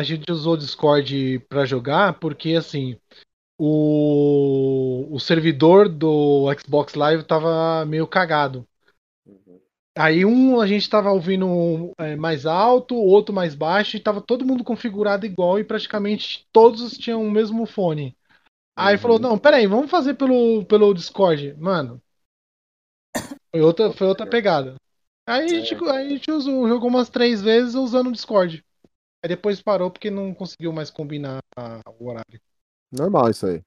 a gente usou o Discord pra jogar porque, assim, o, o servidor do Xbox Live tava meio cagado. Aí um a gente tava ouvindo é, mais alto, outro mais baixo, e tava todo mundo configurado igual e praticamente todos tinham o mesmo fone. Aí falou, não, peraí, vamos fazer pelo, pelo Discord. Mano, foi outra, foi outra pegada. Aí a gente, aí a gente usou, jogou umas três vezes usando o Discord. Aí depois parou porque não conseguiu mais combinar o horário. Normal isso aí.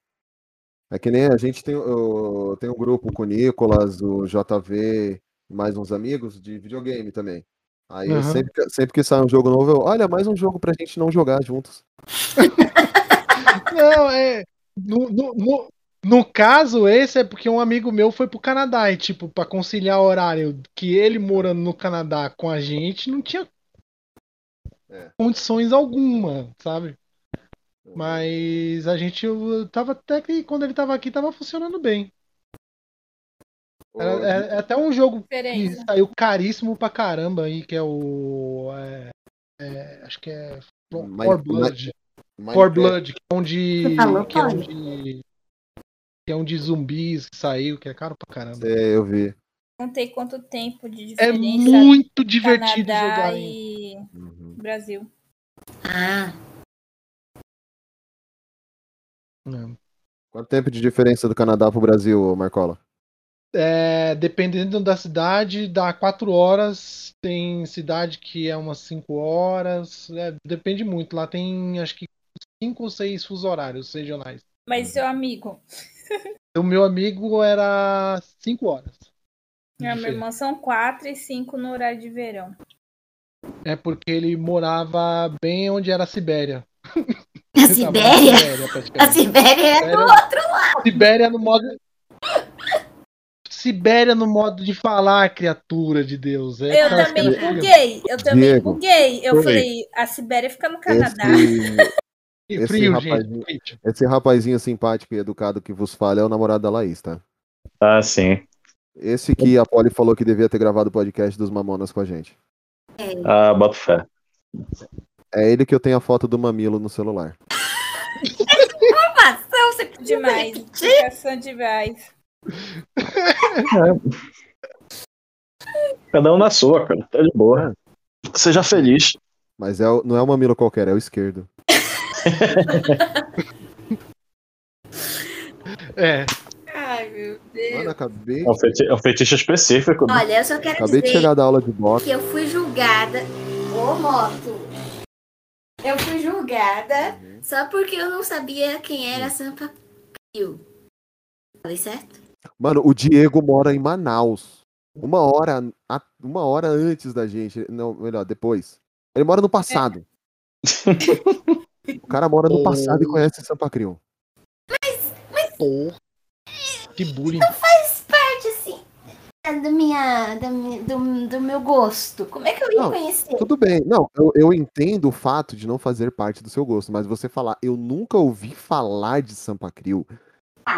É que nem a gente tem, eu, tem um grupo com o Nicolas, o JV, mais uns amigos de videogame também. Aí Aham. sempre, que- sempre que sai um jogo novo, eu, olha, mais um jogo pra gente não jogar juntos. Não, é. No, no, no, no caso, esse é porque um amigo meu foi pro Canadá e, tipo, pra conciliar o horário que ele morando no Canadá com a gente, não tinha É. condições alguma, sabe? Mas a gente eu tava até que quando ele tava aqui tava funcionando bem. Era- é, é até um jogo que Diferença. saiu caríssimo pra caramba aí, que é o. é, é, acho que é. For Blood. For Blood, que é um de. Que é um de. Que é um de zumbis que saiu, que é caro pra caramba. É, eu vi. Não tem quanto tempo de É diferença muito divertido Canadá jogar. hein? e Uhum. Brasil. Ah, É. Quanto tempo de diferença do Canadá pro Brasil, Marcola? É, dependendo da cidade, dá 4 horas. Tem cidade que é umas 5 horas. é, depende muito. Lá tem acho que 5 ou 6 fuso horários regionais. Mas seu amigo, O meu amigo era 5 horas. Minha irmã são quatro e cinco no horário de verão. É porque ele morava bem onde era a Sibéria. a Sibéria? Sibéria, A. Sibéria é do Sibéria- outro lado. Sibéria no modo. Sibéria no modo de falar, criatura de Deus. É Eu também criaturas- buguei, eu também Diego. buguei. Eu falei, a Sibéria fica no Canadá. Esse, Esse frio, rapazinho- gente. esse rapazinho simpático e educado que vos fala é o namorado da Laís, tá? Ah, sim. Esse que a Polly falou que devia ter gravado o podcast dos Mamonas com a gente. Ah, boto fé. É ele que eu tenho a foto do mamilo no celular. Informação, você precisa Demais. Explicação demais. Cada um na sua, cara. Tá de boa. Seja feliz. Mas é, não é o mamilo qualquer, é o esquerdo. É. Meu Deus. Mano, acabei, É um, feti- é um fetiche específico. né? Olha, eu só quero acabei de chegar da aula de boxe. que eu fui julgada. Ô, moto! Eu fui julgada só porque eu não sabia quem era Sampa Crio. Falei certo? Mano, o Diego mora em Manaus. Uma hora, a- uma hora antes da gente. Não, melhor, depois. Ele mora no passado. o cara mora no passado e conhece Sampa Crio. Porra. Que bullying. Faz parte, assim, da minha, da minha- do, do meu gosto. Como é que eu ia Não, conhecer? Tudo bem. Não, eu, eu entendo o fato de não fazer parte do seu gosto, mas você falar, eu nunca ouvi falar de Sampa Crio.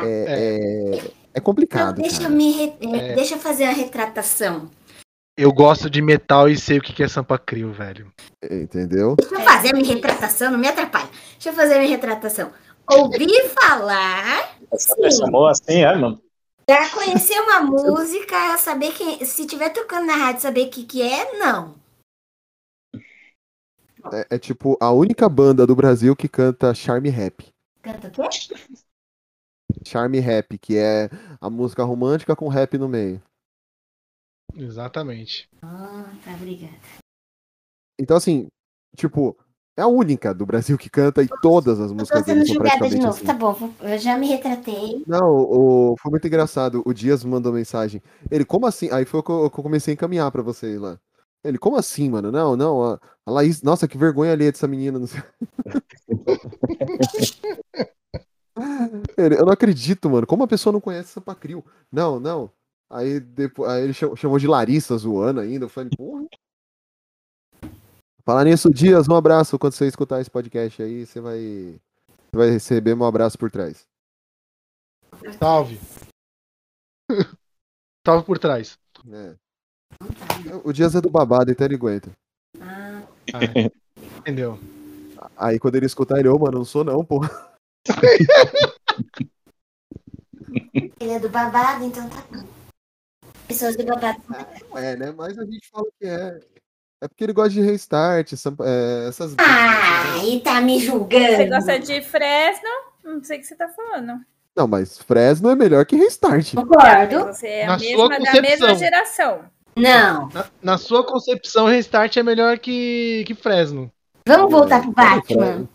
É, é, é complicado. Então, deixa eu, cara. me re- É. deixa eu fazer a retratação. Eu gosto de metal e sei o que que é Sampa Crio, velho. Entendeu? Deixa eu fazer a minha retratação, não me atrapalha. Deixa eu fazer a minha retratação. Ouvi falar, Essa pessoa boa assim, é, mano. já conhecer uma música, saber quem. Se tiver tocando na rádio, saber o que, que é, não. É, é tipo a única banda do Brasil que canta Charme Rap. Canta o quê? Charme Rap, que é a música romântica com rap no meio. Exatamente. Ah, tá, obrigada. Então, assim, tipo, é a única do Brasil que canta e todas as músicas dele são julgada de praticamente novo. assim. Tá bom, eu já me retratei. Não, o, foi muito engraçado. O Dias mandou mensagem. Ele, como assim? Aí foi que eu, que eu comecei a encaminhar pra vocês lá. Ele, como assim, mano? Não, não. A, a Laís, nossa, que vergonha ali dessa menina. Não sei. Ele, eu não acredito, mano. Como a pessoa não conhece Sampa Crio? Não, não. Aí, depois, aí ele chamou, chamou de Larissa zoando ainda. Eu falei, porra. Falar nisso, Dias, um abraço. Quando você escutar esse podcast aí, você vai, você vai receber meu abraço por trás. Salve. Salve por trás. É. O Dias é do babado, então ele aguenta. Ah, Ah, entendeu? Aí quando ele escutar ele, ô, mano, não sou não, pô. Ele é do babado, então tá bom. Pessoas do babado. Não é, né? Mas a gente fala que é. É porque ele gosta de restart, essa- é, essas. Ah, e tá me Você julgando. gosta de Fresno? Não sei o que você tá falando. Não, mas Fresno é melhor que restart. Concordo. Você é Na a sua mesma da mesma geração. Não. Na, na sua concepção, Restart é melhor que, que Fresno. Vamos voltar pro Batman.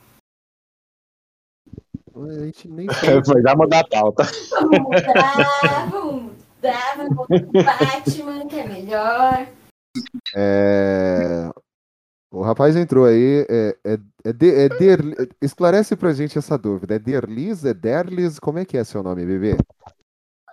A gente nem sabe. Vai dar mudar a pauta. Vamos mudar, vamos mudar, vamos voltar pro Batman, que é melhor. É, O rapaz entrou aí. É, é, é, de, é Der- Esclarece pra gente essa dúvida. É Derlis? É Derlis? Como é que é seu nome, bebê?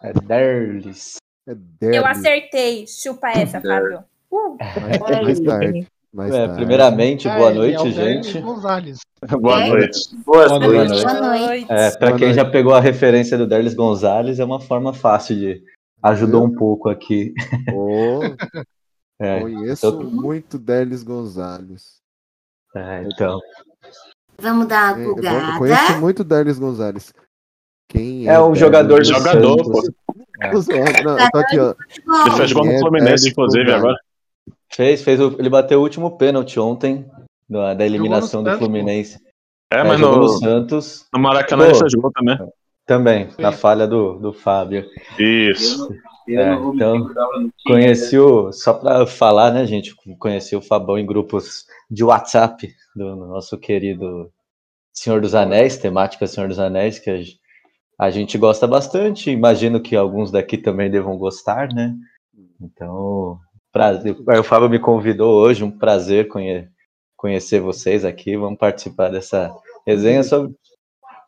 É Derlis. É Derlis. Eu acertei. Chupa essa, Fábio. Uh, Mais, mais tarde. Mais É, tarde. primeiramente, boa É, ele é noite, gente. Gonzalez. Boa É? noite. Boa Boa noite. noite. Boa noite. É, pra Boa quem noite. já pegou a referência do Derlis Gonzalez, é uma forma fácil de. Ajudou um pouco aqui. Ô, É, conheço eu- muito Derlis Gonzalez. é, então. Vamos dar É, uma eu conheço bugada. muito Derlis Gonzalez. Quem é? É um Derlis jogador de? Jogador, Santos. pô. Zoando. Não, tô aqui, ó. Ele fez gol É, no Fluminense, inclusive, agora. Fez, fez o- ele bateu o último pênalti ontem da, da eliminação do. Fluminense. É, É, mas no no, Santos no Maracanã ele fez gol também. também, na falha do, do Fábio. Isso. É, então, conheci o. Só pra falar, né, gente? Conheci o Fabão em grupos de WhatsApp do nosso querido Senhor dos Anéis, temática Senhor dos Anéis, que a gen- a gente gosta bastante. Imagino que alguns daqui também devam gostar, né? Então, prazer. O Fábio me convidou hoje, um prazer conhe- conhecer vocês aqui. Vamos participar dessa resenha sobre.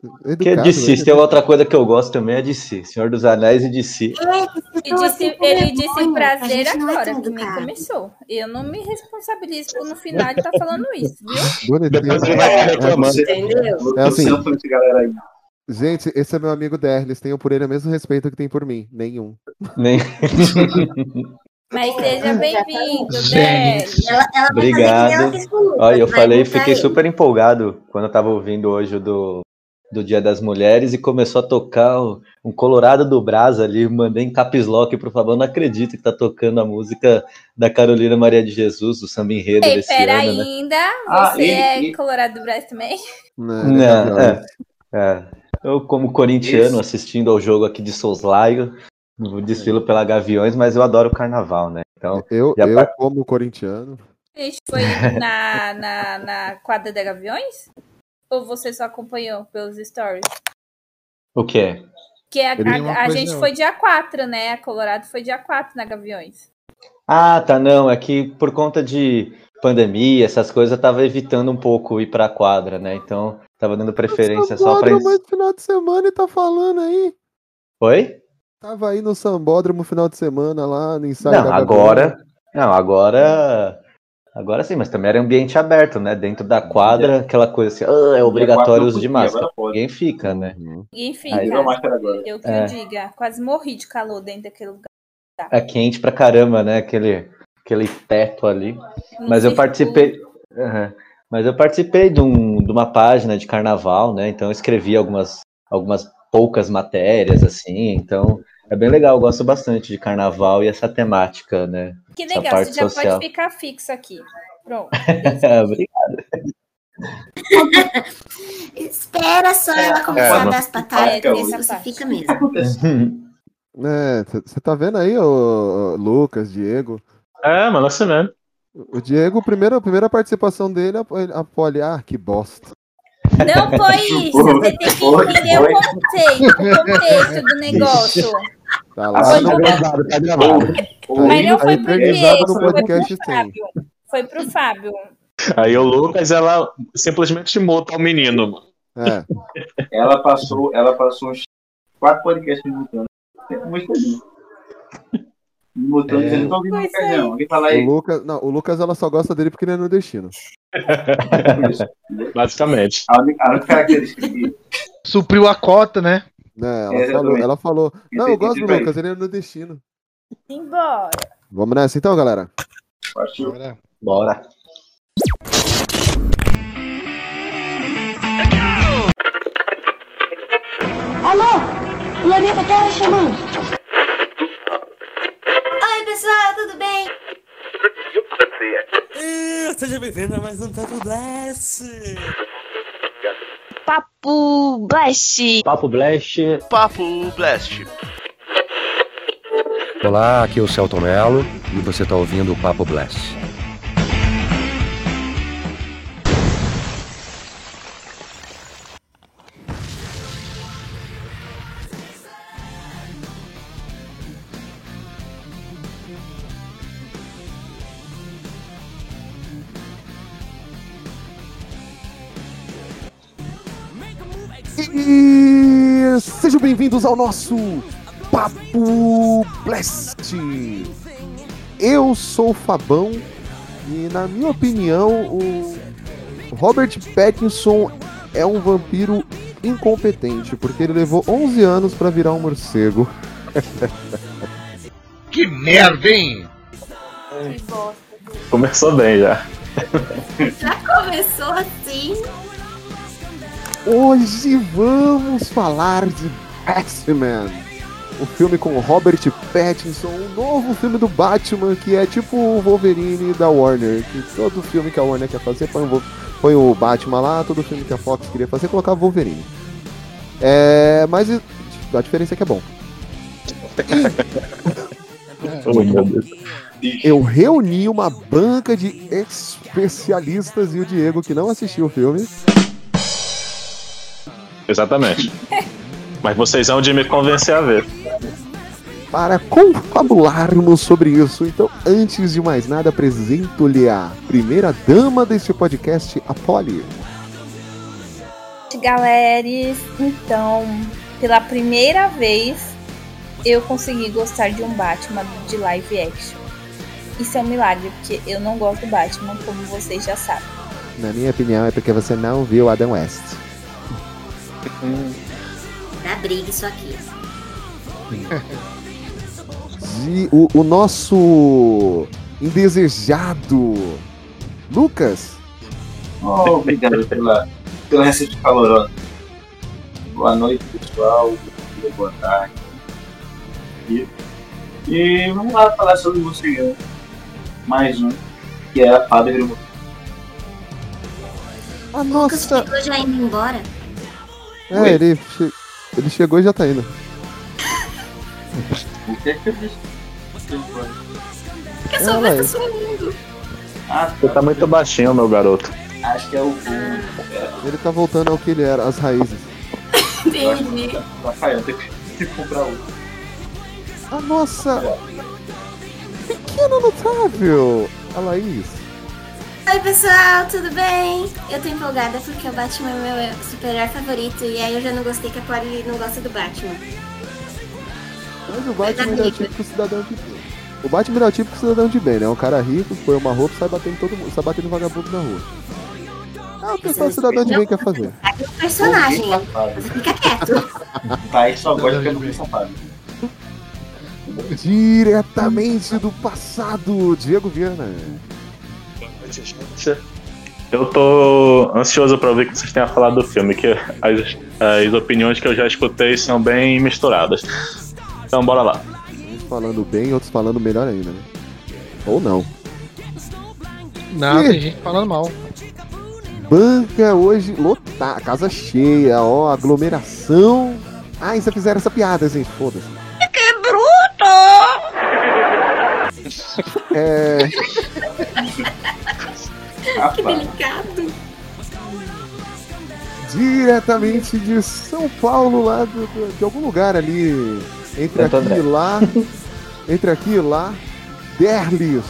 Que é Educado, de si. né? Se tem outra coisa que eu gosto também é de si. Senhor dos Anéis e de si. e disse- ele disse prazer é agora, que nem começou. Eu não me responsabilizo por no final ele tá falando isso, viu? Depois ele vai reclamando. Entendeu? É assim, gente, esse é meu amigo Derlis. Tenho por ele o mesmo respeito que tem por mim. Nenhum. Nem... Mas seja bem-vindo, Gente. Délio. Ela, ela vai Obrigado. Olha, eu falei, fiquei ele. super empolgado quando eu tava ouvindo hoje o do, do Dia das Mulheres e começou a tocar o- um Colorado do Brás ali. Mandei em caps lock pro Fabão, não acredito que tá tocando a música da Carolina Maria de Jesus, do samba enredo Ei, desse pera ano, né? ainda, Ah, você e- é e- Colorado do Brasil também? Né, Não, né, é, é. Eu, como corintiano, Isso. assistindo ao jogo aqui de Souslaio, desfilo pela Gaviões, mas eu adoro o carnaval, né? Então, Eu, Já eu como corintiano, A gente foi na, na, na quadra da Gaviões? Ou você só acompanhou pelos stories? o quê? Que a, Ele- a- a coisa gente não. foi dia 4, né? A Colorado foi dia 4 na Gaviões. Ah, tá, não, é que por conta de pandemia, essas coisas, eu tava evitando um pouco ir pra quadra, né? Então, tava dando preferência só pra. Sambódromo esse final de semana e tá falando aí. Oi? Tava aí no Sambódromo final de semana lá no ensaio Não, da agora. Não, agora. Agora sim, mas também era ambiente aberto, né? Dentro da quadra, aquela coisa assim, ah, é obrigatório o uso de máscara. Ninguém fica, né? Uhum. Ninguém fica. Aí- agora. Eu que É. eu diga. Quase morri de calor dentro daquele lugar. É quente pra caramba, né? Aquele, aquele teto ali. Não Mas eu participei. Aham. Mas eu participei de, um- de uma página de carnaval, né? Então eu escrevi algumas, algumas poucas matérias, assim. Então é bem legal, eu gosto bastante de carnaval e essa temática, né? Que essa legal, parte você já social. pode ficar fixo aqui. Pronto. Obrigado. Espera só ela começar É, a dar as patadas, É, você fica mesmo. É, você tá vendo aí, ô, Lucas, Diego? É, mano, assim mesmo. O Diego, a primeira, a primeira participação dele, a, a Poli, ah, que bosta. Não foi isso. Você tem que entender o conceito, o contexto do negócio. Tá lá. Foi no- pro- gravado, tá gravado. Mas não foi aí pro Diego, no foi pro. Fábio. Foi pro Fábio. Aí o Lucas, ela simplesmente muta o menino, mano. É, Ela passou, ela passou uns quatro podcasts me mutando. Muito. Me mutando, É. tô ouvindo Lucas, aí. não. Alguém fala o aí. Lucas, não, o Lucas ela só gosta dele porque ele é nordestino. por isso. Basicamente. A única, a única característica que Supriu a cota, né? Né, ela, é, falou, ela falou, Não, eu gosto do Lucas, ele é nordestino. Embora. Vamos nessa então, galera? Partiu. Bora. Bora. Alô? Planeta Terra chamando. Oi, pessoal, tudo bem? Uh, seja bem-vindo a mais um Tato Blast. Papo Blast. Papo Blast. Papo Blast. Olá, aqui é o Celton Mello e você está ouvindo o Papo Blast. Bem-vindos ao nosso Papo Blast. Eu sou o Fabão e, na minha opinião, o Robert Pattinson é um vampiro incompetente, porque ele levou 11 anos pra virar um morcego. Que merda, hein? Que bosta. Começou bem já. Já começou assim? Hoje vamos falar de Batman, o filme com Robert Pattinson, o novo filme do Batman que é tipo o Wolverine da Warner, que todo filme que a Warner quer fazer põe põe o Batman lá, todo filme que a Fox queria fazer colocava o Wolverine. É, mas e- a diferença é que é bom. Oh. Eu reuni uma banca de especialistas e o Diego que não assistiu o filme. Exatamente. Mas vocês vão de me convencer a ver. para confabularmos sobre isso. Então, antes de mais nada, apresento-lhe a primeira dama deste podcast, a Polly. Galeres, então, pela primeira vez eu consegui gostar de um Batman de live action. Isso é um milagre, porque eu não gosto do Batman, como vocês já sabem. Na minha opinião, é porque você não viu Adam West. Dá briga isso aqui. De, o, o nosso indesejado Lucas. Oh, obrigado pela, pela recepção calorosa. Boa noite, pessoal. Boa tarde. E, e vamos lá falar sobre morcegão. Mais um, que é a fada Grimor. A Lucas nossa. chegou já indo embora. É, ele, che- ele chegou e já tá indo. O que é que eu disse? Porque só vai é. estar sumindo. Ah, Você tá muito baixinho, meu garoto. acho que é o Ele tá voltando ao que ele era, as raízes. Entendi. Rafael, tem que, tem que comprar outro. A nossa pequena notável, a Laís. Oi, pessoal, tudo bem? Eu tô empolgada porque o Batman é meu super-herói favorito e aí eu já não gostei que a Polly não gosta do Batman. Mas o Batman é o típico cidadão de bem. O Batman é o típico cidadão de bem, né? Um cara rico, põe uma roupa e sai batendo todo mundo, sai batendo vagabundo na rua. É o que todo cidadão de bem quer fazer. É um personagem, fica quieto. Pai só gosta de ficar safado. Diretamente do passado, Diego Viana. Eu tô ansioso pra ouvir o que vocês têm a falar do filme, que as, as opiniões que eu já escutei são bem misturadas. Então bora lá. Uns falando bem, outros falando melhor ainda, né? Ou não. Não, Ih. tem gente falando mal. Banca hoje lotada, casa cheia, ó, aglomeração. Ah, ainda fizeram essa piada, gente, foda-se. Que bruto! É. Que delicado. diretamente de São Paulo, lá do- do- de algum lugar ali, entre Santo aqui André. e lá, entre aqui e lá, Derlis.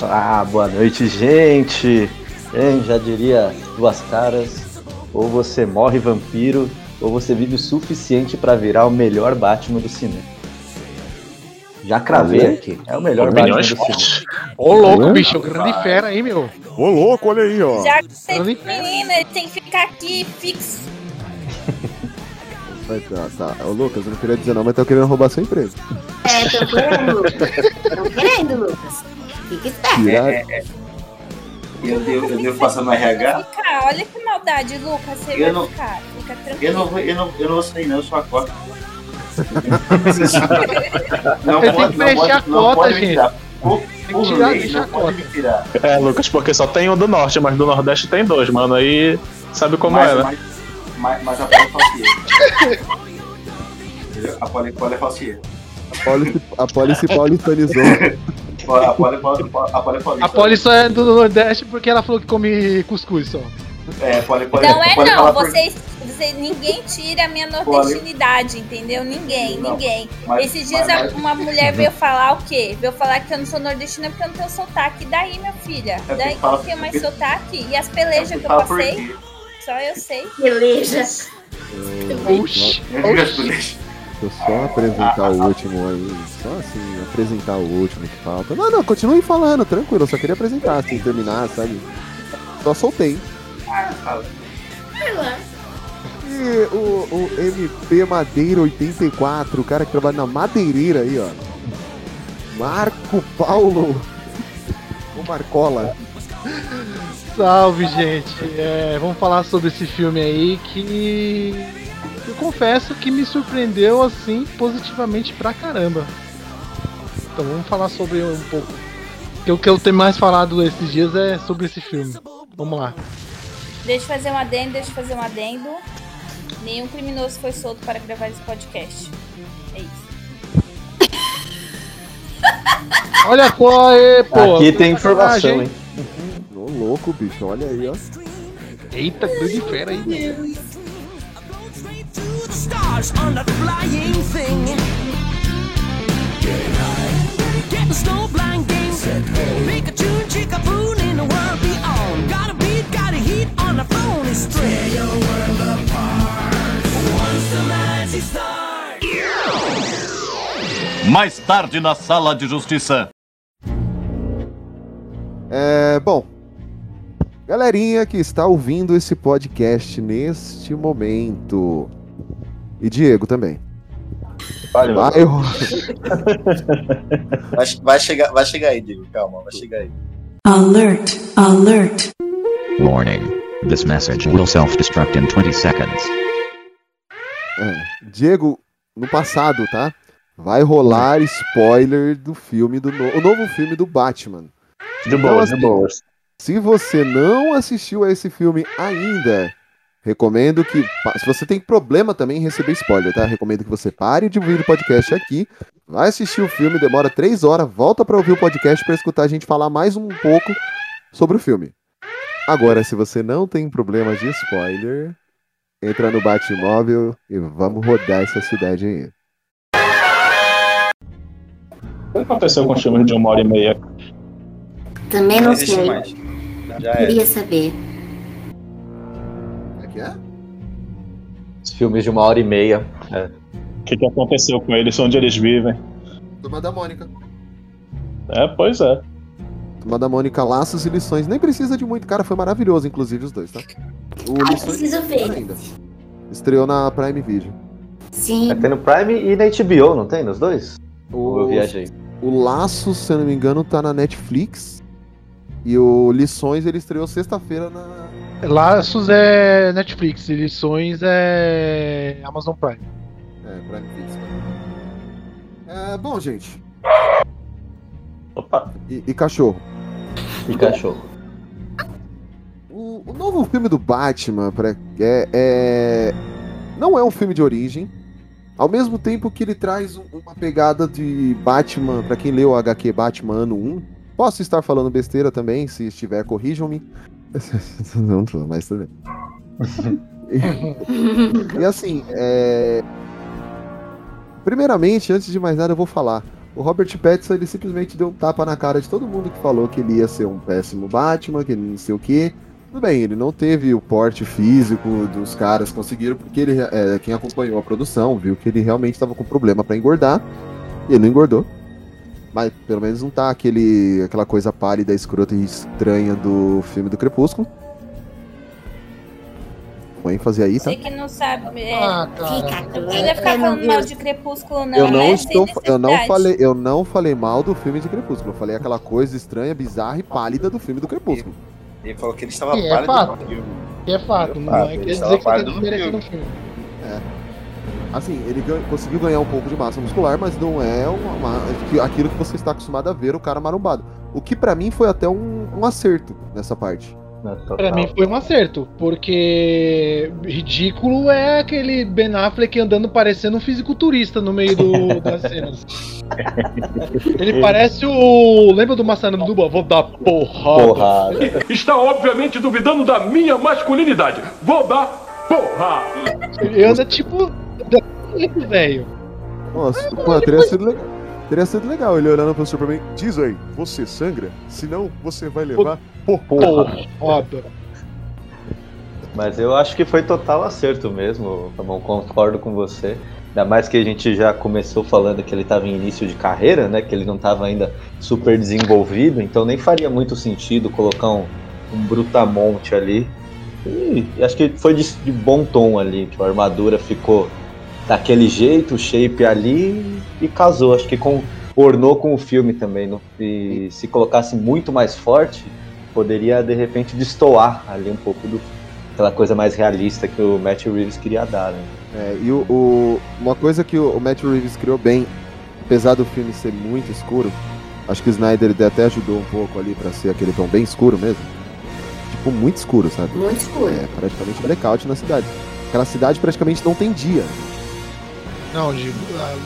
Ah, boa noite, gente. Hein, já diria duas caras. Ou você morre vampiro, ou você vive o suficiente pra virar o melhor Batman do cinema. Já cravei aqui. É o melhor Batman do fortes. Ô, louco, bicho, grande fera aí, meu. Ô louco, olha aí, ó. Já que Eu nem- menina, ele tem que ficar aqui fixo. Vai, tá, tá. Ô Lucas, eu não queria dizer não, mas tô querendo roubar seu emprego. É, tô querendo, Lucas. Tô querendo, Lucas. Fica esperto. Tirar. eu devo, eu devo passar no RH. Ficar, olha que maldade, Lucas. Você Eu vai não- ficar. Fica tranquilo. Eu não eu não, eu não vou sair não, eu sou a cota. Não Ele tem pode- que pode- a cota, pode gente. Por, Tem que tirar, lei, a pode tirar. É, Lucas, porque só tem um do norte, mas do nordeste tem dois, mano. Aí sabe como mas, é, né? mas, mas, mas a Poli é. Entendeu? A Poli, Poli é falsieira. A Poli, a Poli se paulistanizou. A Poli, a Poli, a Poli é. A Polly só é do Nordeste porque ela falou que come cuscuz só. É, Poli, Poli, Não é Poli não, fala por- vocês, você, ninguém tira a minha nordestinidade, entendeu? Ninguém, Não, ninguém. mas- Esses dias mas- mas- uma mulher veio falar o quê? Veio falar que eu não sou nordestina porque eu não tenho sotaque. E daí, minha filha? É Daí que eu tenho mais sotaque? E as pelejas que eu passei? Só eu sei. Beleza. Oxi. Oxi. Deixa eu só apresentar o último aí. Só assim, apresentar o último que falta. Não, não, continue falando, tranquilo. Eu só queria apresentar, assim, terminar, sabe? Só soltei. E o, o MP Madeira 84, o cara que trabalha na madeireira aí, ó. Marco Paulo. O Marcola. Salve, gente. É, vamos falar sobre esse filme aí que eu confesso que me surpreendeu assim positivamente pra caramba. Então vamos falar sobre um pouco. Porque o que eu tenho mais falado esses dias é sobre esse filme. Vamos lá. Deixa eu fazer um adendo, deixa eu fazer um adendo. Nenhum criminoso foi solto para gravar esse podcast. É isso. Olha só aí, pô. Aqui tem informação, hein? Ô, louco, bicho, olha aí, ó. Eita, grande fera aí. mano. stars on flying thing. Getting high. Getting snow blind game. Make a tune, chick on the phone. It's Tear your world apart. Once the magic starts. Mais tarde na sala de justiça. É, bom. Galerinha que está ouvindo esse podcast neste momento. E Diego também. Valeu. Vai, Ro- Vai, vai chegar, vai chegar aí, Diego. Calma, vai chegar aí. Alert, alert. Warning. This message will self-destruct in 20 seconds. é, Diego, no passado, tá? Vai rolar spoiler do filme do no... o novo filme do Batman. De boas, de boas. Se você não assistiu a esse filme ainda, recomendo que. Se você tem problema também em receber spoiler, tá? Recomendo que você pare de ouvir o podcast aqui. Vai assistir o filme, demora três horas, volta pra ouvir o podcast pra escutar a gente falar mais um pouco sobre o filme. Agora, se você não tem problema de spoiler, entra no Batmóvel e vamos rodar essa cidade aí. O que aconteceu com os filmes de uma hora e meia? Também não existe sei. mais. Já é. Queria saber. É que é? Os filmes de uma hora e meia. É. O que, que aconteceu com eles? Onde eles vivem? Turma da Mônica. É, pois é. Turma da Mônica, Laços e Lições. Nem precisa de muito, cara. Foi maravilhoso, inclusive, os dois, tá? O Ah, Lições preciso ver. ainda. Estreou na Prime Video. Sim. É, Tem no Prime e na HBO, não tem? Nos dois? Ou eu O- viajei? O Laços, se eu não me engano, tá na Netflix. E o Lições ele estreou sexta-feira na. Laços é Netflix e lições é Amazon Prime. É, Prime Video. É, bom, gente. Opa. E, e cachorro. E cachorro. O, o novo filme do Batman pra- é, é- não é um filme de origem. Ao mesmo tempo que ele traz um- uma pegada de Batman, pra quem leu o HQ Batman ano 1. Posso estar falando besteira também, se estiver, corrijam-me. não tô, mas tudo bem. E assim, é... primeiramente, antes de mais nada, eu vou falar. O Robert Pattinson ele simplesmente deu um tapa na cara de todo mundo que falou que ele ia ser um péssimo Batman, que ele não sei o quê. Tudo bem, ele não teve o porte físico dos caras conseguiram, porque ele, é, quem acompanhou a produção viu que ele realmente estava com problema para engordar. E ele não engordou. Mas pelo menos não tá aquele, aquela coisa pálida, escrota e estranha do filme do Crepúsculo. Com ênfase aí, tá? Você que não sabe. É, Ah, cara. não precisa ficar Eu não falando mal de Crepúsculo, não. eu não né? Sem estou, eu não falei, eu não falei mal do filme de Crepúsculo. Eu falei aquela coisa estranha, bizarra e pálida do filme do Crepúsculo. Ele falou que ele estava É, pálido fato. no filme. Que é fato, não é ele quer estava dizer que você tá pálido no desmerecendo o filme. filme. Assim, ele conseguiu ganhar um pouco de massa muscular, mas não é uma- uma- que- aquilo que você está acostumado a ver o cara marombado. O que pra mim foi até um, um acerto nessa parte. Pra mim foi um acerto, porque ridículo é aquele Ben Affleck andando parecendo um fisiculturista no meio do- das cenas. Ele parece o. Lembra do Massano Duba? Vou dar porrada. Está obviamente duvidando da minha masculinidade. Vou dar porrada. Ele anda tipo. velho. Nossa, pô, teria sido legal. Teria sido legal ele olhando pro Superman. Diz aí, você sangra? Senão você vai levar porrada. Mas eu acho que foi total acerto mesmo, Ramon, concordo com você. Ainda mais que a gente já começou falando que ele estava em início de carreira, né? Que ele não estava ainda super desenvolvido, então nem faria muito sentido colocar um, um brutamonte ali. E acho que foi de, de bom tom ali, que a armadura ficou daquele jeito, o shape ali e casou. Acho que com, ornou com o filme também. não? E se colocasse muito mais forte, poderia de repente destoar ali um pouco do aquela coisa mais realista que o Matt Reeves queria dar, né? É, e o, o- uma coisa que o, o Matt Reeves criou bem, apesar do filme ser muito escuro, acho que o Snyder até ajudou um pouco ali pra ser aquele tom bem escuro mesmo. Tipo, muito escuro, sabe? Muito escuro. É, praticamente blackout na cidade. Aquela cidade praticamente não tem dia. Não, de,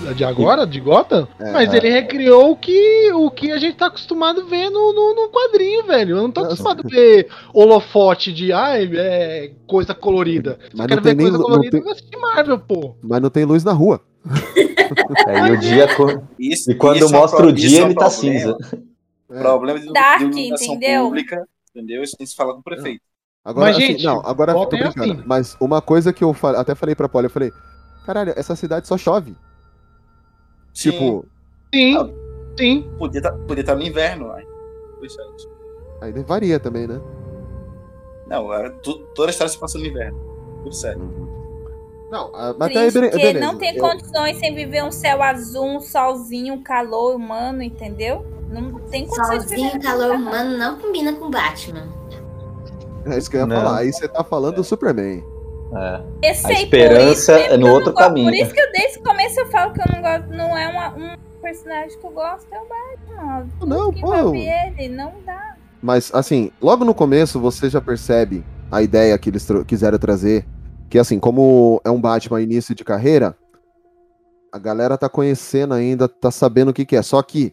a- de agora, de Gotham? É, Mas é. ele recriou o que, o que a gente tá acostumado a ver no, no, no quadrinho, velho. Eu não tô acostumado a ver holofote de ai, é, coisa colorida. Se eu Mas quero não tem ver coisa nem- colorida, tem- eu Marvel, pô. Mas não tem luz na rua. É, e o dia Isso- e quando é mostra pro- o dia é ele tá problema. cinza. É. Problema de, Dark, de iluminação entendeu? pública, entendeu? Isso tem que se falar com o prefeito. Agora, Mas, assim, gente, não, agora eu tô brincando. assim. Mas uma coisa que eu até falei pra Polly, eu falei, caralho, essa cidade só chove. Tipo, Sim, Ah, sim. Podia estar podia tá no inverno. Aí. Aí varia também, né? Não, era tu- toda a história se passa no inverno. Tudo certo. Não, ah, mas até aí, Triste, bele- porque beleza. não tem Eu- condições sem viver um céu azul, um solzinho, um calor humano, entendeu? Não tem condições de Solzinho viver calor humano não combina com Batman. É isso que eu ia Não. falar. Aí você tá falando do Superman. É. Eu sei, A esperança por isso é no que eu outro gosto- caminho. Por isso que eu desde o começo eu falo que eu não gosto, não é uma, um personagem que eu gosto, é o Batman. Não, pô. envolve ele, não dá. Mas, assim, logo no começo você já percebe a ideia que eles quiseram trazer. Que, assim, como é um Batman início de carreira, a galera tá conhecendo ainda, tá sabendo o que, que é. Só que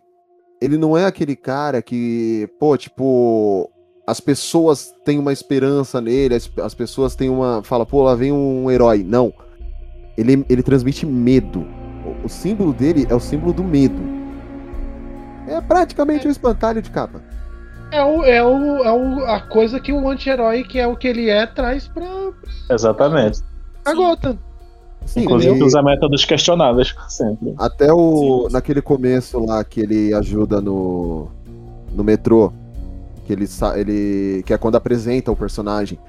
ele não é aquele cara que, pô, tipo, as pessoas têm uma esperança nele, as, as pessoas têm uma. Fala, pô, lá vem um herói. Não. Ele, ele transmite medo. O, o símbolo dele é o símbolo do medo. É praticamente um espantalho de capa. É, o, é, o, é o, a coisa que o anti-herói, que é o que ele é, traz pra, Exatamente. pra Gotham. Sim, Inclusive ele- usa métodos questionáveis sempre. Até o naquele começo lá que ele ajuda no no metrô, que ele sa- ele que é quando apresenta o personagem.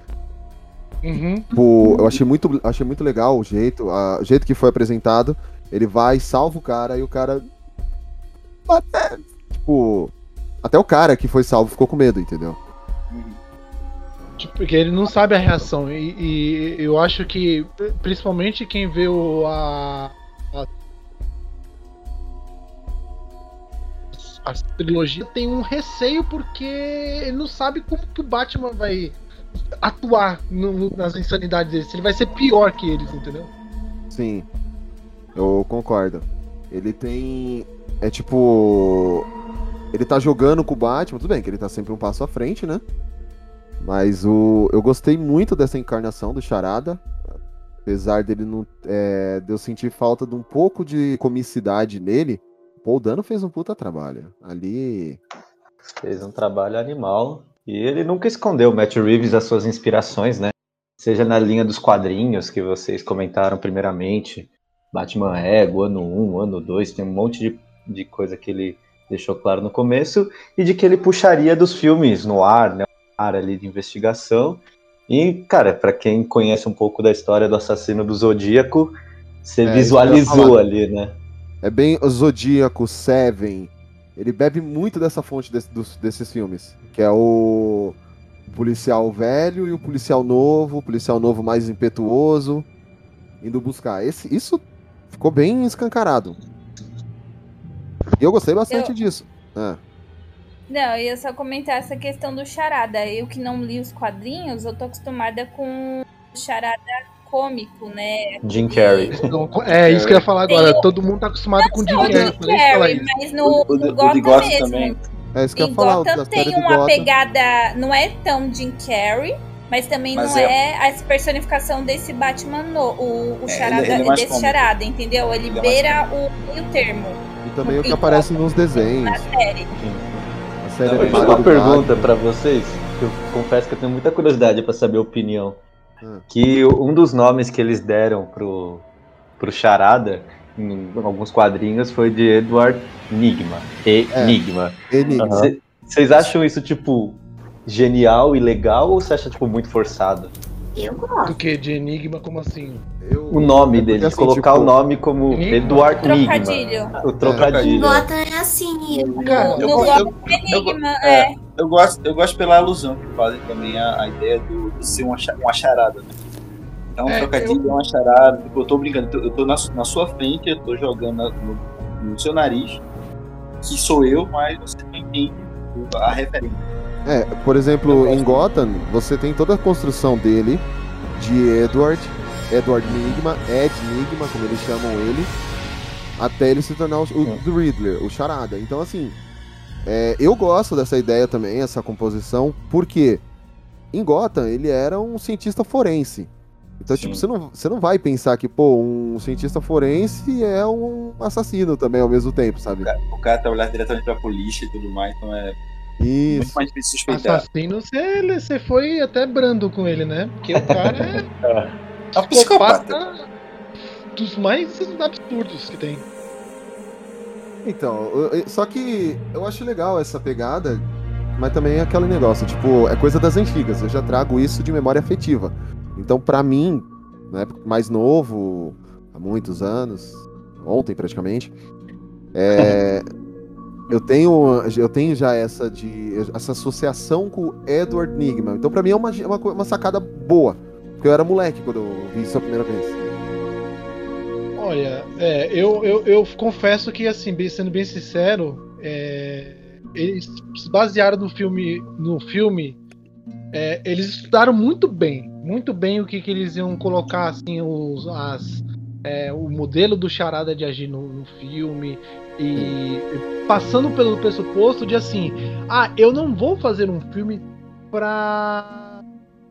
Uhum. Tipo, eu achei muito achei muito legal o jeito, a- o jeito que foi apresentado. Ele vai, salva o cara e o cara até, tipo, até o cara que foi salvo ficou com medo, entendeu? Tipo, Porque ele não sabe a reação. E, e eu acho que, principalmente quem vê o, a, trilogia, tem um receio porque ele não sabe como que o Batman vai atuar no- nas insanidades dele. Ele vai ser pior que eles, entendeu? Sim. Eu concordo. Ele tem é tipo ele tá jogando com o Batman, tudo bem que ele tá sempre um passo à frente, né? Mas o, eu gostei muito dessa encarnação do Charada. Apesar dele não. É, de eu sentir falta de um pouco de comicidade nele. O Paul Dano fez um puta trabalho. Ali. Fez um trabalho animal. E ele nunca escondeu, Matt Reeves, as suas inspirações, né? Seja na linha dos quadrinhos que vocês comentaram primeiramente. Batman Ego, ano 1, ano 2, tem um monte de, de coisa que ele deixou claro no começo. E de que ele puxaria dos filmes no ar, né? Ar ali de investigação. E, cara, pra quem conhece um pouco da história do assassino do Zodíaco, você É, visualizou ali, né? É bem Zodíaco, Seven. Ele bebe muito dessa fonte desse- dos- desses filmes. Que é o policial velho e o policial novo, o policial novo mais impetuoso, indo buscar. Esse, isso Ficou bem escancarado. E eu gostei bastante Eu- disso. É. Não, eu ia só comentar essa questão do charada. Eu que não li os quadrinhos, eu tô acostumada com o charada cômico, né? Jim Carrey. É isso que eu ia falar agora. Tem- Todo mundo tá acostumado com o Jim Não, Carrey. Jim Carrey, mas no, O- o no Gotham Gotham mesmo. também. É isso que eu ia falar. Gotham tem uma Gotham. pegada. Não é tão Jim Carrey, mas também Mas não é- é... a personificação desse Batman, no, o, o É, charada, ele- ele é desse cômico. charada, entendeu? Ele, Ele é beira o meio termo E também o que Em aparece nos desenhos. na série. A série Eu tenho animada uma pergunta pra vocês, que eu confesso que eu tenho muita curiosidade pra saber a opinião. Hum. Que um dos nomes que eles deram pro, pro Charada, em alguns quadrinhos, foi de Edward Nigma. Enigma. Enigma. Cê- Vocês acham isso, tipo, genial e legal, ou você acha, tipo, muito forçado? Eu gosto. Do que? De Enigma, como assim? O nome É dele, assim, colocar tipo, o nome como Enigma? Eduard Nigma. Trocadilho. O trocadilho. Em Gotham é assim. No, Cara, no eu- No eu- Enigma, é. é. Eu gosto, eu gosto pela alusão que fazem também a, a ideia do, de ser uma, uma charada, né? Então, um É, trocadilho é uma charada. Tipo, eu tô brincando, eu tô, eu tô na, na sua frente, eu tô jogando no, no seu nariz, que sou eu, mas você não entende a referência. É, por exemplo, em Gotham, você tem toda a construção dele, de Edward, Edward Nigma, Ed Nigma, como eles chamam ele, até ele se tornar o, o do Riddler, o Charada. Então, assim, é, eu gosto dessa ideia também, essa composição, porque em Gotham ele era um cientista forense. Então, Sim. tipo, você não, você não vai pensar que, pô, um cientista forense é um assassino também ao mesmo tempo, sabe? O cara trabalhar diretamente pra polícia e tudo mais, então é Isso. muito mais difícil suspeitar. Assassino, você, você foi até brando com ele, né? Porque o cara é É um psicopata. dos mais absurdos que tem. Então, só que eu acho legal essa pegada, mas também é aquele negócio, tipo, é coisa das antigas, eu já trago isso de memória afetiva. Então, pra mim, na época mais novo, há muitos anos, ontem praticamente, é, eu tenho eu tenho já essa de essa associação com o Edward Nigma. Então, pra mim é uma, uma, co- uma sacada boa, porque eu era moleque quando eu vi isso a primeira vez. Olha, é, eu, eu, eu confesso que, assim, sendo bem sincero, é, eles se basearam no filme. No filme é, eles estudaram muito bem, muito bem o que, que eles iam colocar, assim, os, as, é, o modelo do Charada de agir no, no filme. E passando pelo pressuposto de assim, ah, eu não vou fazer um filme pra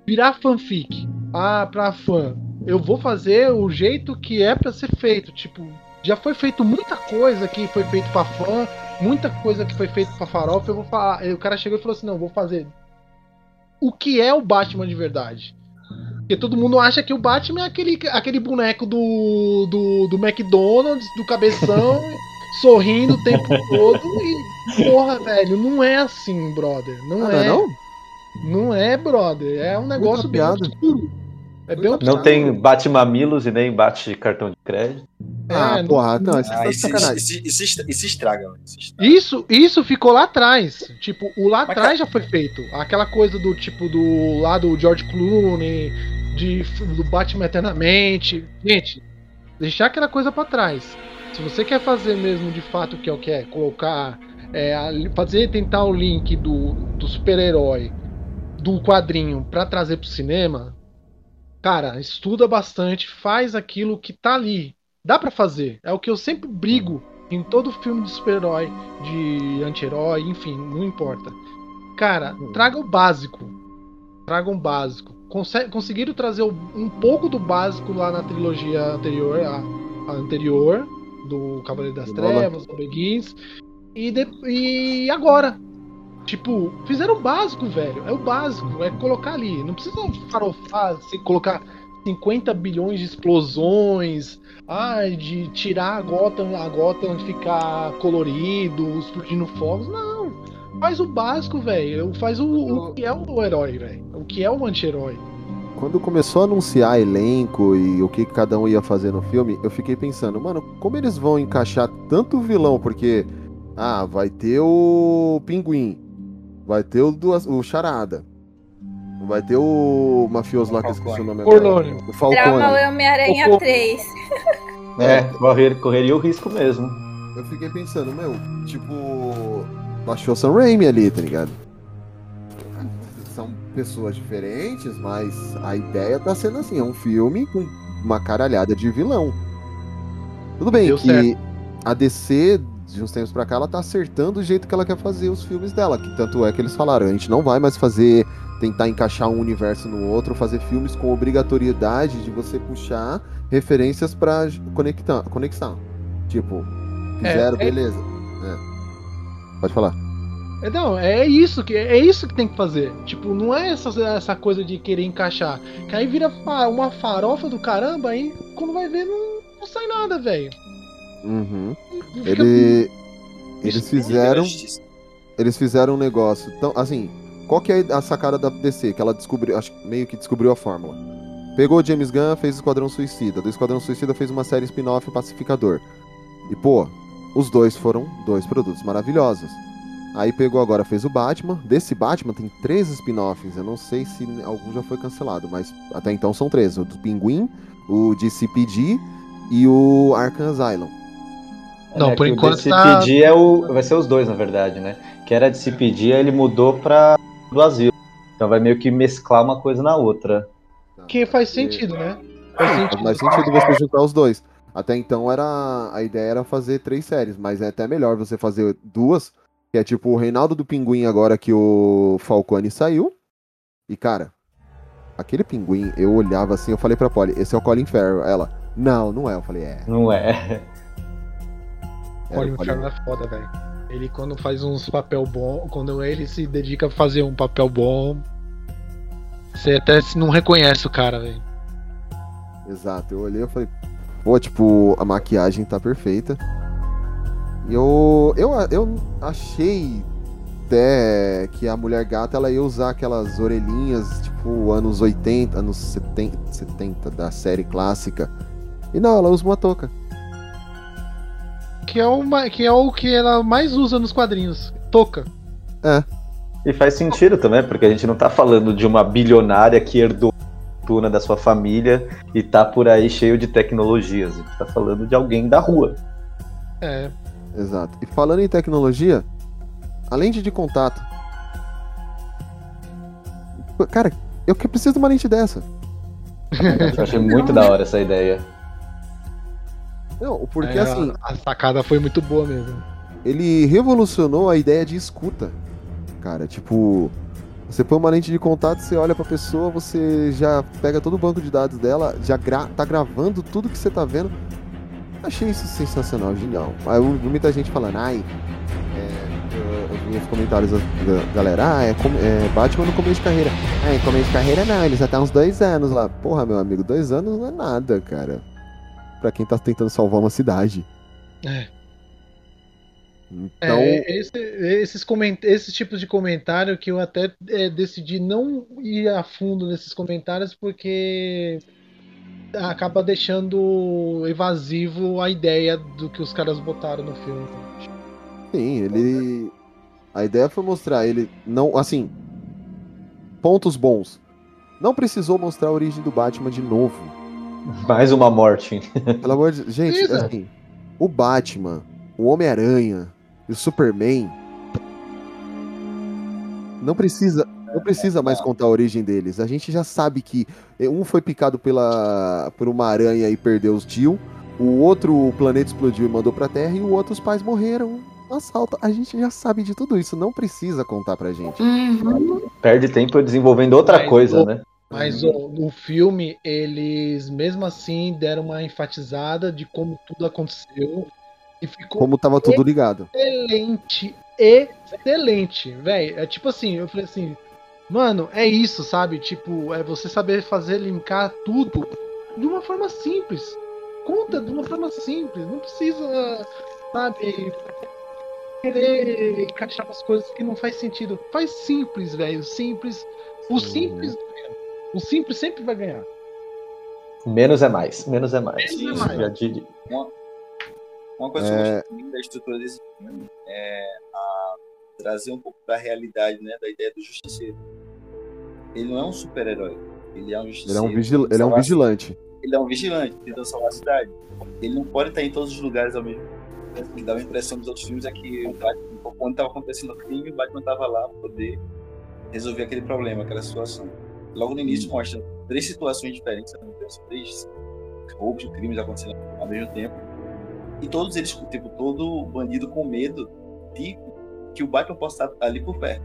virar fanfic, ah, pra fã. Eu vou fazer o jeito que é pra ser feito. Tipo, já foi feito muita coisa que foi feito pra fã, muita coisa que foi feito pra farofa. Eu vou falar. aí O cara chegou e falou assim: não, vou fazer o que é o Batman de verdade. Porque todo mundo acha que o Batman é aquele, aquele boneco do, do, do McDonald's, do cabeção, sorrindo o tempo todo. E, porra, velho, não é assim, brother. Não Ah, não é. é não? Não é, brother. É um negócio bem piada. obscuro. É bem Não tem bate mamilos e nem bate cartão de crédito. Ah, não- porra, não, isso Ah, é isso, sacanagem. isso, isso, isso, isso estraga, mano. Isso. Isso, ficou lá atrás. Tipo, o lá atrás já foi feito. Aquela coisa do tipo do lá do George Clooney, de, do Batman Eternamente. Gente, deixar aquela coisa pra trás. Se você quer fazer mesmo de fato o que eu quero, colocar. é, fazer tentar o link do, do super-herói do quadrinho pra trazer pro cinema, cara, estuda bastante, faz aquilo que tá ali. Dá pra fazer. É o que eu sempre brigo em todo filme de super-herói, de anti-herói, enfim, não importa. Cara, traga o básico. Traga um básico. Conse- conseguiram trazer um pouco do básico lá na trilogia anterior, a, a anterior, do Cavaleiro das. Trevas, do Begins. E, de- e agora? Tipo, fizeram o básico, velho. É o básico, é colocar ali. Não precisa farofar, se colocar 50 bilhões de explosões, ai, de tirar a Gotham, a Gotham ficar colorido, explodindo fogos. Não. Faz o básico, velho. Faz o, o que é o herói, velho. O que é o anti-herói. Quando começou a anunciar elenco e o que cada um ia fazer no filme, eu fiquei pensando, mano, como eles vão encaixar tanto vilão? Porque, ah, vai ter o Pinguim, vai ter o, duas, o Charada, vai ter o mafioso lá que eu esqueci o nome agora. O Falcone. Drama Homem-Aranha Cocô. 3. É, correr, correria o risco mesmo. Eu fiquei pensando, meu, tipo. Baixou Sam Raimi ali, tá ligado? Pessoas diferentes, mas a ideia tá sendo assim: é um filme com uma caralhada de vilão. Tudo bem Deu que certo. a DC, de uns tempos pra cá, ela tá acertando o jeito que ela quer fazer os filmes dela. Que tanto é que eles falaram: a gente não vai mais fazer. Tentar encaixar um universo no outro, fazer filmes com obrigatoriedade de você puxar referências pra conectar. conexão. Tipo, fizeram, é- beleza. É. Pode falar. É, não, é isso que é isso que tem que fazer. Tipo, não é essa, essa coisa de querer encaixar. Que aí vira uma farofa do caramba, aí quando vai ver não, não sai nada, velho. Uhum. Fica- Ele, eles fizeram. Eles fizeram um negócio. Tão, assim, qual que é a sacada da DC? Que ela descobriu, acho que meio que descobriu a fórmula. Pegou o James Gunn, fez o Esquadrão Suicida. Do Esquadrão Suicida fez uma série spin-off Pacificador. E, pô, os dois foram dois produtos maravilhosos. Aí pegou agora, fez o Batman. Desse Batman tem três spin-offs. Eu não sei se algum já foi cancelado, mas até então são três: o do Pinguim, o de CPD e o Arkham Asylum. Não, É por enquanto O de tá- é o. Vai ser os dois, na verdade, né? Que era de CPD, aí ele mudou pra do asilo. Então vai meio que mesclar uma coisa na outra. Que faz sentido, né? Faz Faz sentido. mais sentido você juntar os dois. Até então era a ideia era fazer três séries, mas é até melhor você fazer duas, que é tipo o Reinaldo do Pinguim agora que o Falcone saiu. E cara, aquele pinguim, eu olhava assim, eu falei pra Polly, esse é o Colin Farrell. Ela, não, não é. Eu falei, é. Não é. Era Colin Farrell é foda, velho. Ele quando faz uns papel bom, quando ele se dedica a fazer um papel bom, você até se não reconhece o cara, velho. Exato, eu olhei e falei, pô, tipo, a maquiagem tá perfeita. Eu, eu, eu achei até que a mulher gata ela ia usar aquelas orelhinhas, tipo, anos 80, anos 70, 70 da série clássica. E não, ela usa uma touca. Que é, uma, que é o que ela mais usa nos quadrinhos. Toca. É. E faz sentido também, porque a gente não tá falando de uma bilionária que herdou a fortuna da sua família e tá por aí cheio de tecnologias. A gente tá falando de alguém da rua. É. Exato. E falando em tecnologia, a lente de contato. Cara, eu que preciso de uma lente dessa. Eu achei muito da hora essa ideia. Não, porque É, assim, A, a sacada foi muito boa mesmo. ele revolucionou a ideia de escuta. Cara, tipo, você põe uma lente de contato, você olha pra pessoa, você já pega todo o banco de dados dela, já gra tá gravando tudo que você tá vendo. Achei isso sensacional, genial. Aí eu vi muita gente falando, ai, é, eu, vi os comentários da galera, ah, é, é Batman no começo de carreira. Ah, em começo de carreira não, ele já tá uns dois anos lá. Porra, meu amigo, dois anos não é nada, cara. Pra quem tá tentando salvar uma cidade. É. Então, É, esse, esses tipos de comentário que eu até é, decidi não ir a fundo nesses comentários porque acaba deixando evasivo a ideia do que os caras botaram no filme. Sim, ele. A ideia foi mostrar ele. Não. Assim. Pontos bons. Não precisou mostrar a origem do Batman de novo. Mais uma morte. Pelo amor de Gente, Precisa. assim. O Batman, o Homem-Aranha e o Superman. Não precisa. Não precisa mais contar a origem deles. A gente já sabe que um foi picado pela, por uma aranha e perdeu os tio. O outro, o planeta explodiu e mandou pra Terra. E o outro, os pais morreram. no Assalto. A gente já sabe de tudo isso. Não precisa contar pra gente. Perde tempo desenvolvendo outra Mas coisa, o- né? Mas ó, no filme, eles mesmo assim deram uma enfatizada de como tudo aconteceu. E ficou Como tava tudo ligado. excelente, excelente, velho. É tipo assim, eu falei assim, mano, é isso, sabe? Tipo, é você saber fazer linkar tudo de uma forma simples. Conta de uma forma simples, não precisa, sabe, querer encaixar as coisas que não faz sentido. Faz simples, velho, simples. O simples, ganha. o simples sempre vai ganhar. Menos é mais. Menos é mais. Menos é mais. Uma, uma coisa É. que eu gostei muito da estrutura desse filme é a trazer um pouco da realidade, né? Da ideia do justiceiro. Ele não é um super-herói. Ele é um Ele é justiceiro. um, vigil... ele é um vigilante. ele é um vigilante, tentando salvar a cidade. Ele não pode estar em todos os lugares ao mesmo tempo. O que dá uma impressão dos outros filmes é que o quando estava acontecendo o crime, o Batman estava lá para poder resolver aquele problema, aquela situação. Logo no início mostra três situações diferentes, né? três roubos, crimes acontecendo ao mesmo tempo. E todos eles, tipo, todo bandido com medo de que o Batman possa estar ali por perto.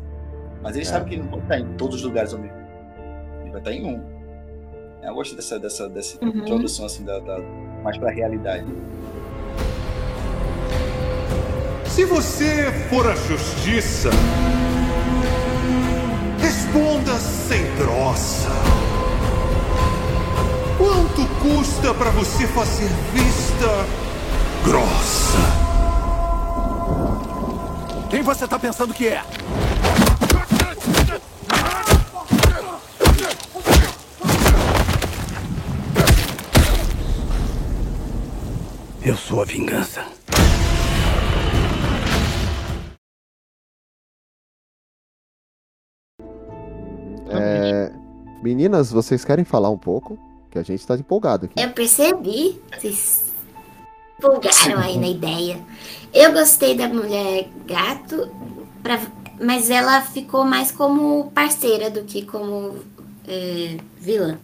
Mas ele É. sabe que ele não pode estar em todos os lugares ao mesmo. Ele vai estar em um. Eu gosto dessa, dessa, dessa Uhum. introdução assim, da, da- mais pra realidade. Se você for a justiça, responda sem troça. Quanto custa para você fazer vista grossa? Quem você tá pensando que é? Eu sou a vingança. É, Meninas, vocês querem falar um pouco? Que a gente tá empolgado aqui. Eu percebi. Vocês empolgaram aí na ideia. Eu gostei da mulher gato, pra- mas ela ficou mais como parceira do que como é, vilã.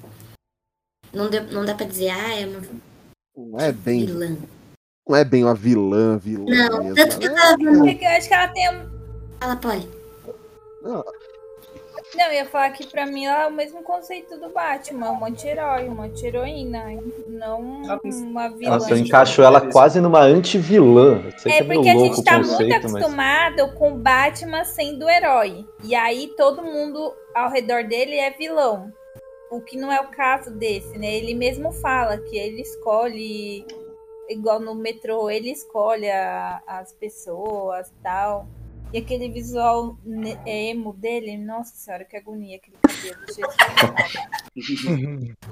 Não, deu, não dá pra dizer, ah, é uma Não é bem. vilã. Não é bem uma vilã, vilã Não, mesmo. tanto que eu Ela vendo. É que eu acho que ela tem. um- Fala, Polly. Não, Não, eu ia falar que pra mim ela é o mesmo conceito do Batman, um anti-herói, uma anti-heroína, não uma vilã. Nossa, eu encaixo ela quase numa anti-vilã. É que é porque a gente tá muito conceito, mas. acostumado com o Batman sendo herói. E aí todo mundo ao redor dele é vilão. O que não é o caso desse, né? Ele mesmo fala que ele escolhe, igual no metrô, ele escolhe a- as pessoas tal. E aquele visual ne- emo dele, nossa senhora, que agonia aquele cabelo.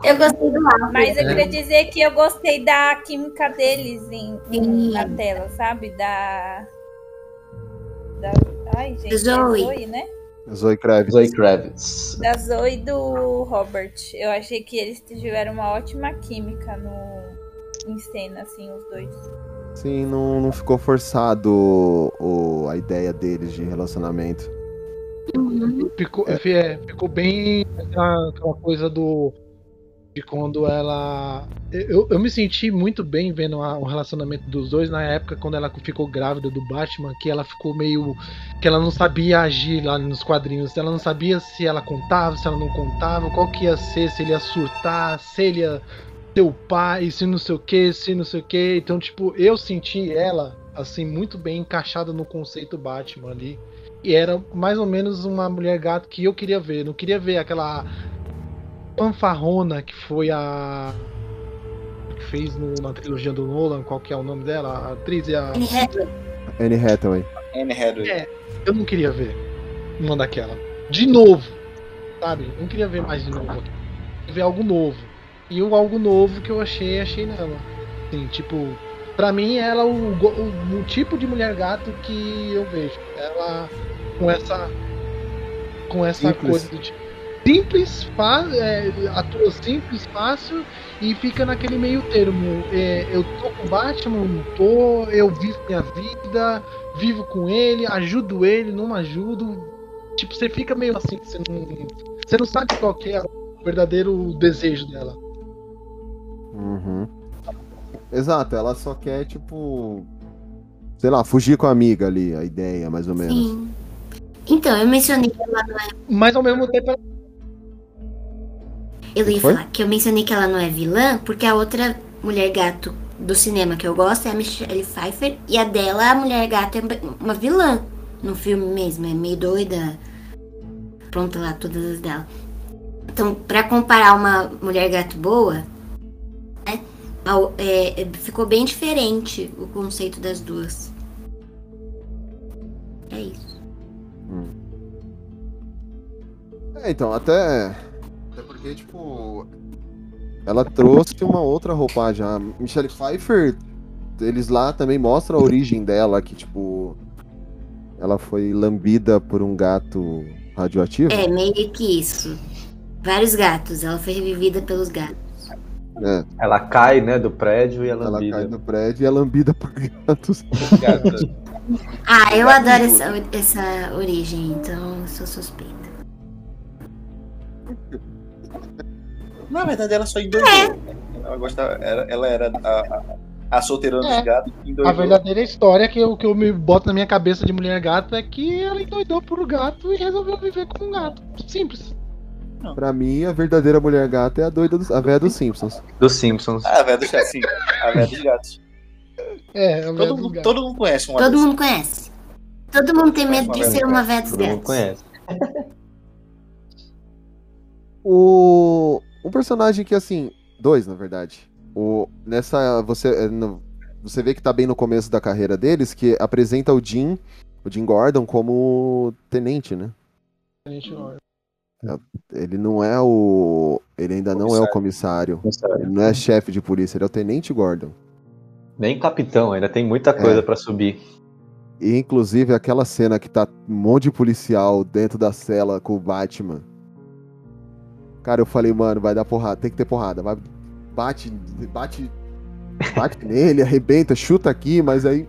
Eu gostei do Alfred. Mas eu queria dizer que eu gostei da química deles em, em- na tela, sabe? Da. Da. Ai, gente. é Zoe. Zoe, né? Zoe Kravitz. Zoe Kravitz. Da Zoe e do Robert. Eu achei que eles tiveram uma ótima química no, em cena, assim, os dois. Sim, não, não ficou forçado o, o- a ideia deles de relacionamento. Ficou, é, ficou bem aquela, aquela coisa do. De quando ela. Eu, eu me senti muito bem vendo a- o relacionamento dos dois na época quando ela ficou grávida do Batman, que ela ficou meio. que ela não sabia agir lá nos quadrinhos. Ela não sabia se ela contava, se ela não contava, qual que ia ser, se ele ia surtar, se ele ia o pai, se não sei o que, se não sei o que. Então, tipo, eu senti ela, assim, muito bem encaixada no conceito Batman ali. E era mais ou menos uma mulher gato que eu queria ver. Não queria ver aquela fanfarrona que foi a. que fez no- na trilogia do Nolan, qual que é o nome dela? A atriz e a. Anne Hathaway. Anne Hathaway. Anne Hathaway. É, eu não queria ver uma daquela. De novo. Sabe? Não queria ver mais de novo. Queria ver algo novo. E o algo novo que eu achei, achei nela. Assim, tipo, pra mim ela é o, o, o tipo de mulher gato que eu vejo. Ela com essa. Com essa Simples. coisa do tipo. Simples, fa é, atua simples, fácil e fica naquele meio termo. É, eu tô com o Batman, não tô, eu vivo minha vida, vivo com ele, ajudo ele, não ajudo. Tipo, você fica meio assim, você não, você não sabe qual que é o verdadeiro desejo dela. Uhum. Exato, ela só quer, tipo. Sei lá, fugir com a amiga ali, a ideia, mais ou menos. Sim. Então, eu mencionei que ela não é. Mas ao mesmo tempo ela Eu ia Foi? falar que eu mencionei que ela não é vilã, porque a outra mulher gato do cinema que eu gosto é a Michelle Pfeiffer, e a dela, a mulher gato, é uma vilã no filme mesmo, é meio doida. Pronta lá, todas as dela. Então, pra comparar uma mulher gato boa, é, é, ficou bem diferente o conceito das duas. É isso. É, então, até. Até porque, tipo. Ela trouxe uma outra roupagem. A Michelle Pfeiffer, eles lá também mostram a origem dela, que, tipo. Ela foi lambida por um gato radioativo. É, meio que isso. Vários gatos, ela foi revivida pelos gatos. É. Ela cai, né, do prédio e é Ela lambida. cai no prédio e é lambida por gatos. Ah, eu adoro essa, essa origem, então sou suspeita. Na verdade, ela só endoidou. Ela, gostava, ela, ela era a, a, a solteirona É. dos gatos que endoidou. A verdadeira história que eu, que eu me boto na minha cabeça de mulher gato é que ela endoidou por gato e resolveu viver como um gato. Simples. Pra mim, a verdadeira mulher gata é a doida dos, a véia dos Simpsons. Dos Simpsons. Ah, a velha dos gatos, sim. A velha dos gatos. É, todo, mundo, todo mundo conhece uma Todo dessa. mundo conhece. Todo mundo tem medo de ser uma véia dos Todo mundo gatos. conhece. O um personagem que assim, dois na verdade. O nessa você é, no- você vê que tá bem no começo da carreira deles que apresenta o Jim, o Jim Gordon como tenente, né? Ele não é o ele ainda não é o comissário. Ele não é chefe de polícia, ele é o tenente Gordon. Nem capitão, ainda tem muita coisa É. pra subir. E inclusive aquela cena que tá um monte de policial dentro da cela com o Batman. Cara, eu falei, mano, vai dar porrada, tem que ter porrada. Vai, bate, bate, bate nele, arrebenta, chuta aqui, mas aí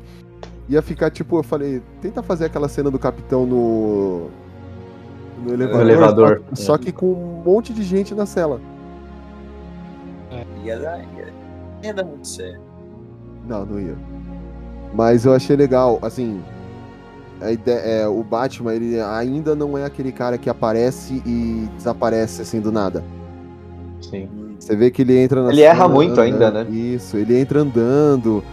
ia ficar tipo, eu falei, tenta fazer aquela cena do capitão no. No elevador. elevador. Só, só que com um monte de gente na cela. Ia dar, ia, ia dar muito certo. Não, não ia. Mas eu achei legal, assim. A ideia, é, o Batman, ele ainda não é aquele cara que aparece e desaparece assim do nada. Sim. Você vê que ele entra na Ele erra muito ainda, andando- né? Isso, ele entra andando.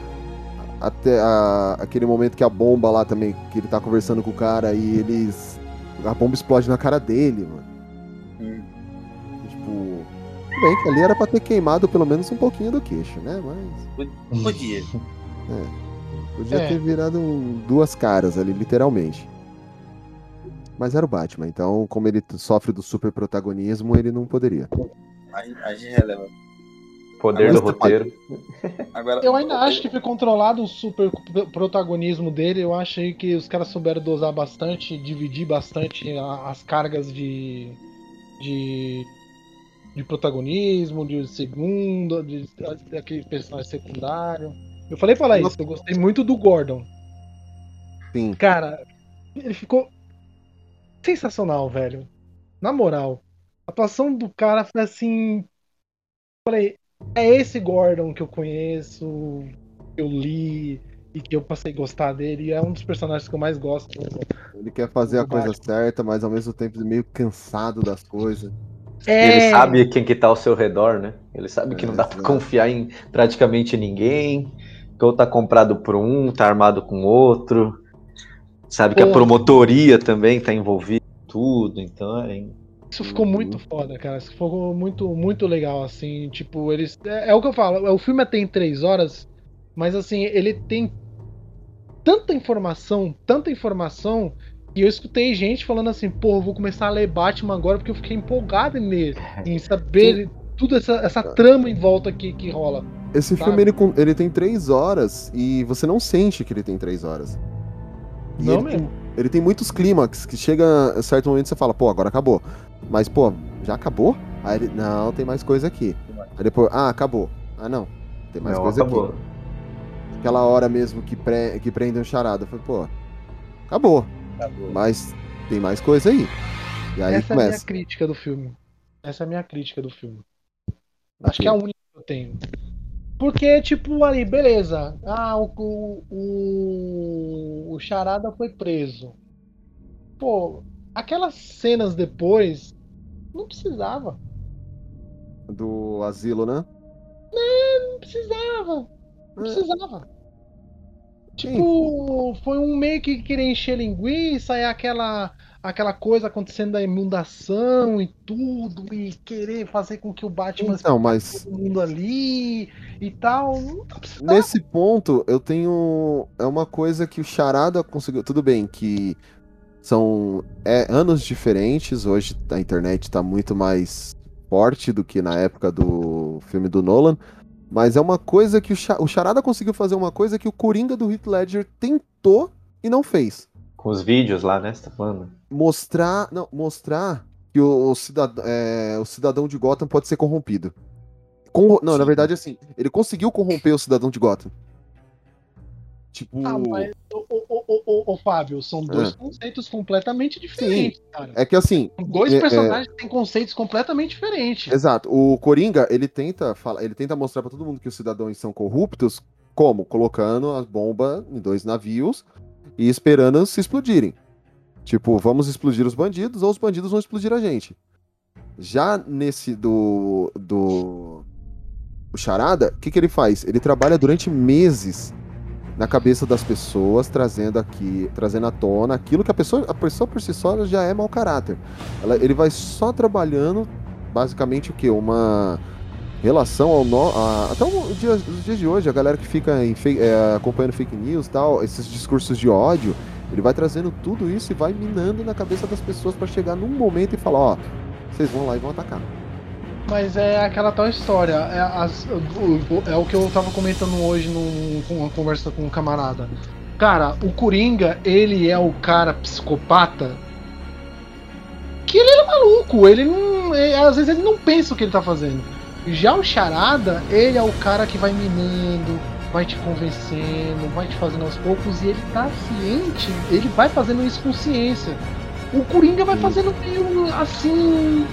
Até a- aquele momento que a bomba lá também, que ele tá conversando com o cara e eles. A bomba explode na cara dele, mano. Hum. E, Tipo. Tudo bem que ali era pra ter queimado pelo menos um pouquinho do queixo, né? Mas. Podia. É. Podia É. ter virado um- duas caras ali, literalmente. Mas era o Batman, então, como ele sofre do super protagonismo, ele não poderia. A, a gente releva. Poder Agora do roteiro. Agora, Eu ainda acho que foi controlado o super protagonismo dele. Eu achei que os caras souberam dosar bastante, dividir bastante a- as cargas de. de. de protagonismo, de segundo, de, daquele personagem secundário. Eu falei pra isso, eu gostei muito do Gordon. Sim. Cara, ele ficou sensacional, velho. Na moral. A atuação do cara foi assim. Falei, é esse Gordon que eu conheço, que eu li e que eu passei a gostar dele. É um dos personagens que eu mais gosto. Ele quer fazer a coisa certa, mas ao mesmo tempo meio cansado das coisas. É. Ele sabe quem que tá ao seu redor, né? Ele sabe que não dá pra exato. confiar em praticamente ninguém. Que ou tá comprado por um, tá armado com outro. Sabe que a Porra. promotoria também tá envolvida em tudo, então é. Isso ficou muito foda, cara. Isso ficou muito, muito legal, assim. Tipo, eles. É, é o que eu falo. O filme tem três horas, mas assim, ele tem tanta informação, tanta informação. E eu escutei gente falando assim, pô, vou começar a ler Batman agora porque eu fiquei empolgado nele, em saber tudo essa, essa trama em volta que, que rola. Esse Sabe? filme ele, ele tem três horas e você não sente que ele tem três horas. E Não ele, mesmo. Tem, ele tem muitos clímax que chega a certo momento você fala, pô, agora acabou. Mas, pô, já acabou? Aí ele, não, tem mais coisa aqui. Aí depois, ah, acabou. Ah, não, tem mais Não, coisa acabou. aqui. Aquela hora mesmo que, pre, que prende um charada. Eu falei, pô, acabou. Acabou. Mas tem mais coisa aí. E aí Essa é a minha começa. crítica do filme. Essa é a minha crítica do filme. Acho que é a única que eu tenho. Porque, tipo, ali, beleza. Ah, o, o, o, o Charada foi preso. Pô, aquelas cenas depois não precisava. Do asilo, né? Não, não precisava. Não precisava. Tipo, foi um meio que querer encher linguiça, é aquela aquela coisa acontecendo da inundação e tudo, e querer fazer com que o Batman Então, mas todo mundo ali e tal. Nesse ponto, eu tenho. É uma coisa que o Charada conseguiu. Tudo bem que são é, anos diferentes. Hoje a internet tá muito mais forte do que na época do filme do Nolan. Mas é uma coisa que o, Cha- o Charada conseguiu fazer uma coisa que o Coringa do Heath Ledger tentou e não fez. Com os vídeos lá, né? Você tá falando? Mostrar. Não, mostrar que o, o cidadão, o cidadão de Gotham pode ser corrompido. corro- Não, na verdade, assim, ele conseguiu corromper o cidadão de Gotham. Tipo. Ah, mas, ô, ô, ô, Fábio, são dois Ah. conceitos completamente diferentes, cara. É que assim. Dois é- é- personagens que têm conceitos completamente diferentes. Exato. O Coringa, ele tenta falar, ele tenta mostrar pra todo mundo que os cidadãos são corruptos, como colocando as bombas em dois navios e esperando se explodirem. Tipo, vamos explodir os bandidos ou os bandidos vão explodir a gente. Já nesse do do o Charada, o que que ele faz? Ele trabalha durante meses na cabeça das pessoas, trazendo aqui, trazendo à tona aquilo que a pessoa, a pessoa por si só já é mau caráter. Ela- ele vai só trabalhando basicamente o que? Uma relação ao no, a- até o dia- os dias de hoje, a galera que fica fe- é, acompanhando fake news tal, esses discursos de ódio, ele vai trazendo tudo isso e vai minando na cabeça das pessoas pra chegar num momento e falar, ó, vocês vão lá e vão atacar. Mas é aquela tal história. É, as- o, é o que eu tava comentando hoje num- com uma conversa com um camarada. Cara, o Coringa, ele é o cara psicopata. Que ele é maluco, ele não. é, às vezes ele não pensa o que ele tá fazendo. Já o Charada, ele é o cara que vai minando, vai te convencendo, vai te fazendo aos poucos e ele tá ciente, ele vai fazendo isso com ciência. O Coringa vai fazendo meio assim.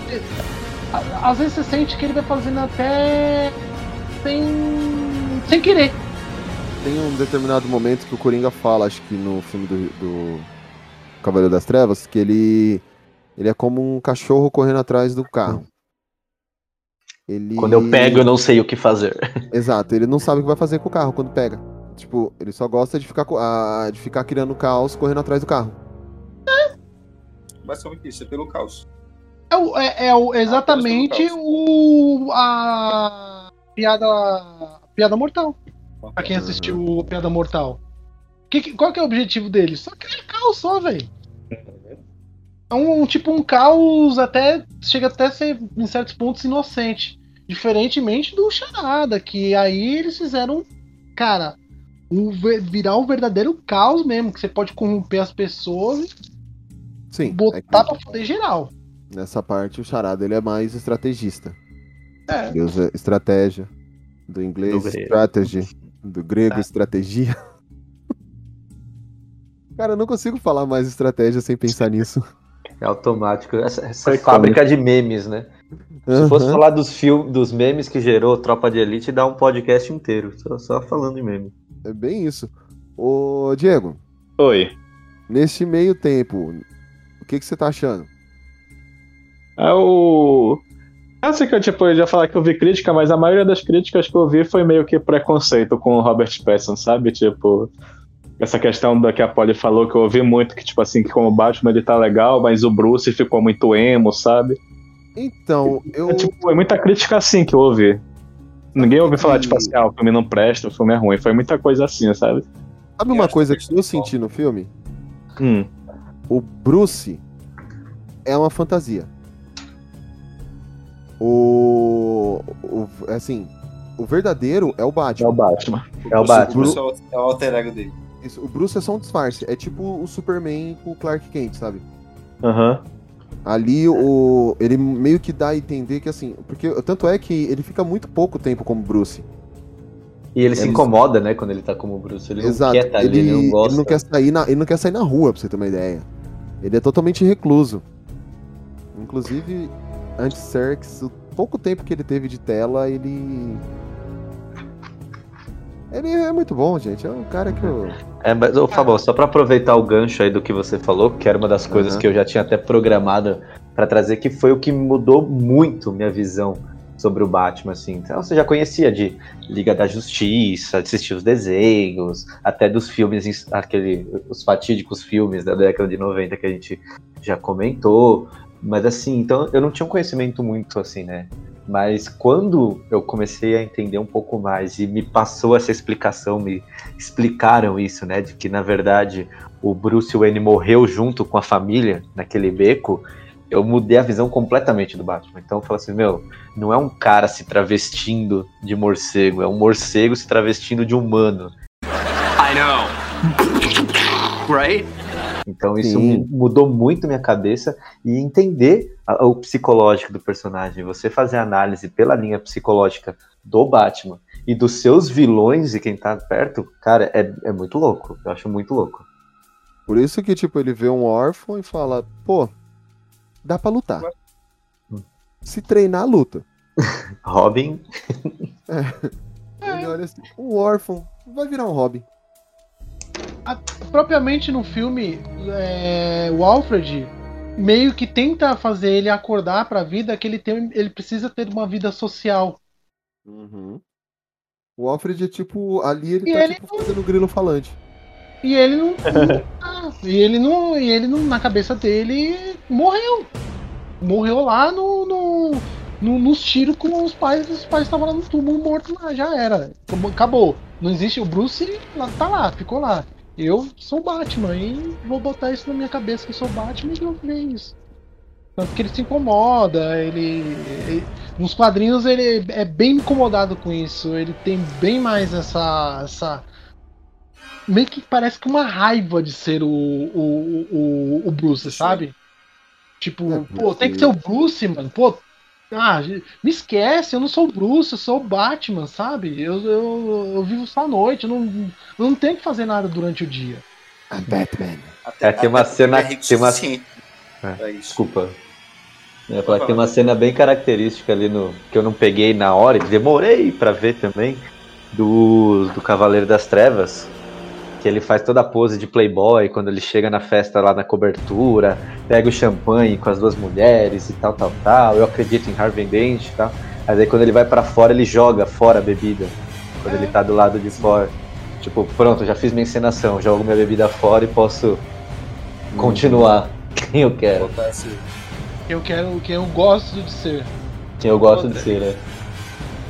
Às vezes você sente que ele vai fazendo até. sem. sem querer. Tem um determinado momento que o Coringa fala, acho que no filme do, do Cavaleiro das Trevas, que ele ele é como um cachorro correndo atrás do carro. Ele... Quando eu pego, eu não sei o que fazer. Exato, ele não sabe o que vai fazer com o carro quando pega. Tipo, ele só gosta de ficar, ah, de ficar criando caos correndo atrás do carro. Basicamente isso, é pelo caos. É, o- é- é o- exatamente o. a. piada. piada mortal. Pra quem assistiu o Piada Mortal. Que, que- qual que é o objetivo dele? Só criar caos só, velho. É um, tipo um caos até. chega até a ser, em certos pontos, inocente. Diferentemente do Charada, que aí eles fizeram. Cara, um, virar um verdadeiro caos mesmo, que você pode corromper as pessoas e Sim. é botar pra foder geral. Nessa parte, o Charada ele é mais estrategista. É. Ele usa estratégia. Do inglês, Do strategy. Do grego, Tá. estratégia. Cara, eu não consigo falar mais estratégia sem pensar nisso. É automático. Essa, essa fábrica de memes, né? Se Aham. fosse falar dos, fil dos memes que gerou Tropa de Elite, dá um podcast inteiro. Só, só falando em meme. É bem isso. Ô, Diego. Oi. Nesse meio tempo, o que, que você tá achando? É o. Que eu tipo, eu ia falar que eu vi crítica, mas a maioria das críticas que eu vi foi meio que preconceito com o Robert Pattinson, sabe? Tipo, essa questão da que a Polly falou que eu ouvi muito, que tipo assim, que como Batman ele tá legal, mas o Bruce ficou muito emo, sabe? Então, eu. É, tipo, foi muita crítica assim que eu ouvi. Ninguém ouviu falar, tipo assim, ah, o filme não presta, o filme é ruim. Foi muita coisa assim, sabe? Sabe uma coisa que eu senti no filme? Hum. O Bruce é uma fantasia. O. o assim, o verdadeiro é o Batman. É o Batman. É o Batman. Bruce é o- é o alter ego dele. Isso, o Bruce é só um disfarce. É tipo o Superman com o Clark Kent, sabe? Aham. Ali o ele meio que dá a entender que assim, porque tanto é que ele fica muito pouco tempo como Bruce. E ele se incomoda, né, quando ele tá como Bruce. Ele Exato. não quer tá ali, ele, ele não gosta. ele não quer sair na, ele não quer sair na rua, pra você ter uma ideia. Ele é totalmente recluso. Inclusive, antes Serx, o pouco tempo que ele teve de tela, ele ele é muito bom, gente. É um cara que eu É, mas, ô, Fabão, só pra aproveitar o gancho aí do que você falou, que era uma das coisas Aham. que eu já tinha até programado pra trazer, que foi o que mudou muito minha visão sobre o Batman, assim. Então, você já conhecia de Liga da Justiça, assistia os desenhos, até dos filmes, aquele, os fatídicos filmes da década de 90 que a gente já comentou. Mas assim, então eu não tinha um conhecimento muito assim, né? Mas quando eu comecei a entender um pouco mais e me passou essa explicação, me explicaram isso, né? De que na verdade o Bruce Wayne morreu junto com a família naquele beco, eu mudei a visão completamente do Batman. Então eu falo assim, meu, não é um cara se travestindo de morcego, é um morcego se travestindo de humano. I know. Right? Então isso Sim. mudou muito minha cabeça e entender a- o psicológico do personagem. Você fazer análise pela linha psicológica do Batman e dos seus vilões e quem tá perto, cara, é, é muito louco. Eu acho muito louco. Por isso que, tipo, ele vê um órfão e fala, pô, dá pra lutar. Se treinar, luta. Robin, Ele olha assim, um órfão vai virar um Robin. A- propriamente no filme, é, o Alfred meio que tenta fazer ele acordar pra vida que ele, tem, ele precisa ter uma vida social. O Alfred é tipo, ali ele E tá ele tipo fazendo grilo falante. E ele não. E ele não. E ele não, na cabeça dele, morreu. Morreu lá no. no, no- nos tiros com os pais. Os pais estavam lá no túmulo morto lá, já era. Acabou-. Não existe. O Bruce lá, tá lá, ficou lá. Eu sou o Batman e vou botar isso na minha cabeça que eu sou Batman e vou ver isso. Tanto que ele se incomoda, ele, ele- Nos quadrinhos ele é bem incomodado com isso. Ele tem bem mais essa. essa meio que parece que uma raiva de ser o, o, o, o Bruce, sabe? Tipo, pô, tem que ser o Bruce, mano. Pô, ah, me esquece, eu não sou o Bruce, eu sou o Batman, sabe? Eu, eu, eu vivo só à noite, eu não, eu não tenho que fazer nada durante o dia. Batman. é, tem uma cena. é Tem uma, É, desculpa. Eu ia falar que tem uma cena bem característica ali no. que eu não peguei na hora, e demorei pra ver também, do, do Cavaleiro das Trevas. Que ele faz toda a pose de playboy quando ele chega na festa lá na cobertura, pega o champanhe com as duas mulheres e tal, tal, tal. Eu acredito em Harvey Dent e tal. Mas aí quando ele vai pra fora, ele joga fora a bebida. Quando ele tá do lado de fora. Tipo, pronto, já fiz minha encenação, jogo minha bebida fora e posso continuar quem eu quero. Eu quero, quem eu gosto de ser. Quem eu gosto de ser, né?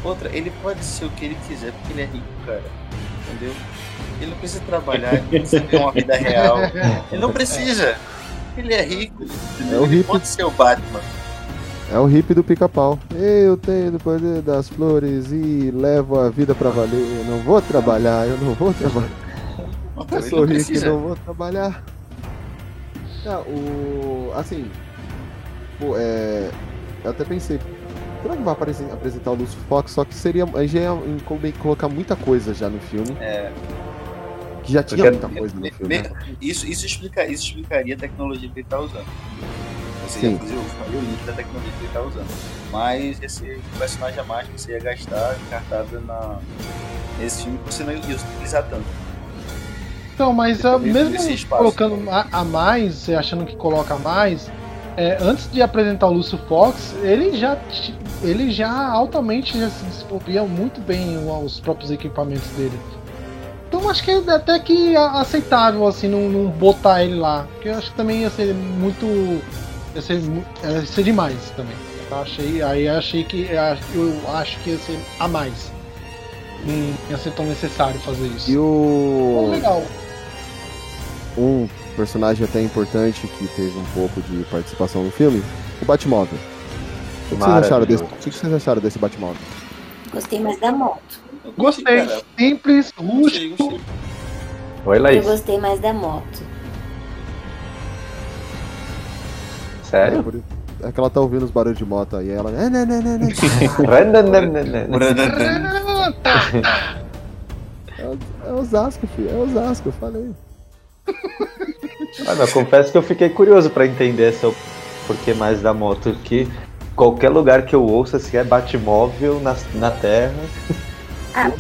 Outra, ele pode ser o que ele quiser porque ele é rico, cara. Entendeu? Ele não precisa trabalhar, ele não precisa ter uma vida real. Ele não precisa. Ele é rico. É o ele hippie. pode ser o Batman. É o hippie do pica-pau. Eu tenho o poder das flores e levo a vida pra valer. Eu não vou trabalhar, eu não vou trabalhar. Eu ele sou rico e não vou trabalhar. Não, o. Assim. Pô, é. Eu até pensei. Será que vai aparecer, apresentar o Lucius Fox? Só que seria. Aí já ia colocar muita coisa já no filme. É. Que já tinha muita coisa no filme. né? Isso, isso, explica, isso explicaria a tecnologia que ele tá usando. Você Sim. ia fazer o, link da tecnologia que ele tá usando. Mas esse personagem a mais que você ia gastar encartada na, nesse filme, você não ia utilizar tanto. Então, mas ah, Talvez mesmo colocando a, a mais, você achando que coloca a mais, é, antes de apresentar o Lúcio Fox, ele já, ele já altamente já se desenvolvia muito bem os próprios equipamentos dele. Então acho que é até que aceitável assim não, não botar ele lá, porque eu acho que também ia ser muito ia ser, ia ser demais também. Eu achei, aí achei que eu acho que ia ser a mais. Não ia ser tão necessário fazer isso. E o. Legal. Um personagem até importante que teve um pouco de participação no filme, o Batmóvel. O que, vocês acharam desse, o que vocês acharam desse Batmóvel? Gostei mais da moto. Gostei. Simples, rústico. Oi, Eu Laís. gostei mais da moto. Sério? É, por é que ela tá ouvindo os barulhos de moto aí, ela. "É, né." É, é Osasco, filho. É Osasco, eu falei. Ah, não, confesso que eu fiquei curioso pra entender essa porquê mais da moto, que qualquer lugar que eu ouça se é Batmóvel na, na Terra. Ah.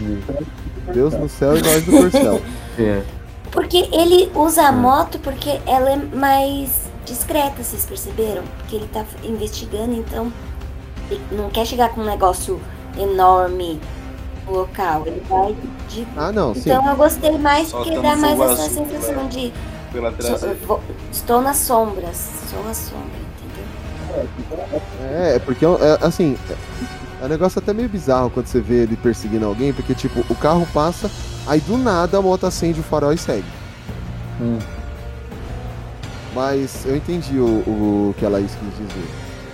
Deus no céu e nós no porcel. É. Porque ele usa a moto porque ela é mais discreta, vocês perceberam? Porque ele tá investigando, então ele não quer chegar com um negócio enorme no local. Ele vai de. Ah, não, sim. Então eu gostei mais Só porque dá mais essa azul, sensação de. Vou- estou nas sombras. Sou a sombra, entendeu? É, é porque é, assim. É um negócio até meio bizarro quando você vê ele perseguindo alguém, porque tipo, o carro passa, aí do nada a moto acende o farol e segue. Hum. Mas eu entendi o, o que a Laís quis dizer.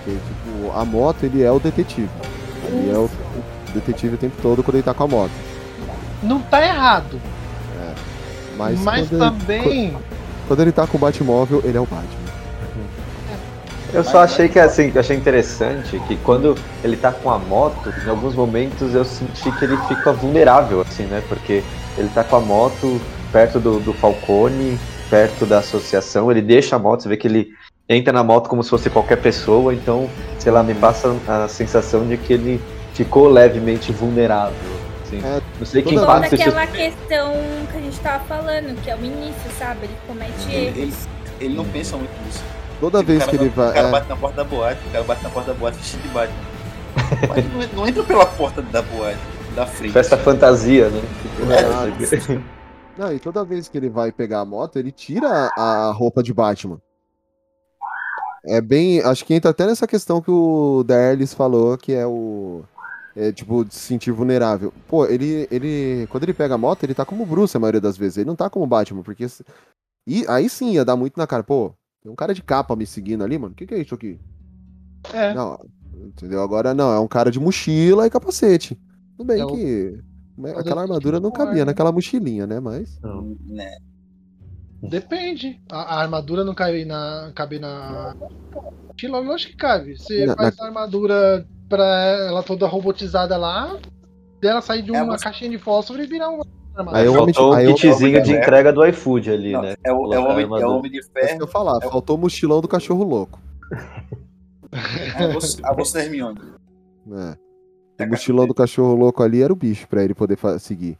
Que, tipo, a moto ele é o detetive. Ele é o, o detetive o tempo todo quando ele tá com a moto. Não tá errado. Mas, Mas, quando ele- também. Quando ele tá com o Batmóvel, ele é o Batman. Eu só achei que assim, eu achei interessante que quando ele tá com a moto, em alguns momentos eu senti que ele fica vulnerável, assim, né? Porque ele tá com a moto perto do, do Falcone, perto da associação, ele deixa a moto, você vê que ele entra na moto como se fosse qualquer pessoa, então, sei lá, me passa a sensação de que ele ficou levemente vulnerável. Assim. não sei que Toda impacto isso aquela questão que a gente tava falando, que é o início, sabe? Ele comete Ele, erros. ele, ele não pensa muito nisso. Toda O vez que ele vai- vai. O cara é, bate na porta da boate, o cara bate na porta da boate vestido de Batman. Mas não, não entra pela porta da boate, da frente. Festa fantasia, né? É. Não, e toda vez que ele vai pegar a moto, ele tira a a roupa de Batman. É bem. Acho que entra até nessa questão que o Derlis falou, que é o. É, tipo, de se sentir vulnerável. Pô, ele, ele. Quando ele pega a moto, ele tá como Bruce a maioria das vezes. Ele não tá como Batman, porque. se- E aí sim ia dar muito na cara. Pô, tem um cara de capa me seguindo ali, mano. O que, que é isso aqui? É. Não, entendeu? Agora não, é um cara de mochila e capacete. Tudo bem É que. Aquela armadura não cabia né? naquela mochilinha, né? Mas. Né? Depende. A, a armadura não cabe na. cabe na. Mochila, lógico que cabe. Você Na- faz a armadura pra ela toda robotizada lá, dela sair de É, uma você- caixinha de fósforo e virar uma armadura. Aí eu Faltou o kitzinho de entrega do iFood ali, Não, né? é, o, é, o homem, é o Homem de É isso que eu Ferro, falar, faltou o mochilão do cachorro louco. a bolsa, a da Hermione. É. O mochilão do cachorro louco ali era o bicho pra ele poder seguir.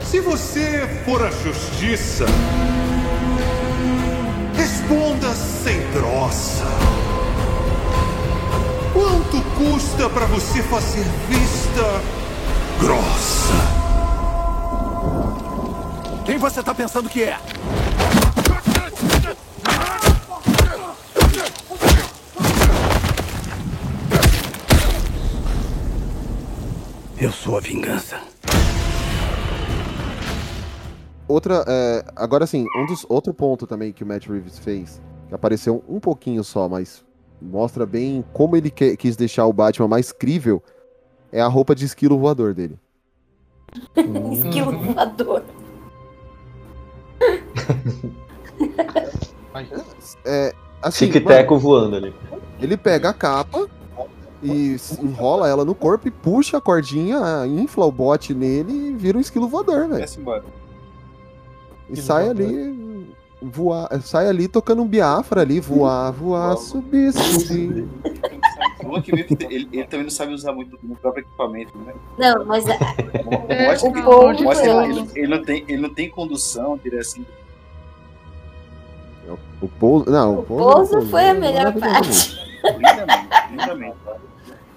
Se você for a justiça, responda sem troça. Quanto custa pra você fazer vista grossa? Quem você tá pensando que é? Eu sou a vingança. Outra, é, agora sim, um dos outro ponto também que o Matt Reeves fez, que apareceu um pouquinho só, mas mostra bem como ele que- quis deixar o Batman mais crível, é a roupa de esquilo voador dele. Esquilo voador. É, assim, Tic-teco voando ali. ele pega a capa e enrola ela no corpo e puxa a cordinha, infla o bote nele e vira um esquilo voador, velho. E sai ali voar, sai ali tocando um biafra ali, voar, voar, subir, subir. O ele, ele também não sabe usar muito o próprio equipamento, né? Não, mas a- Mostra o que, povo mostra que é- ele, ele não tem, ele não tem condução, direção. O pouso, não, o pouso, Pouso foi a melhor parte. Lindamente,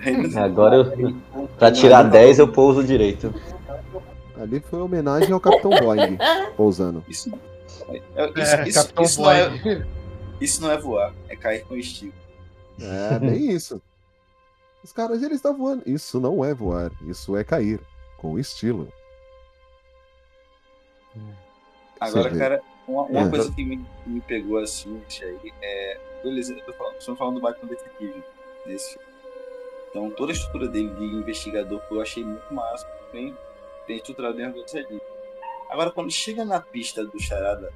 lindamente. Agora, eu, pra tirar 10, eu pouso direito. Ali foi homenagem ao Capitão Boeing pousando. Isso, é, isso, É, isso, isso não é, isso não é voar, é cair com estilo. É, bem isso. Os caras, eles estão voando. Isso não é voar, isso é cair. Com estilo. Agora, Você vê. cara, uma, uma É. coisa que me, me pegou assim, aí, é. Beleza, eu tô falando, estou falando do Batman Detetive nesse filme. Então, toda a estrutura dele de investigador eu achei muito massa, bem, bem estruturado, bem organizadinho. Agora, quando chega na pista do Charada,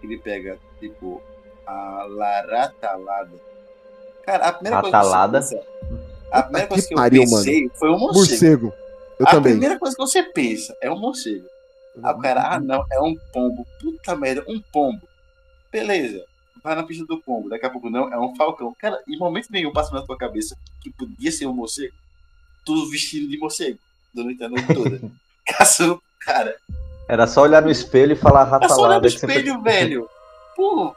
ele pega, tipo, a Laratalada. Cara, a primeira Ratalada? coisa que você pensa, a primeira coisa que eu pariu, pensei mano. foi o morcego. Morcego. Eu a também. primeira coisa que você pensa é um morcego. O cara, ah não, é um pombo. Puta merda, um pombo. Beleza, vai na pista do pombo. Daqui a pouco não, é um falcão. Cara, em momento nenhum passa na tua cabeça que podia ser um morcego. Tudo vestido de morcego. Durante a noite toda. Caçando cara. Era só olhar no espelho e falar É só olhar ratalada. no espelho, velho. Pô,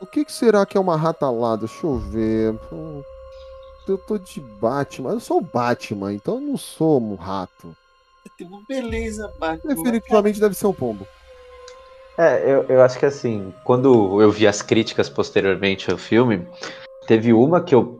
O que, que será que é uma ratalada? Deixa eu ver. Eu tô de Batman. Eu sou o Batman, então eu não sou um rato. tipo, beleza, Batman. Definitivamente deve ser um pombo. É, eu, eu acho que assim, quando eu vi as críticas posteriormente ao filme, teve uma que eu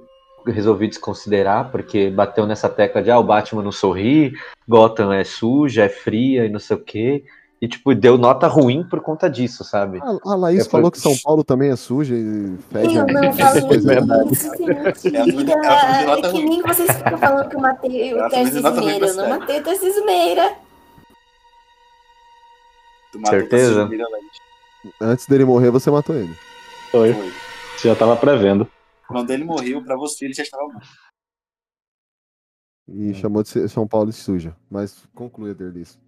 resolvi desconsiderar, porque bateu nessa tecla de ah, o Batman não sorri, Gotham é suja, é fria e não sei o quê. E, tipo, deu nota ruim por conta disso, sabe? A, a Laís É, falou foi- que São Paulo também é suja e fede. Eu a- não falei é. isso, mentira. É que nem vocês ficam falando que eu matei o Tarcísio Meira. Eu não matei o Tarcísio Meira. Certeza? Antes dele morrer, você matou ele. Foi. Foi. Você já tava prevendo. Quando ele morreu, pra você, ele já estava morto. E chamou de São Paulo de suja. Mas conclui a Derlis.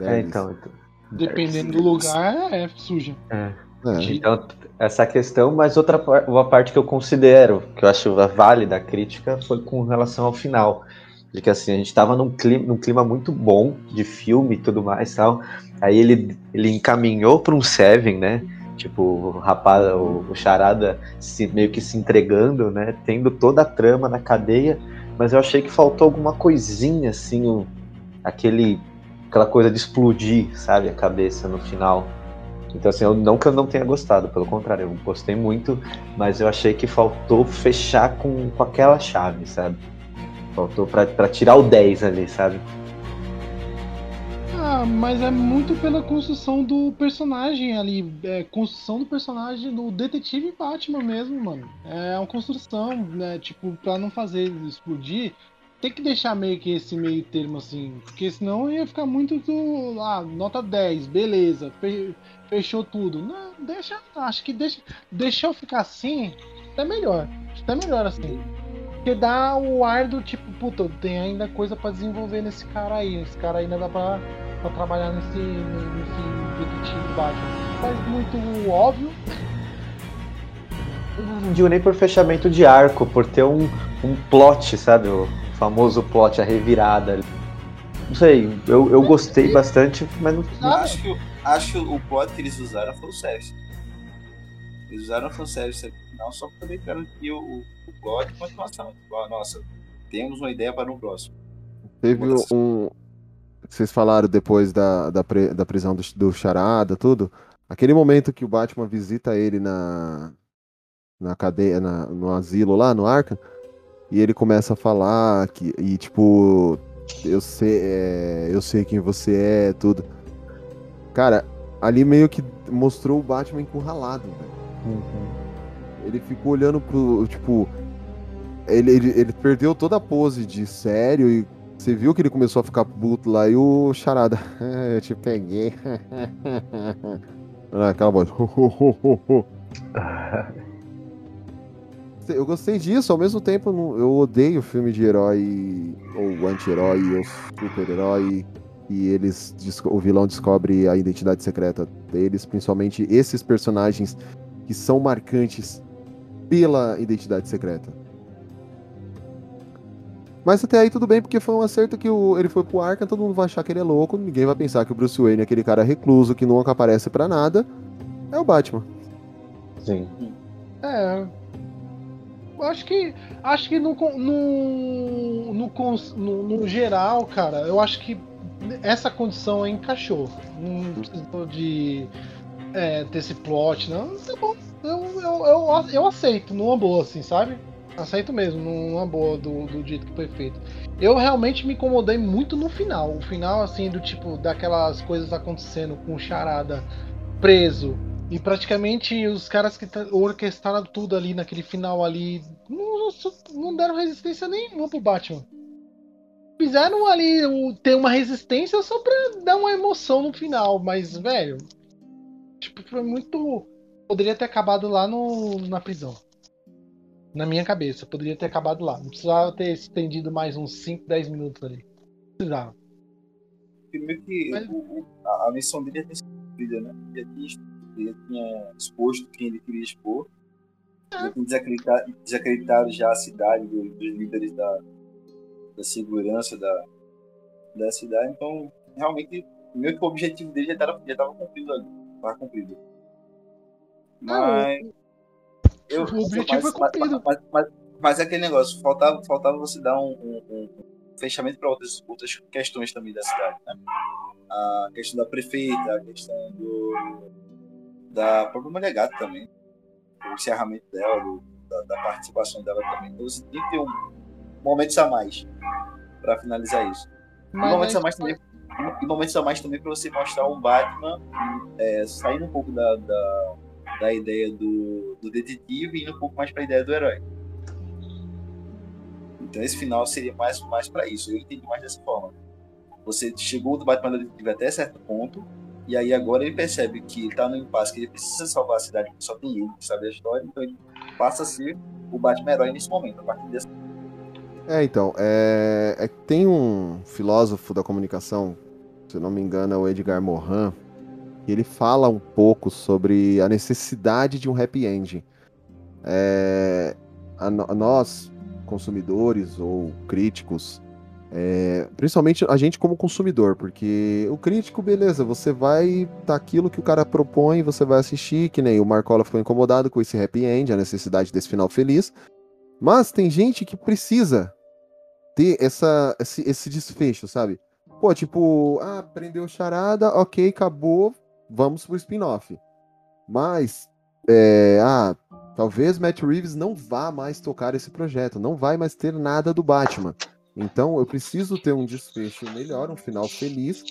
É, então, então. Dependendo do lugar, é suja. É. É. Então, essa questão, mas outra uma parte que eu considero, que eu acho válida a crítica, foi com relação ao final. De que assim, a gente tava num clima, num clima muito bom de filme e tudo mais tal. Aí ele, ele encaminhou para um Seven, né? Tipo, o rapaz, o, o Charada se, meio que se entregando, né? Tendo toda a trama na cadeia, mas eu achei que faltou alguma coisinha, assim, aquele, aquela coisa de explodir, sabe, a cabeça no final. Então, assim, eu, não que eu não tenha gostado, pelo contrário, eu gostei muito, mas eu achei que faltou fechar com, com aquela chave, sabe? Faltou pra tirar o 10 ali, sabe? Ah, mas é muito pela construção do personagem ali. É construção do personagem do detetive Batman mesmo, mano. É uma construção, né? Tipo, pra não fazer explodir, tem que deixar meio que esse meio termo assim. Porque senão ia ficar muito do. Ah, nota 10, beleza. fe- Fechou tudo. Não, deixa. Acho que deixa. Deixa eu ficar assim. É melhor. Acho que é melhor assim. Porque dá o ar do tipo, puta, tem ainda coisa pra desenvolver nesse cara aí. Esse cara ainda dá pra, pra trabalhar nesse, nesse detetive Batman. Faz muito óbvio. Eu não digo nem por fechamento de arco, por ter um, um plot, sabe? O famoso plot, a revirada. ali. Não sei, eu, eu gostei bastante, mas não. Acho que, o- acho que o plot que eles usaram foi o service. Eles usaram o fanservice no final só pra poder garantir o, o, o plot e continuação. Tipo, ah, nossa, temos uma ideia para um próximo. Teve um. Vocês falaram depois da, da, pre- da prisão do, do Charada, tudo. Aquele momento que o Batman visita ele na, na cadeia, na- no asilo lá, no Arkham, e ele começa a falar que, e tipo, eu sei, é, eu sei quem você é, tudo. Cara, ali meio que mostrou o Batman encurralado, velho. Ele ficou olhando pro, tipo, ele, ele, ele perdeu toda a pose de sério e você viu que ele começou a ficar puto lá e o Charada, "Ah, eu te peguei. Ah, Aquela voz. Eu gostei disso, ao mesmo tempo eu odeio filme de herói ou anti-herói ou super-herói e eles o vilão descobre a identidade secreta deles, principalmente esses personagens que são marcantes pela identidade secreta. Mas até aí tudo bem, porque foi um acerto que o- ele foi pro Arkham, todo mundo vai achar que ele é louco, ninguém vai pensar que o Bruce Wayne é aquele cara recluso que nunca aparece pra nada. É o Batman. Sim. É. eu Acho que. Acho que no, no, no, no, no geral, cara, eu acho que essa condição aí encaixou. Não precisou de é, ter esse plot, não. Tá bom. Eu, eu, eu, eu aceito, numa boa, assim, sabe? Aceito mesmo, numa boa do, do jeito que foi feito. Eu realmente me incomodei muito no final. O final, assim, do tipo, daquelas coisas acontecendo com o Charada preso. E praticamente os caras que tá- orquestraram tudo ali naquele final ali não, não deram resistência nenhuma pro Batman. Fizeram ali ter uma resistência só pra dar uma emoção no final, mas, velho. Tipo, foi muito. Poderia ter acabado lá no, na prisão. Na minha cabeça, poderia ter acabado lá. Não precisava ter estendido mais uns 5, 10 minutos ali. Não precisava. Primeiro que o- a, a missão dele tinha sido cumprida, né? Ele tinha, ele tinha exposto quem ele queria expor. Já tinha desacreditado, desacreditado já a cidade do- dos líderes da, da segurança da, da cidade. Então, realmente, meio que o objetivo dele já estava já tava cumprido ali. Tava cumprido. Mas. Eu- o objetivo mas, foi cumprido. Mas, mas, mas é aquele negócio, faltava, faltava você dar um, um- um fechamento para outras, outras questões também da cidade. Né? A questão da prefeita, a questão do, da própria mulher gato também. O encerramento dela, do- da, da participação dela também. Então você tem que ter um momentos a mais para finalizar isso. E momentos a mais também. E momentos a mais também para você mostrar um Batman é, saindo um pouco da, da, da ideia do, do detetive e um pouco mais para a ideia do herói. Então esse final seria mais, mais para isso. Eu entendi mais dessa forma. Você chegou do Batman detetive até certo ponto, E aí agora ele percebe que ele tá no impasse, que ele precisa salvar a cidade, que só tem ele que sabe a história, então ele passa a ser o Batman herói nesse momento, a partir desse É, então, é, é tem um filósofo da comunicação, se não me engano, é o Edgar Morin, que ele fala um pouco sobre a necessidade de um happy end. É, a a nós, consumidores ou críticos, é, principalmente a gente como consumidor, porque o crítico, beleza, você vai tá aquilo que o cara propõe, você vai assistir, que nem o Marcola ficou incomodado com esse happy end, a necessidade desse final feliz. Mas tem gente que precisa ter essa, esse, esse desfecho, sabe? Pô, tipo, ah, prendeu charada, ok, acabou, vamos pro spin-off. Mas, é, ah, talvez Matt Reeves não vá mais tocar esse projeto, não vai mais ter nada do Batman. Então eu preciso ter um desfecho melhor, um final feliz,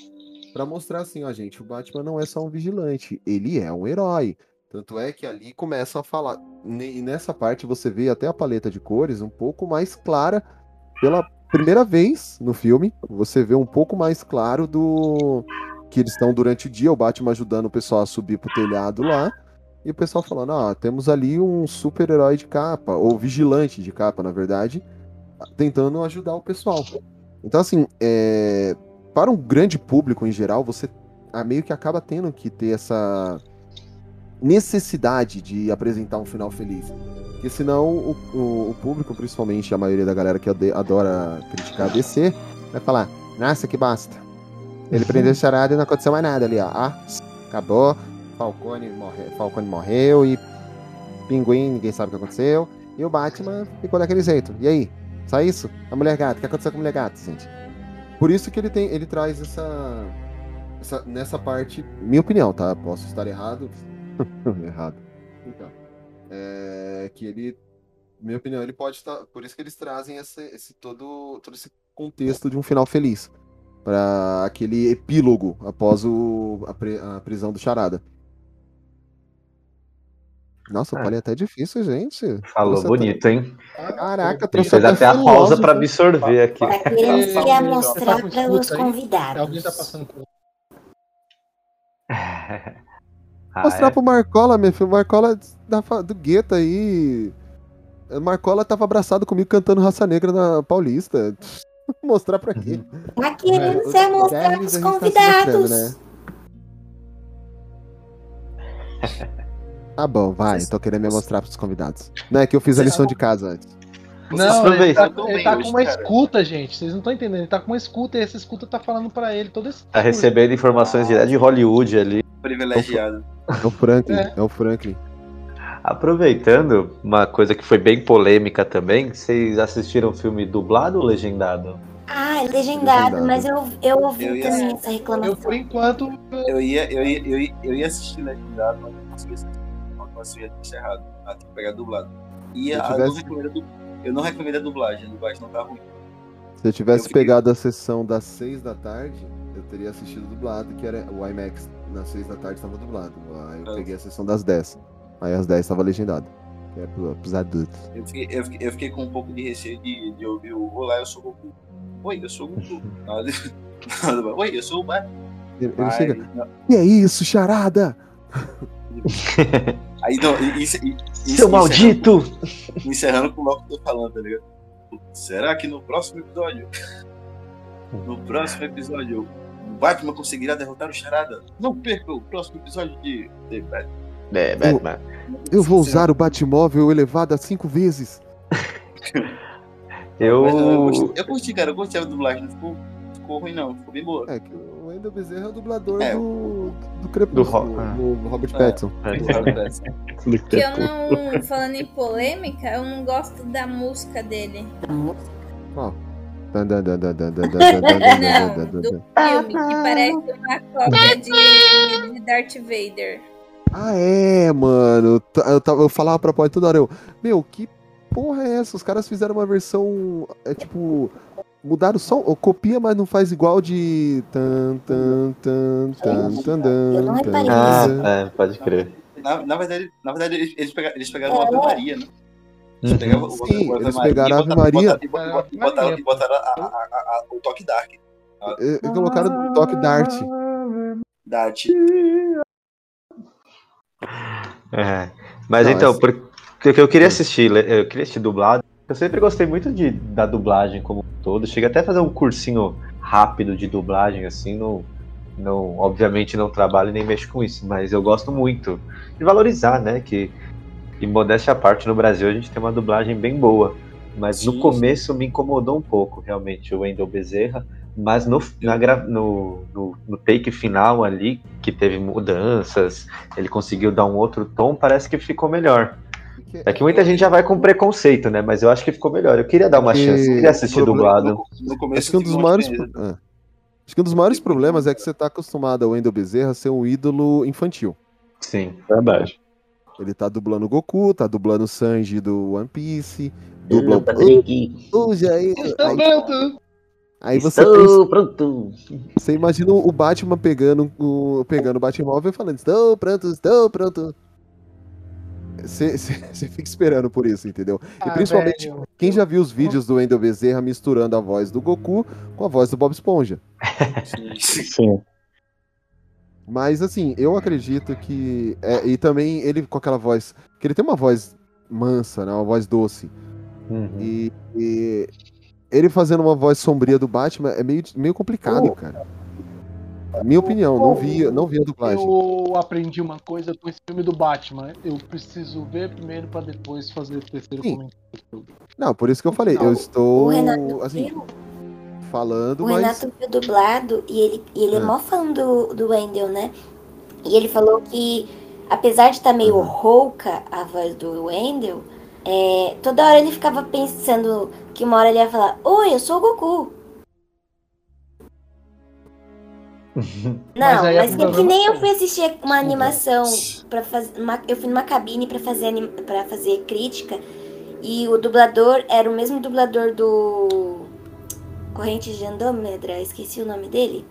pra mostrar assim, ó, gente, o Batman não é só um vigilante, ele é um herói. Tanto é que ali começam a falar. E nessa parte você vê até a paleta de cores um pouco mais clara. Pela primeira vez no filme, você vê um pouco mais claro do. Que eles estão durante o dia, o Batman ajudando o pessoal a subir pro telhado lá. E o pessoal falando, ó, temos ali um super-herói de capa, ou vigilante de capa, na verdade, tentando ajudar o pessoal. Então, assim, é, para um grande público em geral, você ah, meio que acaba tendo que ter essa necessidade de apresentar um final feliz. Porque senão o, o- o público, principalmente a maioria da galera que adora criticar a DC, vai falar, nossa, que bosta. Ele prendeu o charada e não aconteceu mais nada ali, ó. Ah, acabou, Falcone, morre, Falcone morreu e Pinguim, ninguém sabe o que aconteceu. E o Batman ficou daquele jeito. E aí? Só isso? A mulher gata, o que aconteceu com a mulher gata, gente? Por isso que ele tem, ele traz essa, essa nessa parte, minha opinião, tá? Posso estar errado. errado. Então, é que ele, minha opinião, ele pode estar, por isso que eles trazem esse, esse todo, todo esse contexto de um final feliz para aquele epílogo após o, a, pri- a prisão do Charada. Nossa, Ah. o Paulinho é até difícil, gente. Falou Trouxe bonito, hein? até- Caraca, trouxe fez até a pausa pra absorver aqui. Tá querendo se Alguém- mostrar tá para os convidados. Alguém tá passando por. Ah, Mostrar é? pro Marcola, meu filho. Marcola da, do gueto aí. Marcola tava abraçado comigo cantando Raça Negra na Paulista. Mostrar pra quê? Tá querendo É, se mostrar Guedes, para os a gente tá convidados. mostrando, Tá bom, vai. Tô querendo me mostrar pros convidados. Não é que eu fiz a lição de casa antes. Não, ele tá, ele tá hoje, com uma cara. escuta, gente. Vocês não estão entendendo. Ele tá com uma escuta e essa escuta tá falando pra ele todo esse. Tá recebendo informações direto de Hollywood ali. privilegiado. É o Franklin, É. é, o Franklin. Aproveitando, uma coisa que foi bem polêmica também, vocês assistiram o filme dublado ou legendado? Ah, é legendado, Legendado. mas eu, eu ouvi Eu também essa Eu, reclamação. por enquanto, Eu ia, eu ia, eu ia, eu ia assistir legendado, mas não consegui assistir. Não consegui assistir errado. Ah, tem que pegar dublado. E Se a, tivesse- eu, não recomendo a du- eu não recomendo a dublagem, a dublagem não tá ruim. Se eu tivesse Eu fiquei- pegado a sessão das 6 da tarde, eu teria assistido dublado, que era o IMAX nas 6 da tarde estava dublado. Aí eu peguei a sessão das 10. Aí às 10 estava legendado. É pro, pros adultos. Eu fiquei, eu, fiquei, eu fiquei com um pouco de receio de, de ouvir o Olá, eu sou o Goku. Oi, eu sou o Goku. Oi, eu sou o Batman. Ele, chega. não. E é isso, charada? Aí não, isso, isso- Seu maldito! Encerrando, encerrando com o que eu tô falando, tá ligado? Será que no próximo episódio? No próximo episódio, o Batman conseguirá derrotar o Charada? Não perca o próximo episódio de The Batman. É, Batman. Eu, eu vou usar o Batmóvel elevado a cinco vezes. eu... Eu, curti, eu cara, eu curti a dublagem, não ficou, ficou ruim não, ficou bem boa. É, que o Wendel Bezerra é o dublador é, do, do Crepúsculo, do, Ro... ah. do Robert Pattinson. É, que eu não, falando em polêmica, eu não gosto da música dele. Qual? Oh. Não, do filme, que parece uma cópia de Darth Vader. Ah, é, mano. T- Eu, tava, eu falava pra Pode toda hora, eu, meu, que porra é essa? Os caras fizeram uma versão, é tipo, mudaram só, ou copia, mas não faz igual de tan, tan, tan, tan, tan, tan, Eu tan, Ah, é, pode crer. Na, na verdade, na verdade eles, eles pegaram, eles pegaram o Ave Maria, né? Eles Uhum. pegaram o- o- Sim, o Ave eles pegaram e a Ave Maria. E botaram, e botaram, e botaram a- a- a- a- o toque dark. E, e colocaram o toque Dart. Dati. É. Mas Não, então, porque eu queria assistir, eu queria assistir dublado. Eu sempre gostei muito de, da dublagem como um todo. Cheguei até a fazer um cursinho rápido de dublagem, assim, não, não, obviamente não trabalho e nem mexo com isso, mas eu gosto muito de valorizar, né? Que, em modéstia à parte, no Brasil a gente tem uma dublagem bem boa. Mas no Sim, começo me incomodou um pouco, realmente, o Wendel Bezerra. Mas no, na no, no, no take final ali, que teve mudanças, ele conseguiu dar um outro tom, parece que ficou melhor. É que muita gente já vai com preconceito, né? Mas eu acho que ficou melhor. Eu queria dar uma Porque chance, eu queria assistir o problema- dublado. Acho que um dos maiores. ah. Acho que um dos maiores problemas é que você tá acostumado ao Wendel Bezerra ser um ídolo infantil. Sim. Verdade. Ele tá dublando o Goku, tá dublando o Sanji do One Piece, dubla o Patrick. o Jair. Estou Aí. Aí você Estou pensa, pronto. você imagina o Batman pegando o pegando o Batmóvel e falando: "Estou pronto, estou pronto". Você, fica esperando por isso, entendeu? E Ah, principalmente velho. quem já viu os vídeos do Wendel Bezerra misturando a voz do Goku com a voz do Bob Esponja. Sim. Mas assim, eu acredito que. é, e também ele com aquela voz. Que ele tem uma voz mansa, né? Uma voz doce. Uhum. E, e ele fazendo uma voz sombria do Batman é meio, meio complicado, Oh. cara. Minha opinião, não vi, não vi a dublagem. Eu aprendi uma coisa com esse filme do Batman. Eu preciso ver primeiro pra depois fazer o terceiro Sim. comentário. Não, por isso que eu falei, eu O estou Renato assim, viu? falando, O mas. Renato viu dublado e ele, e ele é Ah. mó fã do, do Wendell, né? E ele falou que, apesar de estar meio rouca a voz do Wendell, é, toda hora ele ficava pensando que uma hora ele ia falar: Oi, eu sou o Goku. Não, mas, é que, problema que nem eu fui assistir uma animação para fazer. eu fui numa cabine pra fazer para fazer crítica e o dublador era o mesmo dublador do Corrente de Andômeda, esqueci o nome dele.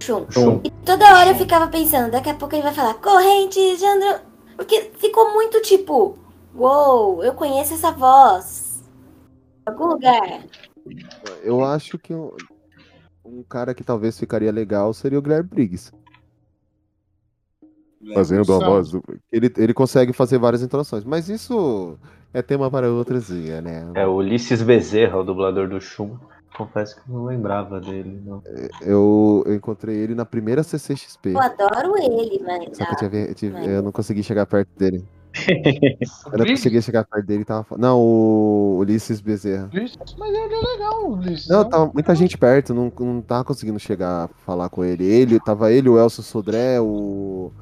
Shun. Shun. E toda hora eu ficava pensando, daqui a pouco ele vai falar Corrente de Andômeda, porque ficou muito tipo, uou, eu conheço essa voz. Algum lugar. Eu acho que um, um cara que talvez ficaria legal seria o Guilherme Briggs. Fazendo a voz. do- Ele, ele consegue fazer várias entonações, mas isso é tema para outras dias, né? É o Ulisses Bezerra, o dublador do Shun. Confesso que eu não lembrava dele, não. Eu, eu encontrei ele na primeira CCXP. Eu adoro ele, mas. Só que eu, ah, tive- eu tive- mas- eu não consegui chegar perto dele. Eu não consegui chegar perto dele, tava. Não, o Ulisses Bezerra. Mas ele é legal, Ulisses. Não, tava muita gente perto, não, não tava conseguindo chegar a falar com ele. Ele, tava ele, o Elcio Sodré, o,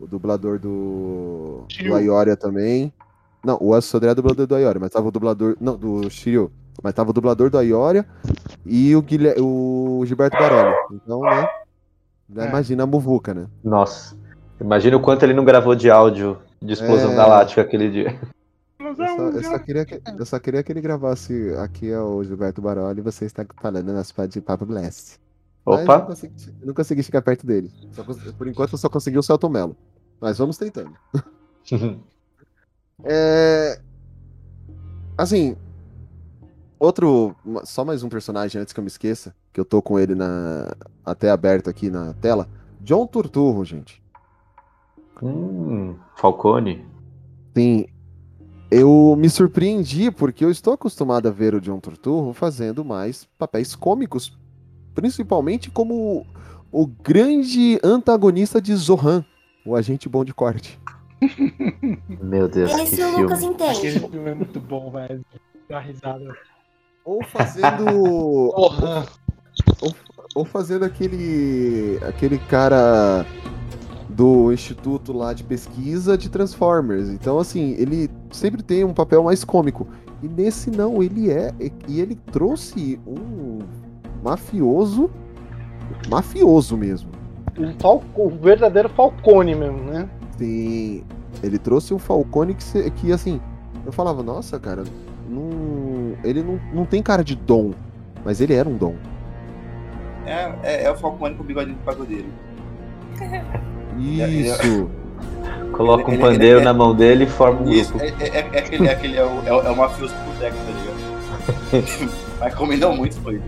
o dublador do, do Shiryu. Ayoria também. Não, o Elcio Sodré é dublador do Ayoria, mas tava o dublador. Não, do Shiryu. Mas tava o dublador do Ayoria e o, Guilher, o Gilberto Barelli. Então, né? já É. Imagina a muvuca, né? Nossa. Imagina o quanto ele não gravou de áudio de Explosão É. Galáctica aquele dia. Eu só, eu só queria que, eu só queria que ele gravasse aqui é o Gilberto Baroli e você está falando nosso de Papo Blast. Mas eu não Opa! consegui, eu não consegui chegar perto dele. Só por enquanto eu só consegui o Celto Melo. Mas vamos tentando. É... Assim, outro, só mais um personagem antes que eu me esqueça, que eu tô com ele na até aberto aqui na tela. John Turturro, gente. hum, Falcone. Sim, eu me surpreendi porque eu estou acostumado a ver o John Turturro fazendo mais papéis cômicos, principalmente como o grande antagonista de Zohan, o agente bom de corte. Meu Deus, que Esse o Lucas filme. Aquele entende. filme é muito bom, velho. Dá risada. Ou fazendo Porra. ou, ou fazendo aquele aquele cara do instituto lá de pesquisa de Transformers. Então assim, ele sempre tem um papel mais cômico. E nesse não, ele é e ele trouxe um mafioso mafioso mesmo. Um falco, o verdadeiro Falcone mesmo, né? Sim, ele trouxe um Falcone que, que assim, eu falava, nossa, cara, não, ele não, não tem cara de dom, mas ele era um dom. É, é, é o Falcone com o bigodinho de pagodeiro. Isso. Coloca um Ele- ele- pandeiro ele- na mão dele e forma um Isso, grupo. é, é, é aquele, é aquele é o, é o, é o mafioso pro boteco, tá ligado? Mas combinou muito, foi.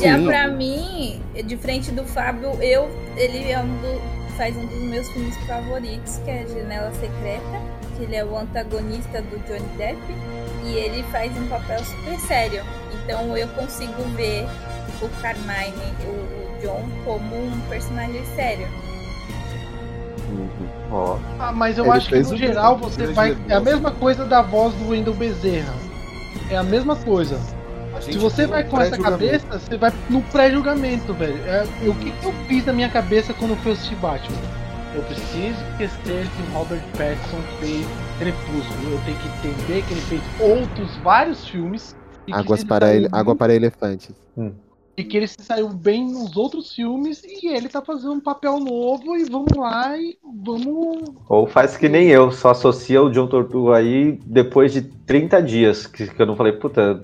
Já Sim. pra mim, de frente do Fábio, eu, ele é um do- faz um dos meus filmes favoritos, que é Janela Secreta, que ele é o antagonista do Johnny Depp, e ele faz um papel super sério. Então eu consigo ver o Carmine, o, o John, como um personagem sério. Ó, Ah, mas eu Ele acho que no geral você vai. É a mesma coisa da voz do Wendel Bezerra. É a mesma coisa. A Se você vai com essa cabeça, você vai no pré-julgamento, velho. É, o que, que eu fiz na minha cabeça quando eu fui assistir Batman? Eu preciso esquecer que o Robert Pattinson fez Crepúsculo. Eu tenho que entender que ele fez outros vários filmes. Águas para, ele, água para elefantes. E que ele se saiu bem nos outros filmes e ele tá fazendo um papel novo e vamos lá e vamos. Ou faz que nem eu, só associa o John Tortuga aí depois de 30 dias, que, que eu não falei, puta,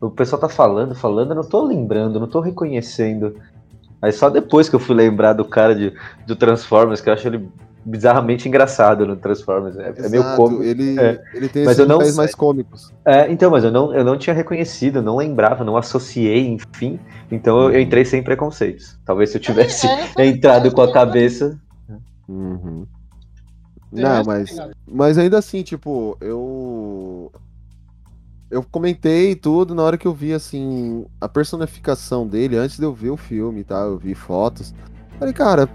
o pessoal tá falando, falando, eu não tô lembrando, não tô reconhecendo. Aí só depois que eu fui lembrar do cara de, do Transformers, que eu acho ele bizarramente engraçado no Transformers. É, é meio Exato, cômico. Ele, É. ele tem Mas esses eu não mais cômicos. É, então, mas eu não, eu não tinha reconhecido, não lembrava, não associei, enfim. Então eu, eu entrei sem preconceitos. Talvez se eu tivesse É, entrado com a cabeça. Uhum. É, Não, mas, mas ainda assim, tipo, eu. Eu comentei tudo na hora que eu vi, assim, a personificação dele, antes de eu ver o filme tal, eu vi fotos. Falei, cara,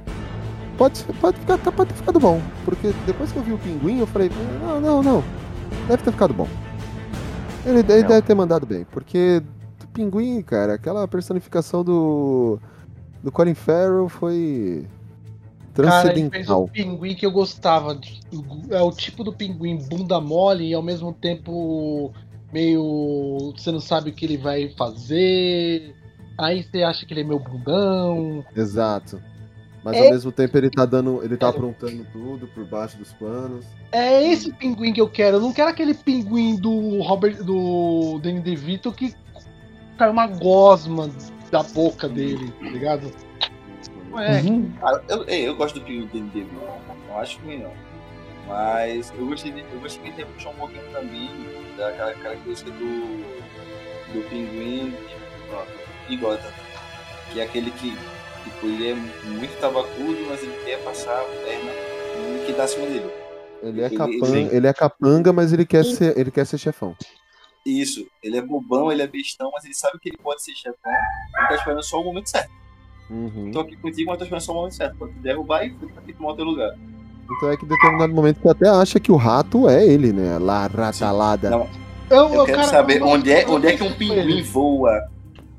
pode, pode, ficar, tá- pode ter ficado bom. Porque depois que eu vi o pinguim, eu falei, não, não, não. Deve ter ficado bom. Ele, ele deve ter mandado bem. Porque do pinguim, cara, aquela personificação do. Do Colin Farrell foi. Cara, ele fez Transcendental. o pinguim que eu gostava. É o tipo do pinguim bunda mole e ao mesmo tempo meio. Você não sabe o que ele vai fazer. Aí você acha que ele é meu bundão. Exato. Mas É- ao mesmo tempo ele tá dando. Ele tá aprontando tudo por baixo dos panos. É esse pinguim que eu quero. Eu não quero aquele pinguim do Robert. do Danny DeVito que caiu uma gosma da boca dele, tá ligado? Não é. Cara, eu, eu gosto do pinguim dele, dele, não acho ruim não. Mas eu gostei, de, eu gostei que ele puxou um pouquinho também daquela característica do, do pinguim e Gotham. Que é aquele que tipo, ele é muito tabacudo, mas ele quer passar a perna no que tá acima dele. Ele é, Ele- capanga, ele- ele é capanga, mas ele quer, ser, ele quer ser chefão. Isso, ele é bobão, ele é bestão, mas ele sabe que ele pode ser chefão e tá esperando só o momento certo. Uhum. Tô aqui contigo, mas tô esperando só o momento certo. Pode te derrubar e fica aqui tomar o teu lugar. Então é que em determinado momento você até acha que o rato é ele, né? Lá, ratalada. Não, Eu, Eu quero saber onde é, onde é que um pinguim voa.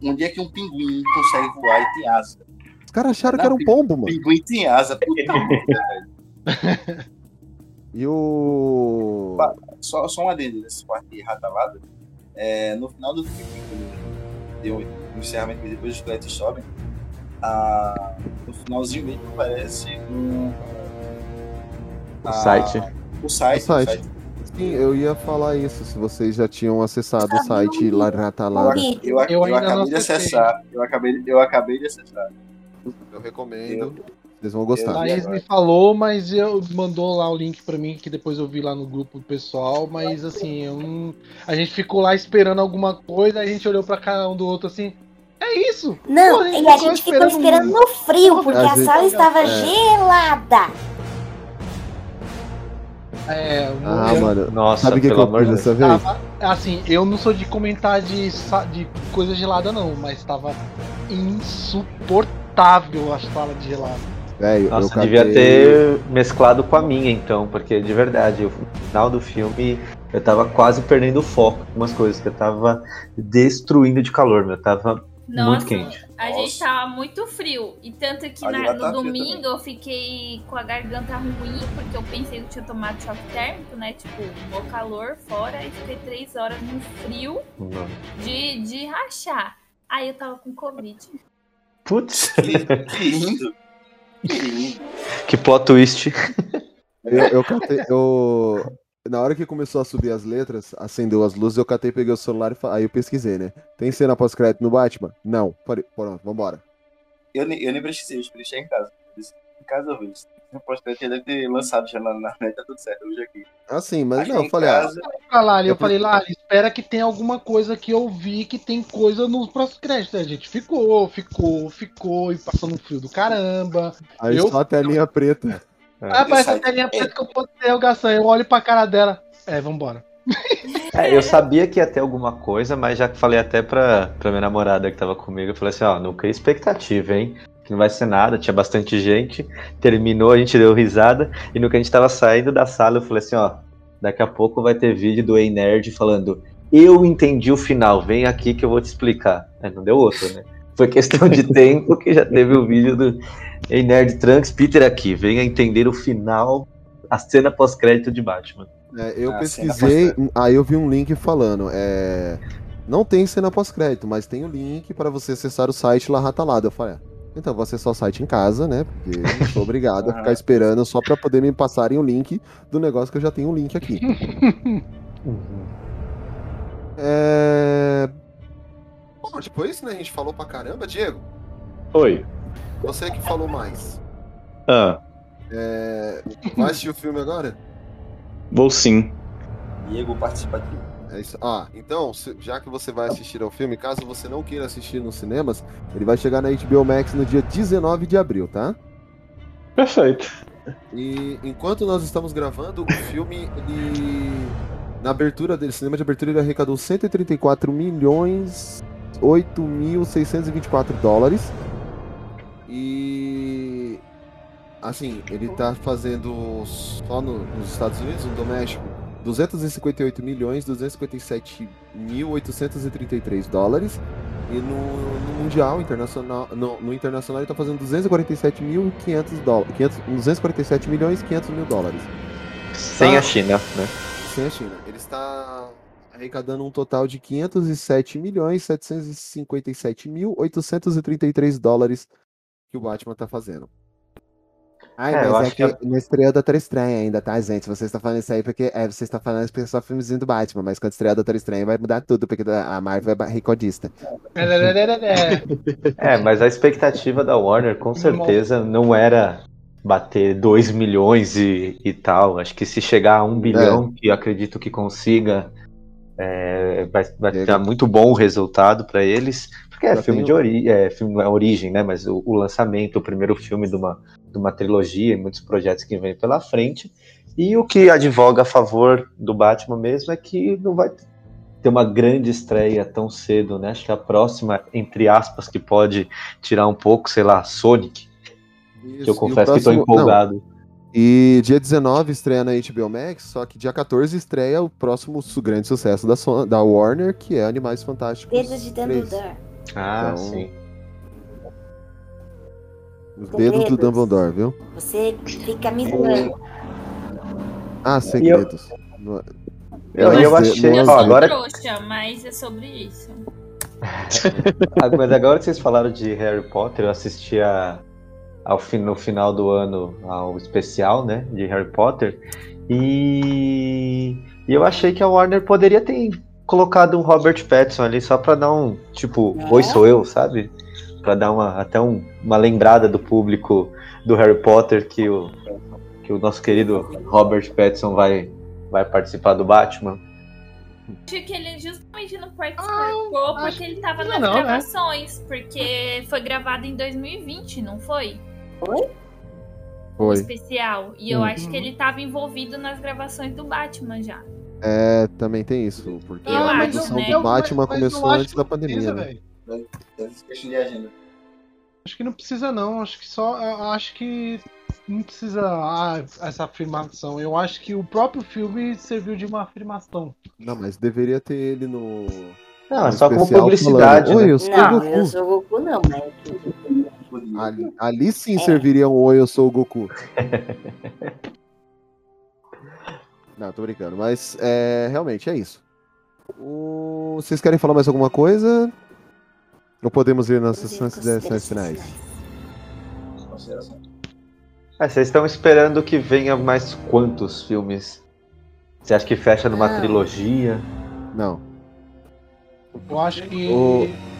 Onde é que um pinguim consegue voar e tem asa? Os caras acharam que Não, era um pombo, mano. Pinguim tem asa. Puta merda. E o. Só, só um adendo nessa parte de ratalada. É, no final do filme, quando deu o encerramento que depois os créditos sobem, a, no finalzinho mesmo aparece um. O a- site. O site. O site. Sim, eu ia falar isso, se vocês já tinham acessado o site La Ratalada. Eu, a- Eu eu não acabei de acessar. Eu acabei, eu acabei de acessar. Eu recomendo. Eu- Vocês vão gostar. Laís me falou, mas eu mandou lá o link pra mim, que depois eu vi lá no grupo do pessoal, mas assim, eu não- a gente ficou lá esperando alguma coisa, a gente olhou pra cada um do outro assim, é isso! Não, Pô, e a gente ficou esperando no frio, porque A a gente- sala estava é. gelada. É, o Ah, eu- mano. Nossa, Sabe o que, eu amor fiz de dessa vez? tava, assim, eu não sou de comentar de, de coisa gelada não, mas tava insuportável a sala de gelado. Eu Nossa, catei... devia ter mesclado com a minha, então, porque de verdade, o final do filme eu tava quase perdendo o foco em algumas coisas, que eu tava destruindo de calor, meu. Eu tava Nossa, muito quente. A gente tava muito frio. E tanto que na- no tá frio domingo eu fiquei com a garganta ruim, porque eu pensei que eu tinha tomado choque térmico, né? Tipo, no calor fora, e fiquei três horas no frio de, de rachar. Aí eu tava com Covid. Putz, Que, lindo. Que lindo. que plot twist. Eu, eu catei. Eu... Na hora que começou a subir as letras, acendeu as luzes, eu catei, peguei o celular e fa- aí eu pesquisei, né? Tem cena pós-crédito no Batman? Não. Falei, pronto, vambora. Eu, nem- eu nem precisei, eu deixei em casa. Em casa eu vejo. No pós-crédito deve ter lançado já na, na net, tá tudo certo, já aqui. Assim, mas Achei não, eu falei, ah, casa. Lali, eu falei, Lali, espera que tenha alguma coisa que eu vi que tem coisa nos pós-créditos. A gente ficou, ficou, ficou, e passando um frio do caramba. aí eu, só a telinha preta. Ah, parece a telinha preta que eu posso interrogação. Eu olho pra cara dela. É, vambora. É, eu sabia que ia ter alguma coisa, mas já falei até pra, pra minha namorada que tava comigo, eu falei assim, ó, não cria expectativa, hein? Que não vai ser nada, tinha bastante gente. Terminou, a gente deu risada, e no que a gente tava saindo da sala, eu falei assim, ó, daqui a pouco vai ter vídeo do Ei Nerd falando, eu entendi o final, vem aqui que eu vou te explicar. É, não deu outro, né? Foi questão de tempo que já teve o vídeo do Ei Nerd Trunks, Peter aqui, venha entender o final, a cena pós-crédito de Batman. É, eu Ah, pesquisei, aí eu vi um link falando, é, não tem cena pós-crédito, mas tem o link para você acessar o site La Ratalada. Eu falei, ah, então eu vou acessar o site em casa, né? Porque eu não sou obrigado a ficar esperando só para poder me passarem o link do negócio que eu já tenho o link aqui. É... Bom, depois, né, a gente falou pra caramba, Diego. Oi. Você que falou mais. Ah, É... Vai assistir o filme agora? vou sim. Diego participativo. É isso. Ah, então, se- já que você vai assistir ao filme, caso você não queira assistir nos cinemas, ele vai chegar na HBO Max no dia 19 de abril, tá? Perfeito. E enquanto nós estamos gravando, o filme, ele. Na abertura dele, cinema de abertura, ele arrecadou 134 milhões 8.624 dólares. E. Assim, ele tá fazendo só no- nos Estados Unidos, no doméstico, 258 milhões 257 mil 833 dólares. E no, no Mundial Internacional, no, no Internacional ele tá fazendo 247.500 dólares. 247 milhões 500 mil dólares. Sem Tá. a China, né? Sem a China. Ele está arrecadando um total de 507 milhões 757 mil 833 dólares que o Batman tá fazendo. Ai, É, mas é que, que não estreou Doutor Estranho ainda, tá, gente? Você está falando isso aí porque é, você está falando isso porque é só filmezinho do Batman, mas quando estrear Doutor Estranho vai mudar tudo, porque a Marvel é recordista. É, mas a expectativa da Warner com certeza não era bater 2 milhões e, e tal. Acho que se chegar a 1 bilhão, que eu acredito que consiga, é, vai, vai dar muito bom o resultado para eles. Porque é filme tem de o- ori é, filme não é origem, né? Mas o, o lançamento, o primeiro filme de uma, de uma trilogia e muitos projetos que vêm pela frente. E o que advoga a favor do Batman mesmo é que não vai ter uma grande estreia tão cedo, né? Acho que a próxima, entre aspas, que pode tirar um pouco, sei lá, Sonic. Isso, que eu confesso que tô próximo- empolgado. não. E dia 19 estreia na HBO Max, só que dia 14 estreia o próximo su- grande sucesso da, Son- da Warner, que é Animais Fantásticos. Dedo de 3. Dumbledore. Ah, Então, sim. Os dedos do Segredos. Dumbledore, viu? Você fica me zoando. Ah, segredos. Eu, não é eu os de- achei. é ó, dedos. agora, Trouxa, mas é sobre isso. Ah, mas agora que vocês falaram de Harry Potter, eu assisti a, ao no final do ano ao especial, né, de Harry Potter, e, e eu achei que a Warner poderia ter colocado um Robert Pattinson ali só pra dar um, tipo, oi sou eu, sabe? Pra dar uma, até um- uma lembrada do público do Harry Potter que o, que o nosso querido Robert Pattinson vai, vai participar do Batman. Acho que ele justamente não participou porque ele tava nas não, né? gravações. Porque foi gravado em 2020, não foi? O Foi. especial. E eu Hum. acho que ele tava envolvido nas gravações do Batman já. É, também tem isso, porque Eu a acho, produção né? do Batman Mas eu começou antes que da não pandemia, precisa, né? Acho que não precisa, não. Acho que só. eu Acho que não precisa ah, essa afirmação. Eu acho que o próprio filme serviu de uma afirmação. Não, mas deveria ter ele no. Não, é no só como publicidade, falando, Oi, né? eu sou Não, Goku. eu sou Goku não, mas. Ali, ali sim serviria um Oi, eu sou o Goku. Não, tô brincando, mas é, realmente é isso. O- Vocês querem falar mais alguma coisa? Ou podemos ir nas sessões considerações finais? Consideração. Ah, vocês estão esperando que venha mais quantos filmes? Você acha que fecha numa trilogia? Não. Eu acho que. O-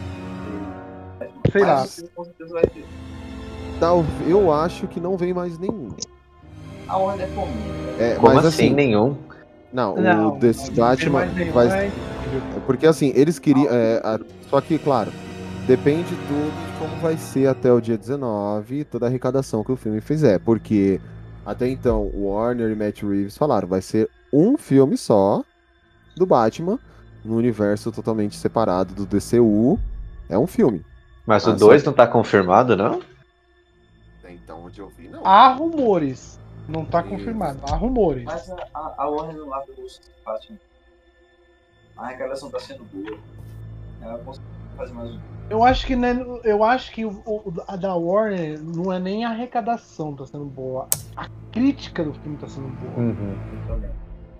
Sei lá. Mas, com certeza vai ter. Tal, eu acho que não vem mais nenhum. A Warner é comum. É, Como mas assim? assim, Nenhum? não, Não, o desse não Batman vai. né? Porque assim, eles queriam. é, a- Só que, claro, depende tudo de como vai ser até o dia 19 toda a arrecadação que o filme fizer. Porque até então, o Warner e Matt Reeves falaram, vai ser um filme só do Batman no universo totalmente separado do DCU. É um filme. Mas o Ah, só 2 que- não tá confirmado, não? Então, onde eu vi, não. Há rumores. Não tá confirmado. Há rumores. Mas a, a, a Warner não larga o Batman. A arrecadação tá sendo boa. Ela consegue fazer mais um. Eu acho que né, eu acho que o, o- a da Warner não é nem a arrecadação tá sendo boa. A crítica do filme tá sendo boa. Uhum.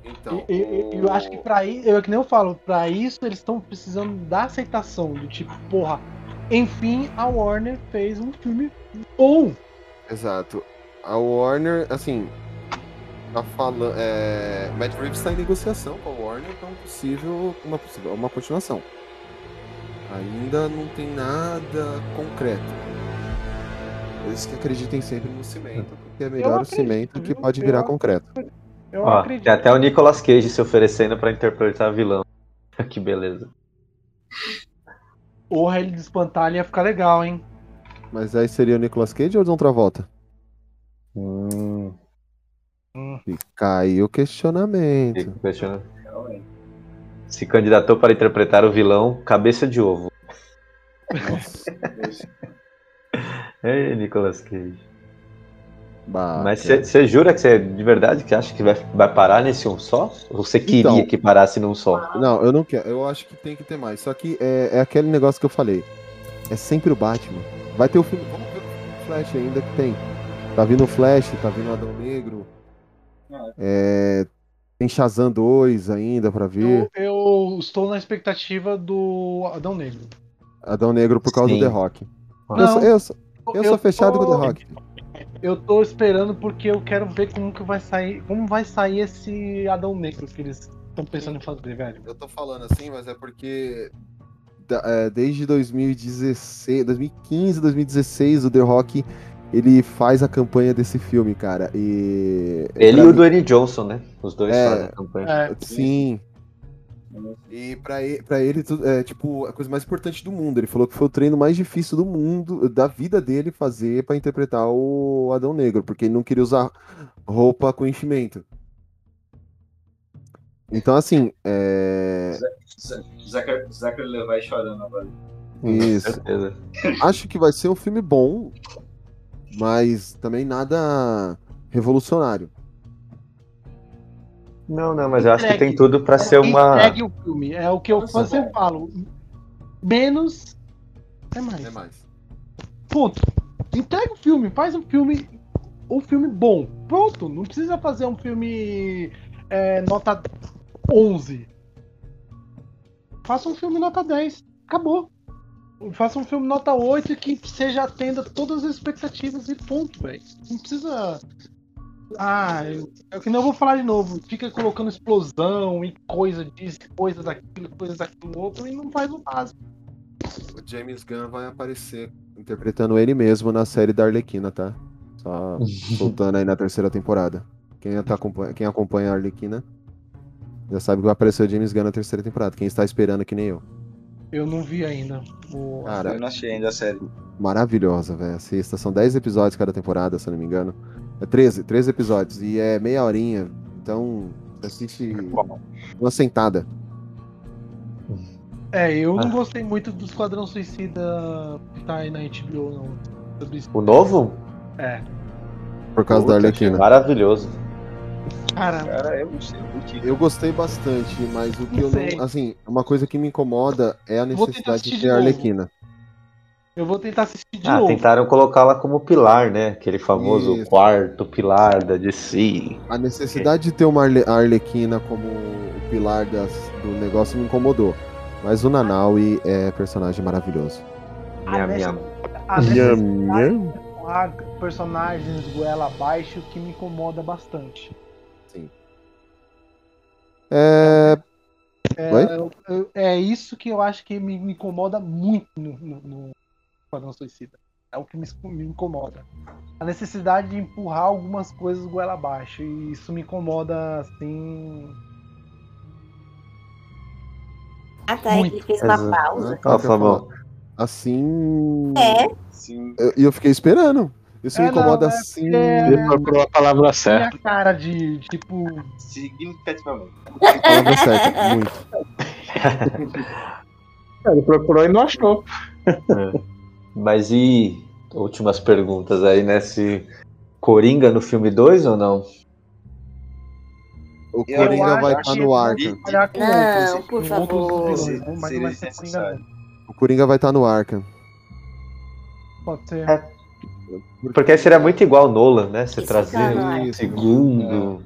Então, E- e- e eu acho que pra isso, eu que nem eu falo, pra isso eles estão precisando da aceitação, do tipo, porra, enfim, a Warner fez um filme bom. Exato. A Warner, assim, tá falando. É... Matt Reeves está em negociação com a Warner para um possível, uma possível, uma continuação. Ainda não tem nada concreto. Eles que acreditem sempre no cimento, porque é melhor o acredito, cimento que pode virar Eu- concreto. Eu Ó, acredito. tem até o Nicolas Cage se oferecendo pra interpretar vilão. que beleza. Porra, ele de espantalho ia ficar legal, hein? Mas aí seria o Nicolas Cage ou o John Travolta? Hum, Fica aí o questionamento. fico questionando. Se candidatou para interpretar o vilão Cabeça de Ovo. Ei, Nicolas Cage. Bah, Mas você jura que você de verdade que acha que vai, vai parar nesse um só? Ou você queria Então. que parasse num só? Não, eu não quero. Eu acho que tem que ter mais. Só que é, é aquele negócio que eu falei. É sempre o Batman. Vai ter o filme. Vamos ver o Flash ainda que tem. Tá vindo o Flash, tá vindo o Adão Negro. É, tem Shazam 2 ainda pra ver. Eu, eu estou na expectativa do Adão Negro. Adão Negro por causa Sim. do The Rock. Eu, Não, sou, eu, sou, eu sou fechado tô- com o The Rock. Eu tô esperando porque eu quero ver como que vai sair, como vai sair esse Adão Negro que eles estão pensando em fazer, velho. Eu tô falando assim, mas é porque é, desde 2016, 2015, 2016, o The Rock ele faz a campanha desse filme, cara. E Ele pra e o mim- Dwayne Johnson, né? Os dois É, fazem a campanha. É, Sim. E pra ele, pra ele tudo- é tipo a coisa mais importante do mundo. Ele falou que foi o treino mais difícil do mundo, da vida dele fazer pra interpretar o Adão Negro, porque ele não queria usar roupa com enchimento. Então, assim, é. Zachary Zachary Levi chorando agora. Isso. Com certeza. Acho que vai ser um filme bom, mas também nada revolucionário. Não, não, mas eu acho que Entregue. tem tudo pra ser uma. Entregue o filme, é o que eu sempre falo. Menos é mais. É mais. Ponto. Entrega o filme, faz um filme. Um filme bom. Pronto. Não precisa fazer um filme é, nota 11. Faça um filme nota 10. Acabou. Faça um filme nota 8 que seja atenda todas as expectativas e ponto, velho. Não precisa. Ah, é que não vou falar de novo. Fica colocando explosão e coisa disso, coisa daquilo, coisa daquilo outro e não faz o básico. O James Gunn vai aparecer interpretando ele mesmo na série da Arlequina, tá? Só soltando aí na terceira temporada. Quem, tá, acompanha, quem acompanha a Arlequina já sabe que vai aparecer o James Gunn na terceira temporada. Quem está esperando que nem eu. Eu não vi ainda. O... Cara, Eu não achei ainda a série. maravilhosa, velho. Assista. São 10 episódios cada temporada, se eu não me engano. É 13, 13 episódios. E é meia horinha. Então, você assiste uma sentada. É, eu não Ah. gostei muito do Esquadrão Suicida que tá aí na HBO, não. O novo? É. Por causa Puta, da Arlequina. Maravilhoso. Cara, Cara, eu gostei, eu. Eu gostei bastante, mas o que eu sei. não. Assim, uma coisa que me incomoda é a necessidade de ter a novo. Eu vou tentar assistir de Ah, novo. tentaram colocá-la como pilar, né? Aquele famoso Isso. quarto pilar da DC. A necessidade de ter uma Arlequina como o pilar das- do negócio me incomodou. Mas o Nanaui é personagem maravilhoso. Minha, minha. A Nham, necessidade nham. de empurrar personagens goela abaixo que me incomoda bastante. Sim. É. É, Oi? eu- eu- é isso que eu acho que me, me incomoda muito no, no, no Esquadrão Suicida. É o que me, me incomoda. A necessidade de empurrar algumas coisas goela abaixo. E isso me incomoda, assim. Ah, tá. Ele fez uma pausa. Ah, Fabão. Assim. É. Sim. Eu- E eu, fiquei esperando. Isso me É, não, incomoda é assim. Ele procurou a palavra Minha certa. cara de, tipo. Significativamente. Palavra certa, muito. Ele procurou e não achou. É. Mas e últimas perguntas aí, né? Se Coringa no filme 2 ou não? O Eu Coringa acho vai estar no Arca. vai trabalhar com Não, outros, por com outros favor. vilões, Se- não, mas não vai ser. Coringa, não. O Coringa vai estar no Arca. Pode ser. É. Porque aí seria muito igual o Nolan, né? Você trazer um segundo.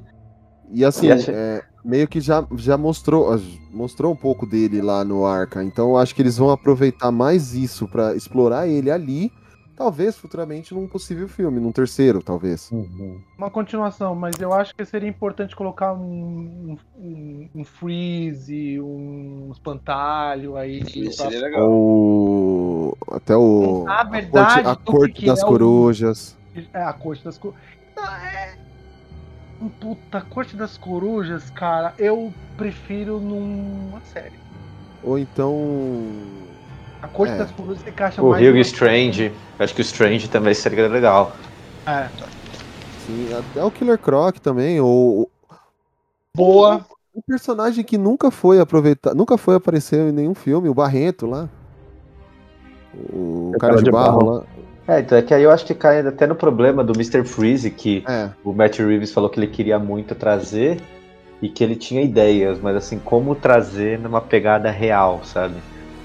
E assim, E acha- é, meio que já, já mostrou, mostrou um pouco dele lá no Arca. Então eu acho que eles vão aproveitar mais isso pra explorar ele ali. Talvez futuramente num possível filme, num terceiro, talvez. Uhum. Uma continuação, mas eu acho que seria importante colocar um, um, um freeze, um espantalho aí. Seria legal. Ou até o Na a verdade, corte, a corte que das é o- corujas. É, a corte das corujas. É. Um Puta, a corte das corujas, cara, eu prefiro numa série. Ou então A corte É. das corujas se encaixa O mais. Hugh numa- Strange. Acho que o Strange também seria legal. É. sim, até o Killer Croc também, ou Boa. um personagem que nunca foi aproveitado, nunca foi aparecer em nenhum filme, o Barreto lá. O O cara de barro lá. É, então é que aí eu acho que cai até no problema do Mr. Freeze, que É, o Matt Reeves falou que ele queria muito trazer e que ele tinha ideias, mas assim, como trazer numa pegada real, sabe?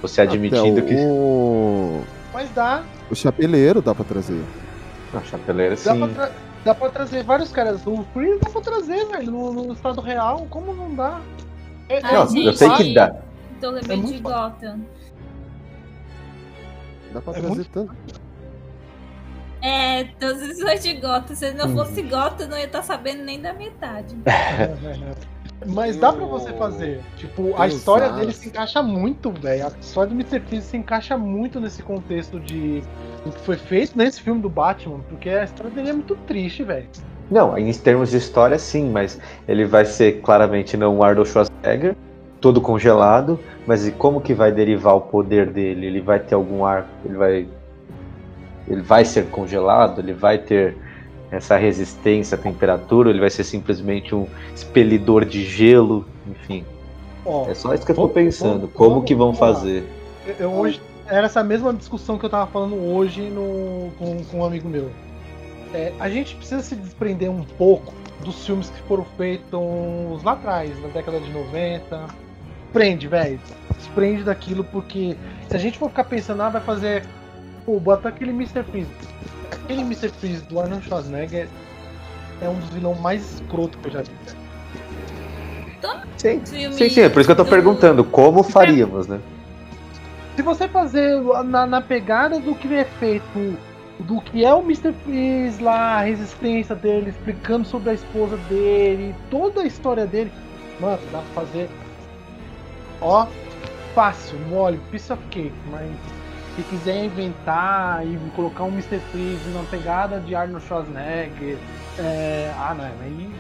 Você admitindo até que. o, Mas dá. o chapeleiro dá pra trazer. Não, chapeleiro Dá pra, sim. tra- dá pra trazer vários caras. O Freeze dá pra trazer, velho, no, no estado real. Como não dá? É, Não, gente, eu sei que dá. Tô lembrando É de Gotham. Dá pra É trazer muito- tanto. É, todas as visões de Gotham. Se não Uhum. fosse Gotham, eu não ia estar sabendo nem da metade. Mas dá pra você fazer. Tipo, a história os dele se encaixa muito, velho. A história do Mr. Freeze se encaixa muito nesse contexto de do que foi feito nesse filme do Batman, porque a história dele é muito triste, velho. Não, em termos de história, sim, mas ele vai ser claramente não um Arnold Schwarzenegger, todo congelado, mas e como que vai derivar o poder dele? Ele vai ter algum ar, ele vai ele vai ser congelado, ele vai ter essa resistência à temperatura, ele vai ser simplesmente um expelidor de gelo, enfim. Ó, É só isso que eu tô pensando, vamos- como que vão fazer? Eu, eu hoje era essa mesma discussão que eu tava falando hoje no, com, com um amigo meu. É, a gente precisa se desprender um pouco dos filmes que foram feitos lá atrás, na década de 90. Prende, velho. Desprende daquilo, porque se a gente for ficar pensando, ah, vai fazer. Pô, bota aquele Mr. Freeze. Aquele Mr. Freeze do Arnold Schwarzenegger é um dos vilões mais escroto que eu já vi. Sim, sim, sim, é por isso que eu tô do- perguntando, como faríamos, né? Se você fazer na, na pegada do que é feito, do que é o Mr. Freeze lá, a resistência dele, explicando sobre a esposa dele, toda a história dele, mano, dá pra fazer. Ó, fácil, mole, piece of cake, mas se quiser inventar e colocar um Mr. Freeze na pegada de Arnold Schwarzenegger, é, ah não, aí.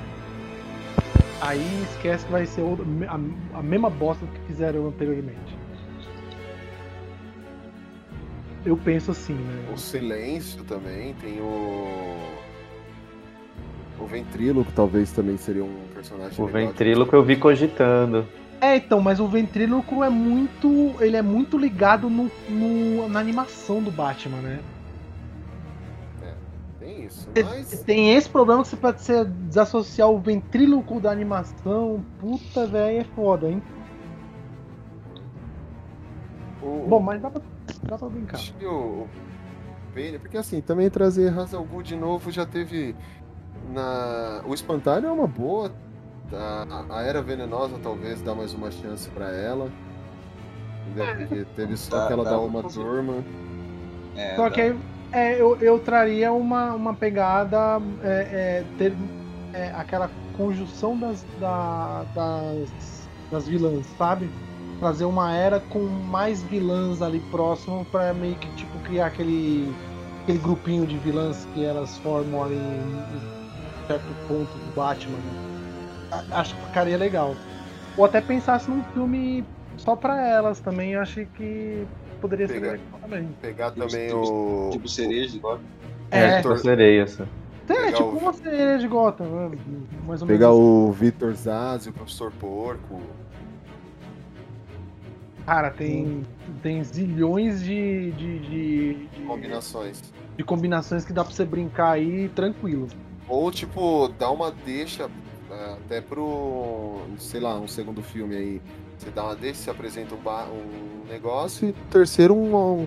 Aí esquece que vai ser outra- a, a mesma bosta que fizeram anteriormente. Eu penso assim, né? O silêncio também, tem o. O ventríloco talvez também seria um personagem. O ventríloco eu vi cogitando. É, então, mas o ventríloco é muito. Ele é muito ligado no, no- na animação do Batman, né? Tem isso. Mas Tem esse problema que você pode ser, desassociar o ventríloco da animação. Puta, velho, é foda, hein? o, Bom, mas dá pra, dá pra brincar. acho que o, porque assim, também trazer Hazel Ghul de novo já teve na o Espantalho é uma boa. A, a Era Venenosa talvez dá mais uma chance pra ela. Porque teve só Dá- aquela dá da uma turma. É, Só dá. que aí é, eu, eu traria uma, uma pegada. É, é, ter é, aquela conjunção das, da- das, das vilãs, sabe? Trazer uma era com mais vilãs ali próximo pra meio que tipo criar aquele. aquele grupinho de vilãs que elas formam ali em certo ponto do Batman. A- Acho que ficaria legal. Ou até pensasse num filme só pra elas também, eu achei que poderia ser Pegar- legal também. Pegar também o. Tipo cereja de Gotham. É, Tipo sereia, assim. É, Pegar tipo o- uma sereia de Gotham, né? mais ou Pegar menos. o Vitor Zazzi, o Professor Porco. Cara, tem, tem zilhões de, de, de, de- Combinações. de combinações que dá pra você brincar aí tranquilo. Ou, tipo, dá uma deixa é, até pro. sei lá, um segundo filme aí. Você dá uma deixa, você apresenta um, ba- um negócio e terceiro um, um,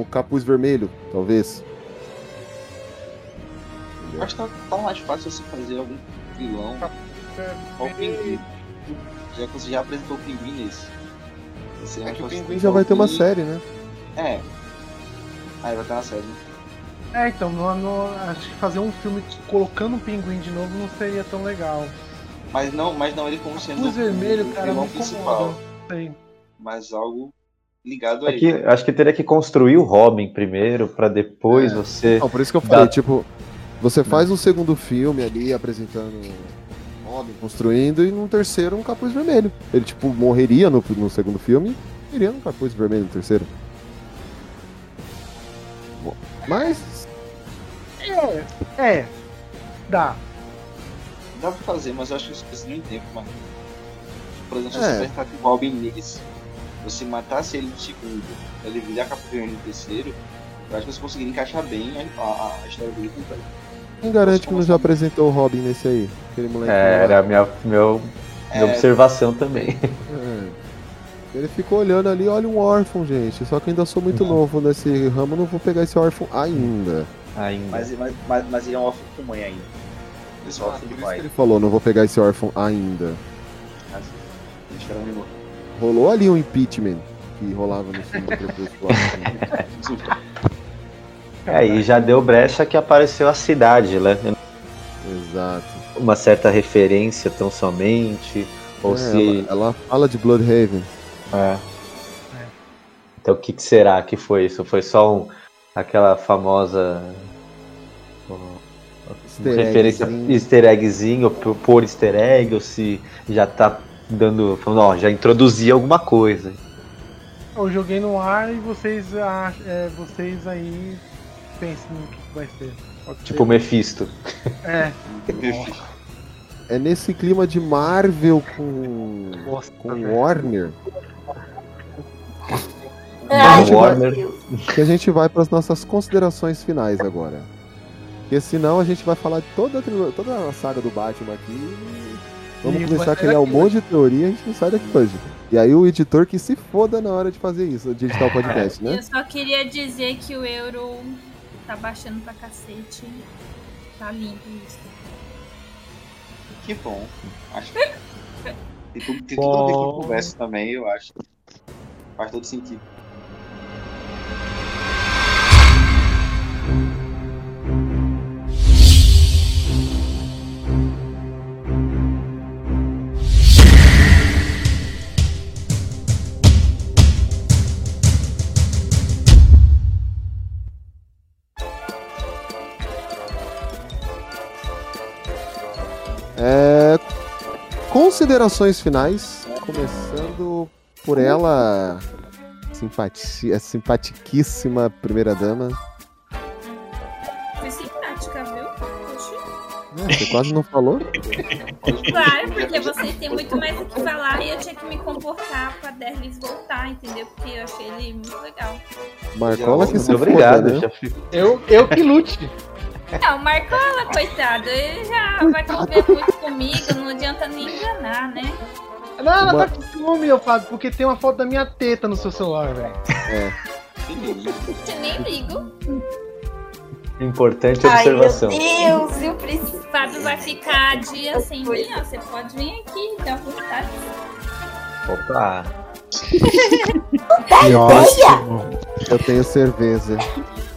um capuz vermelho, talvez. Eu Acho que tá, tá mais fácil você fazer algum vilão. Qual o pinguim? Já que você já apresentou o pinguim nesse. Você É que o Pinguim já vai ter uma série, né? É. Aí vai ter uma série. É, então, não, não- acho que fazer um filme colocando um pinguim de novo não seria tão legal. Mas não, mas não ele como sendo Capuz vermelho, o cara, me principal. Sei. Mas algo ligado a É ele. acho que teria que construir o Robin primeiro, pra depois você. Não, por isso que eu falei, tipo, você faz um segundo filme ali apresentando o Robin, construindo, e num terceiro um capuz vermelho. Ele, tipo, morreria no, no segundo filme e iria no capuz vermelho no terceiro. Mas. É, é. Dá. Dá pra fazer, mas eu acho que isso precisa de tempo, mano. Por exemplo, se É. você apertar com o Robin nesse, você matasse ele no segundo, ele virar vermelho no terceiro, eu acho que você conseguiria encaixar bem a, a, a história dele completa. Quem garante que não já apresentou o Robin nesse aí? Aquele moleque. É, era a minha, meu, minha É. observação também. É. Ele ficou olhando ali, olha um órfão, gente. Só que ainda sou muito novo nesse ramo, não vou pegar esse órfão ainda. Ainda. Mas, mas, mas, mas ele é um órfão com mãe ainda. Esse é um órfão de pai. Ele falou, não vou pegar esse órfão ainda. Deixa eu um minuto. Rolou ali um impeachment que rolava no filme Crepúsculo. É, e já deu brecha que apareceu a cidade, né? Exato. Uma certa referência tão somente. Ou É, se. ela, ela fala de Bloodhaven. É. Então o que, que será que foi isso? Foi só um, aquela famosa. Easter referência eggzinho. easter eggzinho, por, por easter egg, ou se já tá dando. Falando, ó, já introduzi alguma coisa. Eu joguei no ar e vocês, ah, é, vocês aí pensem no que vai ser. Pode Tipo o ser. Mephisto. É. É nesse clima de Marvel com, com Warner Ai, a gente vai- Warner. que a gente vai para as nossas considerações finais agora. Porque senão a gente vai falar de toda a, toda a saga do Batman aqui. e Vamos E começar a criar um monte de teoria e a gente não sai daqui hoje. E aí o editor que se foda na hora de fazer isso, de editar o podcast, né? Eu só queria dizer que o euro tá baixando pra cacete. Tá limpo isso. Que bom. Acho que tem tudo, tem tudo a ver com conversa também, eu acho. Faz todo sentido. Considerações finais, começando por ela, simpati a simpatiquíssima primeira dama. Foi simpática, viu? Né, Você quase não falou? Claro, porque vocês têm muito mais o que falar e eu tinha que me comportar pra Derlis voltar, entendeu? Porque eu achei ele muito legal. Marcola que se Muito obrigado, foda, né? já fico- Eu, eu que lute. Não, o Marcola, coitado, ele já vai conviver muito comigo, não adianta nem enganar, né? Não, ela tá com ciúme, eu falo, porque tem uma foto da minha teta no seu celular, velho. É. Eu nem ligo. Importante Ai, meu observação. Deus, eu preciso. O Fábio vai ficar dias sem mim, ó. Você pode vir aqui, dá vontade. Opa! Eu tenho cerveja.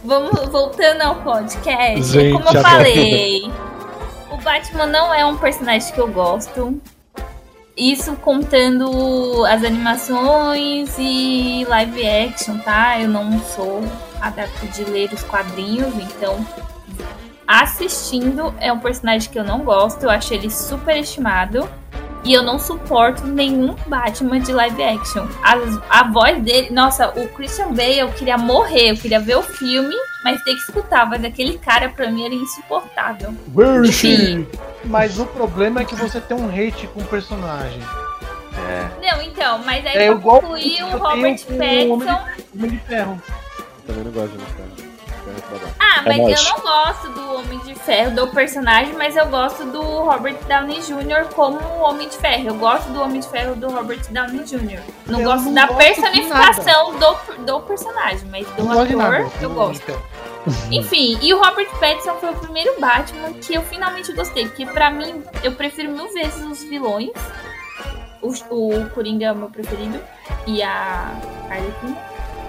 Vamos voltando ao podcast. Gente, Como eu agora- falei, o Batman não é um personagem que eu gosto. Isso contando as animações e live action, tá? Eu não sou adepto de ler os quadrinhos, então assistindo é um personagem que eu não gosto, eu acho ele super estimado. E eu não suporto nenhum Batman de live action. A, a voz dele, nossa, o Christian Bale, eu queria morrer, eu queria ver o filme, mas ter que escutar. Mas aquele cara, pra mim, era insuportável. Enfim. Mas o problema é que você tem um hate com o personagem. É. Não, então, mas aí É eu o Robert com o Homem Pattinson. Homem de Ferro. Também não gosto de Ferro. Ferro. Ah, É mas nóis. eu não gosto do Homem de Ferro, do personagem, mas eu gosto do Robert Downey Jr. como Homem de Ferro. Eu gosto do Homem de Ferro do Robert Downey Jr. Não Eu gosto não da gosto personificação do, do personagem, mas do Não ator eu do gosto. Ferro. Enfim, e o Robert Pattinson foi o primeiro Batman que eu finalmente gostei, porque pra mim eu prefiro mil vezes os vilões. O, o Coringa é o meu preferido e a Harley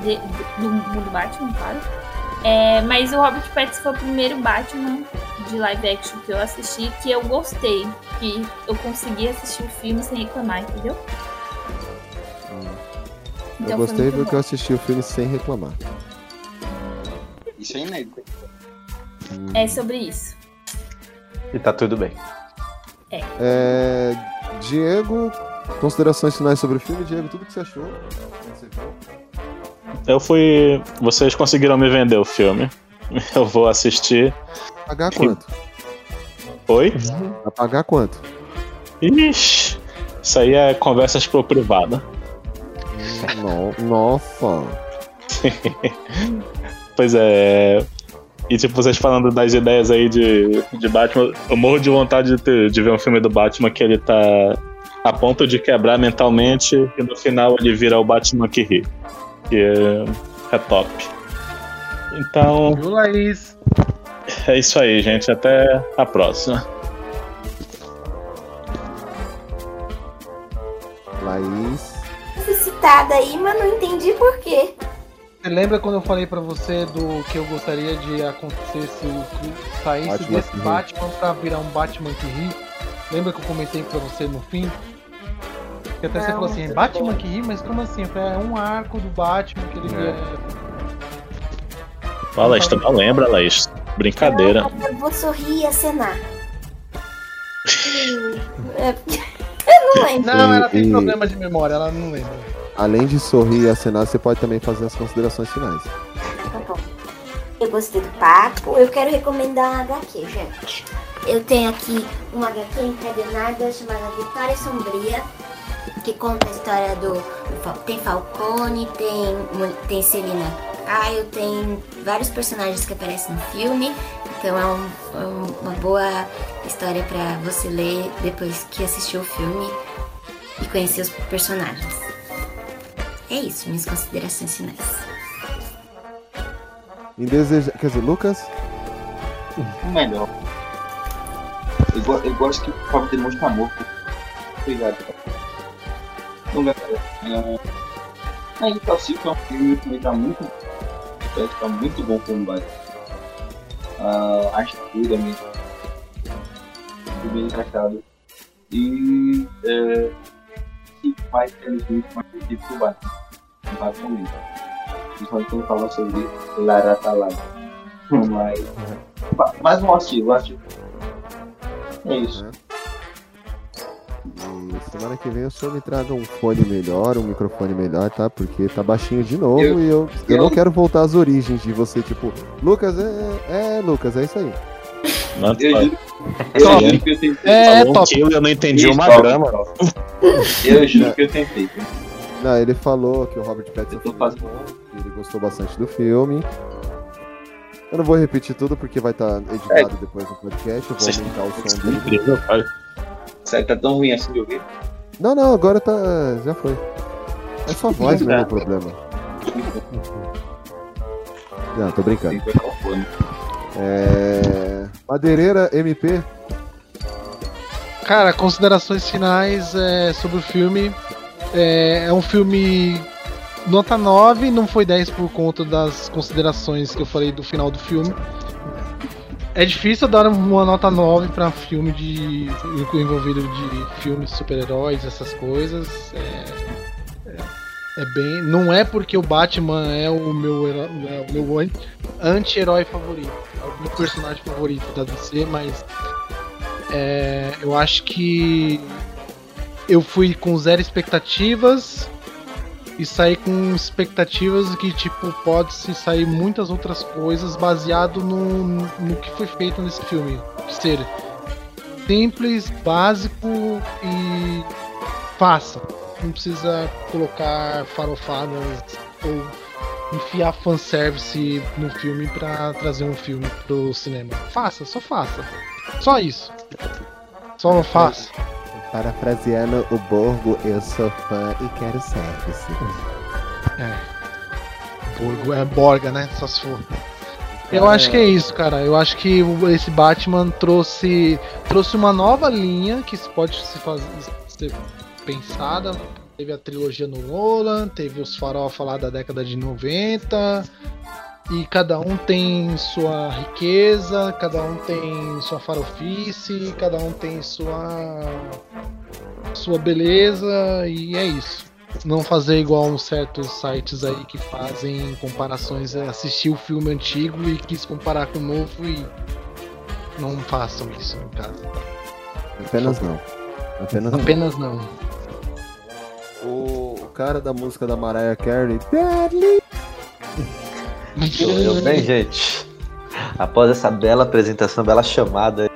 de- do mundo Batman, claro. É, mas o Robert Pattinson foi o primeiro Batman de live action que eu assisti que eu gostei, que eu consegui assistir o filme sem reclamar, entendeu? Então eu gostei porque bom. eu assisti o filme sem reclamar. Isso é inédito. É sobre isso. E tá tudo bem. É. É, Diego, considerações finais sobre o filme. Diego, tudo que você achou? Você viu? Eu fui. Vocês conseguiram me vender o filme. Eu vou assistir. Pagar quanto? Oi? Vai pagar quanto? Ixi, isso aí é conversas pro privado. No- Nossa. Pois é. E tipo, vocês falando das ideias aí de, de Batman, eu morro de vontade de, ter- de ver um filme do Batman que ele tá a ponto de quebrar mentalmente e no final ele vira o Batman que ri. Que é, é top. Então, Viu, Laís? é isso aí, gente. Até a próxima. Laís. Fui citada aí, mas não entendi por quê. Você lembra quando eu falei pra você do que eu gostaria de acontecer se o saísse Batman desse. Batman pra virar um Batman que ri? Lembra que eu comentei pra você no fim? Que até você Não, falou assim, Batman bem. que ri? Mas como assim? Falei, É um arco do Batman que ele É. Fala, Laís, tu não lembra, Laís? Brincadeira. Não, eu vou sorrir e acenar. Eu não lembro. Não, ela tem E- problema de memória, ela não lembra. Além de sorrir e acenar, você pode também fazer as considerações finais. Tá bom. Eu gostei do papo. Eu quero recomendar um HQ, gente. Eu tenho aqui uma HQ encadenada chamada Vitória Sombria, que conta a história do. Tem Falcone, tem, tem Selina Kyle, tem vários personagens que aparecem no filme. Então é, um- é um- uma boa história pra você ler depois que assistiu o filme e conhecer os personagens. É isso, minhas considerações finais. Indeseja... Quer dizer, Lucas? O melhor. Eu, eu gosto que o Fábio demonstra amor. Obrigado. Então, galera, é... aí tá o Ciclo é um filme que tá muito é, tá muito bom como base. Ah, a estrutura mesmo. Muito bem encaixado. E é, que faz eles muito mais difícil pro Batman. No Batman mesmo. Principalmente quando fala sobre Lara Talada. Mas. Ma- Mais um artigo, artigo. É isso. E semana que vem o senhor me traga um fone melhor, um microfone melhor, tá? Porque tá baixinho de novo Eu- e eu, eu eu- não quero voltar às origens de você, tipo, Lucas, é, é Lucas, é isso aí. Não, Eu juro, eu Top. juro que eu tentei. É, um top. eu não entendi uma Top. grama. Eu juro que eu tentei. Não, ele falou que o Robert Pattinson fazendo- muito bom, que ele gostou bastante do filme. Eu não vou repetir tudo porque vai estar editado depois no podcast, eu vou aumentar o som dele. incrível, pai. Sério, tá tão ruim assim de ouvir? Não, não, agora tá. já foi. É só voz mesmo o problema. Não, tô brincando. Fone. É... Madeireira MP. Cara, considerações finais é, sobre o filme. É, é um filme nota 9, não foi 10 por conta das considerações que eu falei do final do filme. É difícil dar uma nota 9 pra filme de. envolvido de filmes super-heróis, essas coisas. É, é, é bem. Não é porque o Batman é o meu, é o meu an- anti-herói favorito. É o meu personagem favorito da DC, mas. é, eu acho que. Eu fui com zero expectativas e saí com expectativas que tipo pode se sair muitas outras coisas baseado no, no que foi feito nesse filme. Ser simples básico e faça não precisa colocar farofadas ou enfiar fanservice no filme pra trazer um filme pro cinema. Faça só faça. Só isso. Só faça Parafraseando o Borgo, eu sou fã e quero service. É. Borgo é Borga, né? Só se for. Eu acho que é isso, cara. Eu acho que esse Batman trouxe trouxe uma nova linha que pode se fazer ser pensada. Teve a trilogia no Nolan, teve os farofa lá da década de 90. E cada um tem sua riqueza, cada um tem sua farofice, cada um tem sua sua beleza e é isso. Não fazer igual uns certos sites aí que fazem comparações, é, assistir o filme antigo e quis comparar com o novo e não façam isso em casa. Apenas não. Apenas não. Apenas não. O, o cara da música da Mariah Carey, Deadly. Sou eu bem, gente. Após essa bela apresentação, bela chamada,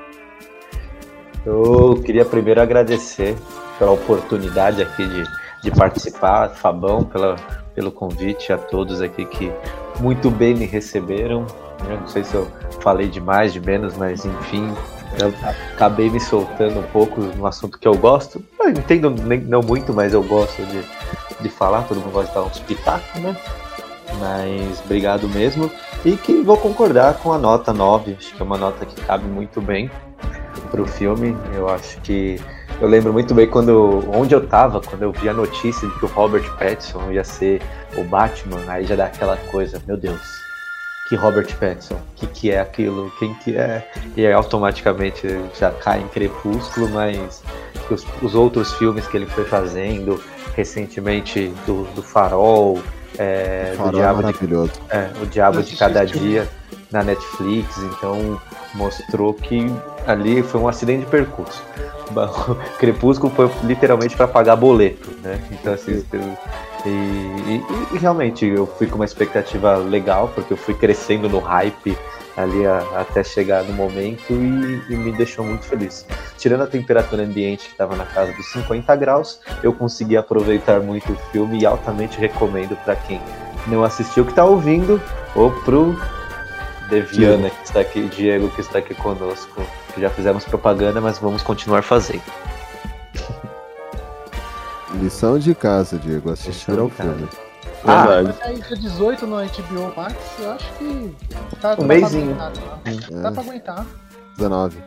eu queria primeiro agradecer pela oportunidade aqui de, de participar, Fabão, pela, pelo convite, a todos aqui que muito bem me receberam. Eu não sei se eu falei de mais, de menos, mas enfim, eu acabei me soltando um pouco no assunto que eu gosto. Eu entendo nem, não muito, mas eu gosto de, de falar, todo mundo gosta de dar uns pitacos, né? Mas obrigado mesmo. E que vou concordar com a nota 9. Acho que é uma nota que cabe muito bem pro filme. Eu acho que. Eu lembro muito bem quando. onde eu tava, quando eu vi a notícia de que o Robert Pattinson ia ser o Batman, aí já dá aquela coisa, meu Deus. Que Robert Pattinson? O que, que é aquilo? Quem que é? E aí automaticamente já cai em crepúsculo, mas os, os outros filmes que ele foi fazendo, recentemente do, do Farol, é, Farol do é Diabo de é, o Diabo de Cada. Dia na Netflix, então mostrou que ali foi um acidente de percurso. O Crepúsculo foi literalmente para pagar boleto, né? Então assim, e, e- e realmente eu fui com uma expectativa legal, porque eu fui crescendo no hype ali a- até chegar no momento e, e me deixou muito feliz. Tirando a temperatura ambiente que estava na casa dos 50 graus, eu consegui aproveitar muito o filme e altamente recomendo para quem não assistiu, que está ouvindo, ou pro Deviana que está aqui, Diego que está aqui conosco, que já fizemos propaganda, mas vamos continuar fazendo. Lição de casa, Diego. Assistir ao de casa. Ah, Verdade. Aí dia 18 no HBO Max, eu acho que tá, Um aguentar, tá? É. Dá pra aguentar. 19.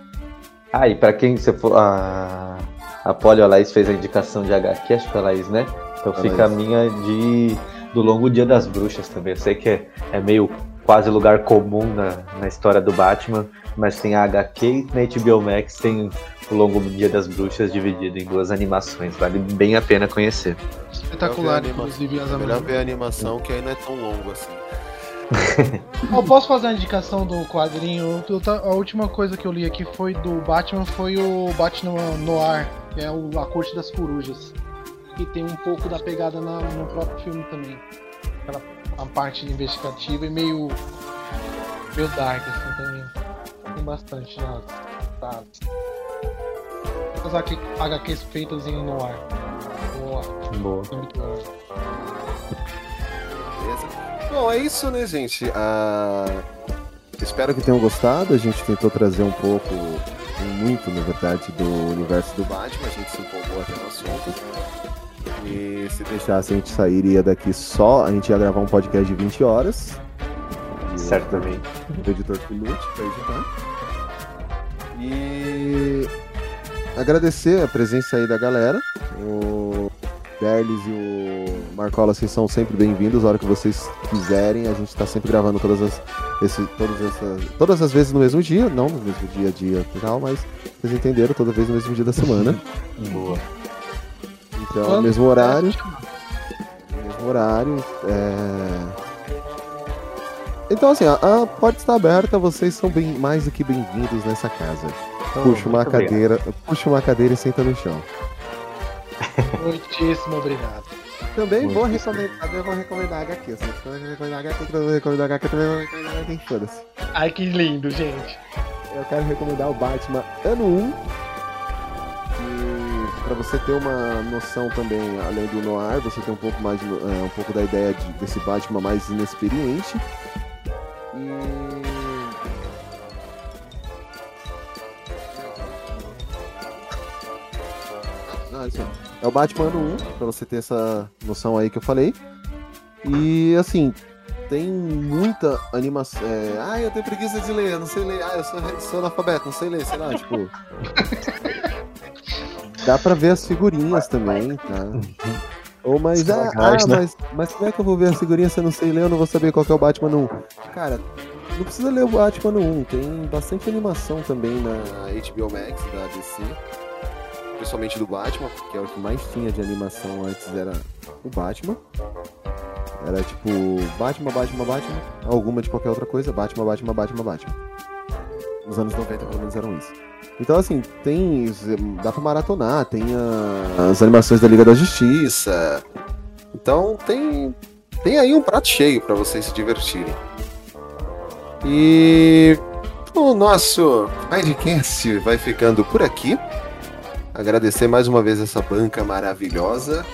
Ah, e pra quem você for. A, a Polly, a Laís fez a indicação de HQ, acho que foi a Laís, né? Então A fica a Laís. minha de. Do Longo Dia das Bruxas também. Eu sei que é, é meio quase lugar comum na, na história do Batman, mas tem a HQ e na HBO Max tem o Longo Dia das Bruxas dividido em duas animações. Vale bem a pena conhecer. Espetacular, inclusive, as Melhor ver a animação que aí não é tão longo assim. Eu posso fazer a indicação do quadrinho? A última coisa que eu li aqui foi do Batman, foi o Batman Noir, que é o A Corte das Corujas. Que tem um pouco da pegada na- no próprio filme também. Aquela a parte investigativa e meio. meio dark, assim, também. Tem bastante já. Tá. As HQ HQs feitas em Noir. Boa. Boa. Muito boa. Beleza? Bom, é isso, né, gente? Ah, Espero que tenham gostado. A gente tentou trazer um pouco, muito, na verdade, do universo do Batman. A gente se empolgou até no assunto. E se deixasse a gente sairia daqui só, a gente ia gravar um podcast de 20 horas. Certamente. O editor que lute pra editar. E agradecer a presença aí da galera. O- Berlis e o Marcola, vocês são sempre bem-vindos. A hora que vocês quiserem, a gente tá sempre gravando todas as, esse, todas, essas, todas as vezes no mesmo dia, não no mesmo dia a dia final, mas vocês entenderam, toda vez no mesmo dia da semana. Boa. Então, Quando- mesmo horário. Mesmo horário. é, Então, assim, a, a porta está aberta, vocês são bem, mais do que bem-vindos nessa casa. Então, puxa uma obrigado. cadeira, puxa uma cadeira e senta no chão. Muitíssimo obrigado. Também Muito vou recomendar, também vou recomendar HQ. Se eu recomendar HQ, que eu vou recomendar HQ, também vou recomendar HQ, foda-se. Ai, que lindo, gente. Eu quero recomendar o Batman ano 1. E pra você ter uma noção também, além do noir, você ter um pouco mais é, um pouco da ideia de- desse Batman mais inexperiente. E Ah. É o Batman ano 1, pra você ter essa noção aí que eu falei. E assim, tem muita animação. É... Ah, eu tenho preguiça de ler, não sei ler. Ah, eu sou, sou analfabeto, não sei ler, sei lá, tipo. Dá pra ver as figurinhas também, tá? Ou mas, ah, Estragais, ah, né? mas, mas como é que eu vou ver as figurinhas se eu não sei ler? Eu não vou saber qual que é o Batman no 1. Cara, não precisa ler o Batman no 1. Tem bastante animação também na HBO Max da DC. Principalmente do Batman, que é o que mais tinha de animação antes era o Batman. Era tipo Batman, Batman, Batman, alguma de qualquer outra coisa, Batman, Batman, Batman, Batman. Nos anos 90 pelo menos eram isso. Então assim, tem. dá pra maratonar, tem a- as animações da Liga da Justiça. Então tem. Tem aí um prato cheio pra vocês se divertirem. E o nosso podcast vai ficando por aqui. Agradecer mais uma vez essa banca maravilhosa.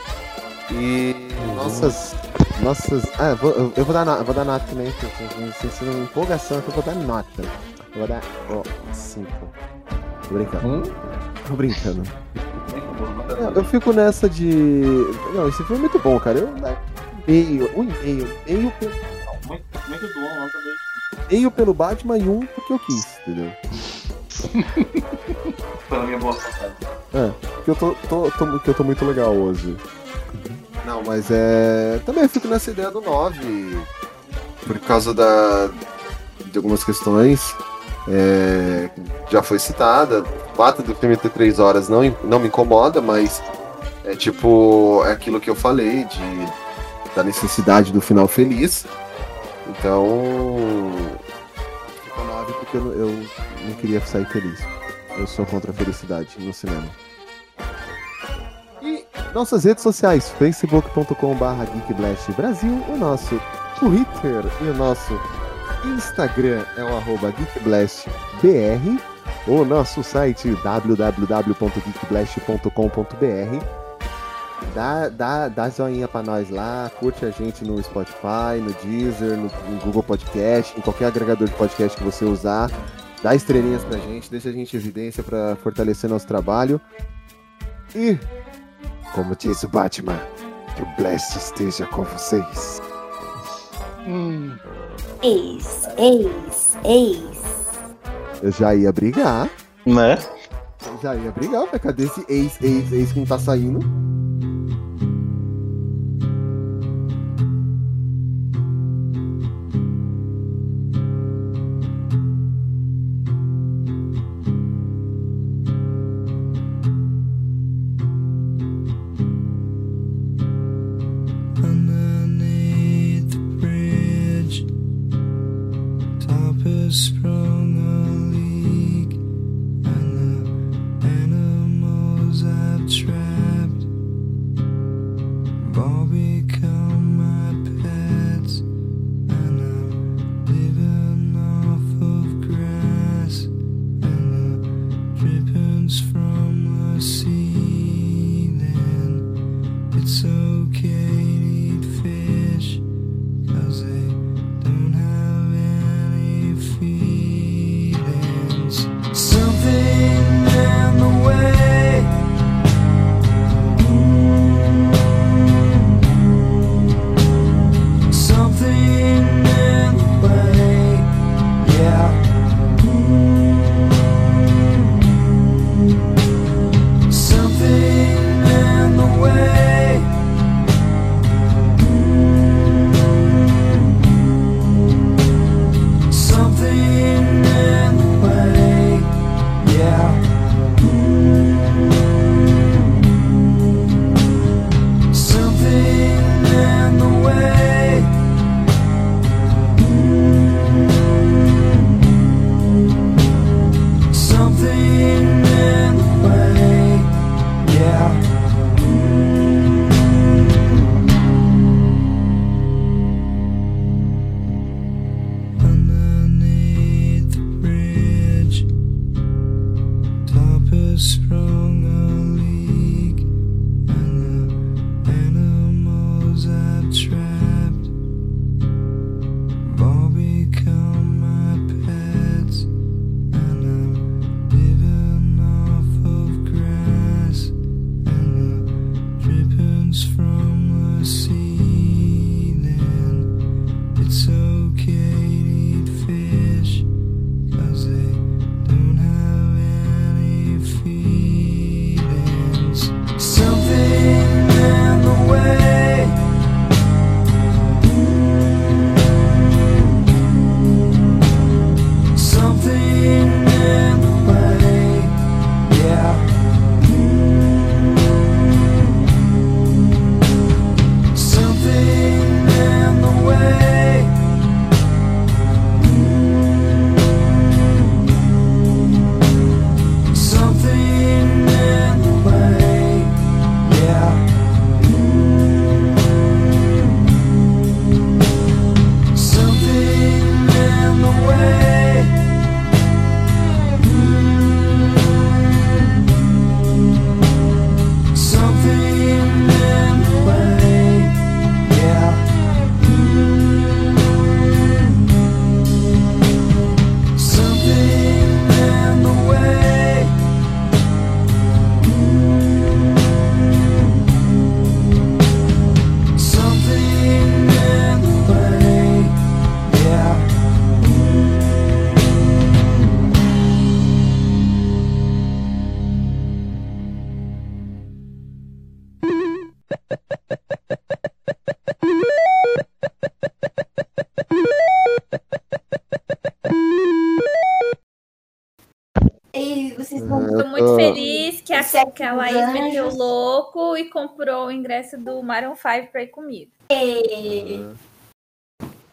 E nossas. Nossas. Ah, eu vou, eu- vou dar, no- vou dar nota também, porque eu tô sentindo empolgação que eu vou dar nota. Eu vou dar. Ó, 5. Tô brincando. Tô brincando. Não, eu fico nessa de. Não, esse filme é muito bom, cara. Eu né, meio, um e meio, meio pelo, Muito, muito bom, nota meio pelo Batman e um porque eu quis, entendeu? Pela minha boa vontade. É, porque eu tô, tô, tô- porque eu tô muito legal hoje. Não, mas é. Também fico nessa ideia do 9. Por causa da. de algumas questões. É, já foi citada. O fato do filme ter 3 horas não, não me incomoda, mas é tipo. É aquilo que eu falei, de, da necessidade do final feliz. Então. Ficou 9 porque eu, eu não queria sair feliz. Eu sou contra a felicidade no cinema. E nossas redes sociais, facebook.com.br geekblast Brasil, o nosso Twitter e o nosso Instagram é o arroba geekblastbr, o nosso site www.geekblast.com.br. Dá, dá, dá joinha pra nós lá, curte a gente no Spotify, no Deezer, no, no Google Podcast, em qualquer agregador de podcast que você usar. Dá estrelinhas pra gente, deixa a gente em evidência pra fortalecer nosso trabalho. E, como disse o Batman, que o Blast esteja com vocês. Hum, Ex, ex, ex. Eu já ia brigar, Né? eu já ia brigar, mas cadê esse ex, ex, ex que não tá saindo? Que a, Laís meteu o louco e comprou o ingresso do Maroon 5 pra ir comigo.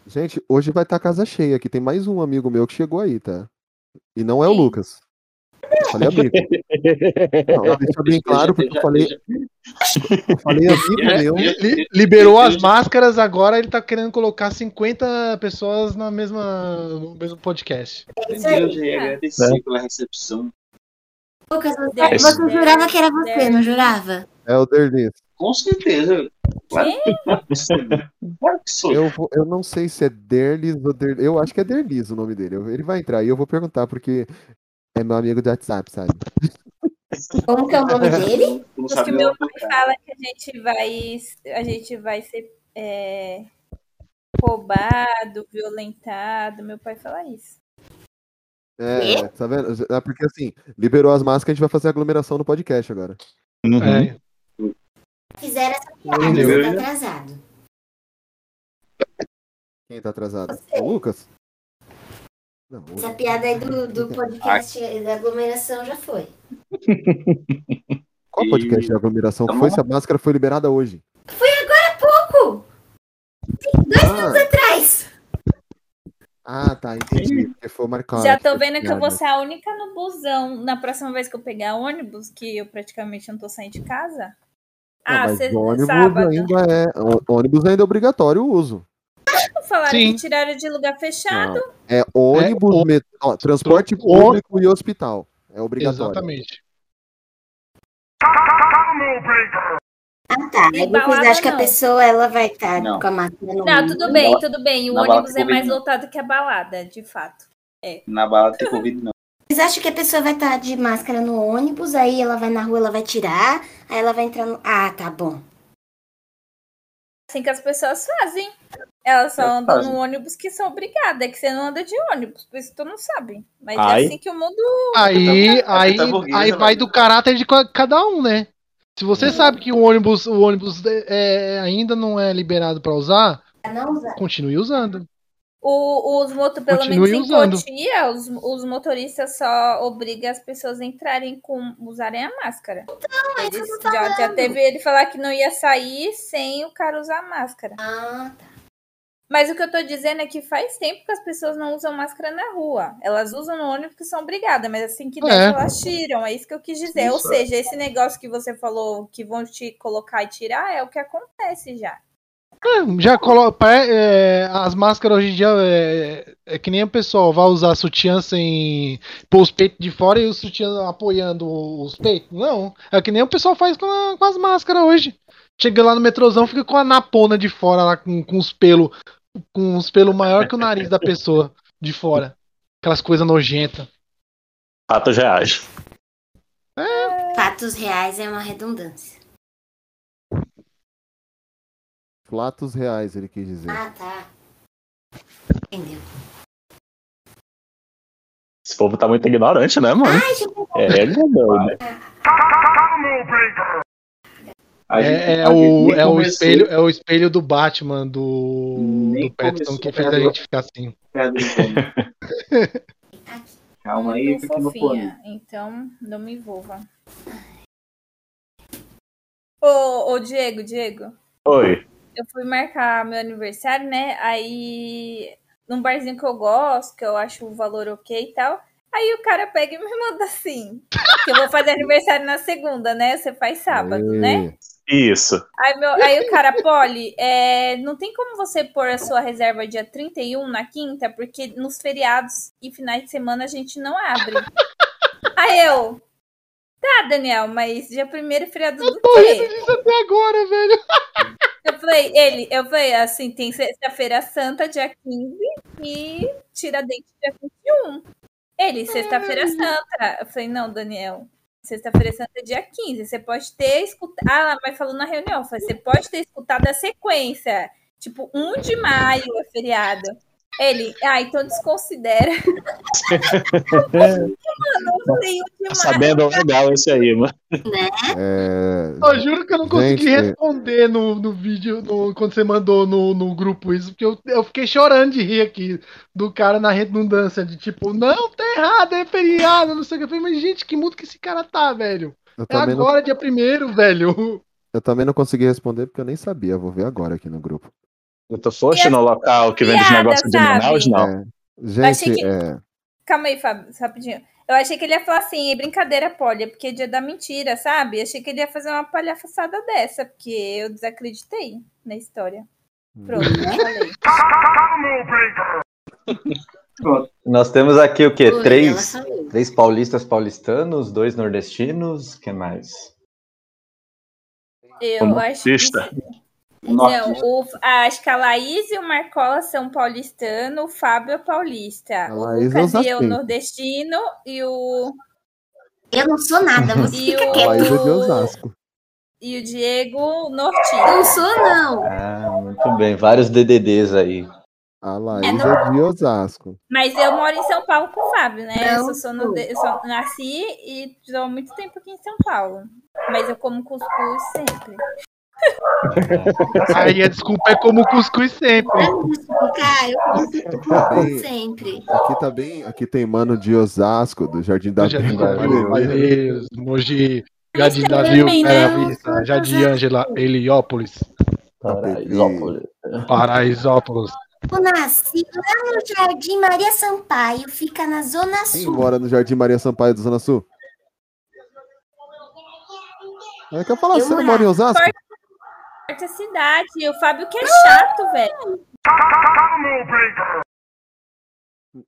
Gente, hoje vai estar casa cheia aqui. Tem mais um amigo meu que chegou aí, tá? E não é o Lucas. Eu falei amigo. Não, deixa bem claro, porque eu falei. Eu falei amigo meu. Li- liberou as máscaras, agora ele tá querendo colocar 50 pessoas na mesma, no mesmo podcast. já ia agradecer pela recepção. Lucas, você, É, você jurava que era você, não jurava? É o Derlis. Com certeza. Claro. Eu, vou- eu não sei se é Derlis ou Der... Eu acho que é Derlis o nome dele. Ele vai entrar e eu vou perguntar, porque é meu amigo do WhatsApp, sabe? Como que é o nome dele? Porque meu pai fala que a gente vai, a gente vai ser é, roubado, violentado. Meu pai fala isso. É, tá vendo? É porque assim, liberou as máscaras, a gente vai fazer aglomeração no podcast agora. Uhum. É. Fizeram essa piada, Entendeu? você tá atrasado. Quem tá atrasado? O Lucas? Não, o- Essa piada aí do, do podcast da aglomeração já foi. Qual podcast de aglomeração que foi se a máscara foi liberada hoje? Foi agora há pouco! Tem dois Ah. minutos atrás! Ah, tá, entendi. Porque foi marcado. Já tô vendo que eu vou ser a única no busão. Na próxima vez que eu pegar ônibus, que eu praticamente não tô saindo de casa. Não, ah, mas cê- ônibus sábado. ainda é. Ônibus ainda é obrigatório o uso. Não falaram Sim. que tiraram de lugar fechado. Não. É ônibus, met- ó, transporte público e hospital. É obrigatório. Exatamente. Ah, tá. E Aí vocês balada, acham que a pessoa ela vai estar Não. com a máquina no Não, tudo bem, tudo bem. O ônibus é mais não. lotado que a balada, de fato. É. Na balada tem Covid, não. Vocês acham que a pessoa vai estar de máscara no ônibus, aí ela vai na rua, ela vai tirar, aí ela vai entrar no. Ah, tá bom. Assim que as pessoas fazem. Elas só Elas andam fazem. no ônibus que são obrigadas. É que você não anda de ônibus, por isso tu não sabe. Mas Ai. é assim que o mundo. Aí, aí, tá burguesa, aí vai velho. do caráter de ca- cada um, né? Se você sabe que o ônibus, o ônibus é, ainda não é liberado pra usar, continue usando. O, os moto, pelo Continue menos em. Cotia, os, os motoristas só obrigam as pessoas a entrarem com usarem a máscara. Não, é isso que Eles- eu tô já, já teve ele falar que não ia sair sem o cara usar máscara. Ah, tá. Mas o que eu tô dizendo é que faz tempo que as pessoas não usam máscara na rua. Elas usam no ônibus que são obrigadas, mas assim que É. elas tiram. É isso que eu quis dizer. Ou Isso. seja, esse negócio que você falou que vão te colocar e tirar é o que acontece já. É, já coloca. é, as máscaras hoje em dia é, é que nem o pessoal vai usar sutiã sem pôr os peitos de fora e o sutiã apoiando os peitos. Não. É que nem o pessoal faz com, a- com as máscaras hoje. Chega lá no metrozão, fica com a napona de fora lá, com, com os pelos. Com os pelos maior que o nariz da pessoa de fora. Aquelas coisas nojentas. Fatos reais. Fatos reais é uma redundância. Flatos reais, ele quis dizer. Ah, tá. Entendeu? Esse povo tá muito ignorante, né, mano? Ai, gente, É, doido. A gente- É, é o, é, o espelho, é o espelho do Batman, do, Nem do Pattinson, que a fez a gente ficar assim. Calma aí, Muito fica no fone. fofinha, então não me envolva. Ô, ô, Diego, Diego, Oi. eu fui marcar meu aniversário, né? Aí, num barzinho que eu gosto, que eu acho o valor ok e tal. Aí o cara pega e me manda assim. Que eu vou fazer aniversário na segunda, né? Você faz sábado, né? Isso. Aí, meu- aí o cara, Polly, é, não tem como você pôr a sua reserva dia 31 na quinta, porque nos feriados e finais de semana a gente não abre. Aí eu, tá, Daniel, mas dia primeiro é feriado do quê? Isso até agora, velho. Eu falei, ele, eu falei assim, tem sexta-feira santa, dia 15, e tira dente dia 21. Ele, sexta-feira santa. Eu falei, não, Daniel, sexta-feira santa é dia 15. Você pode ter escutado. Ah, mas falou na reunião, você pode ter escutado a sequência. Tipo, 1 de maio é feriado. Ele, ah, então desconsidera. Mano, tenho Tá sabendo legal esse aí, mano. É... Eu juro que eu não consegui Gente, responder no, no vídeo, no- quando você mandou no, no grupo isso, porque eu, eu fiquei chorando de rir aqui do cara na redundância de tipo, não, tá errado, é feriado, não sei o que. Eu falei, mas gente, que mundo que esse cara tá, velho? Eu É também, não, agora, dia primeiro, velho. eu também não consegui responder porque eu nem sabia. Vou ver agora aqui no grupo. Tu foste no local que vende os negócios de? Manaus, não. É, gente, achei que- é, Calma aí, Fábio, rapidinho. Eu achei que ele ia falar assim, "É brincadeira, Polly, é porque é dia da mentira, sabe? Achei que ele ia fazer uma palhaçada dessa, porque eu desacreditei na história. Pronto, falei. Nós temos aqui o quê? Oi, Três, três paulistas paulistanos, dois nordestinos, que mais? Eu Como acho que. Não, o, acho que a Laís e o Marcola são paulistanos, o Fábio é paulista. A O Laís Lucas é eu osasquense. nordestino e o. Eu não sou nada, você E fica o- a quieto. Laís é de Osasco. E o Diego Não nortista. sou, não. Ah, muito bem. Vários DDDs aí. A Laís É, é, não- de Osasco. Mas eu moro em São Paulo com o Fábio, né? Não, eu, sou norde- eu só nasci e estou há muito tempo aqui em São Paulo. Mas eu como cuscuz sempre. Aí a desculpa é como cuscuz sempre. Cara, eu como Bem, sempre. aqui tá bem. Aqui tem mano de Osasco, do Jardim da Jardim Vila. da Valeiros, Mogi, Jardim da Vila, Jardim Ângela, Heliópolis, Paraisópolis. Paraisópolis. Eu nasci lá no Jardim Maria Sampaio, fica na Zona Quem Sul. mora no Jardim Maria Sampaio do Zona Sul? É que eu falar, Eu você não morava- mora em Osasco? Quarta cidade. E o Fábio que é chato, velho.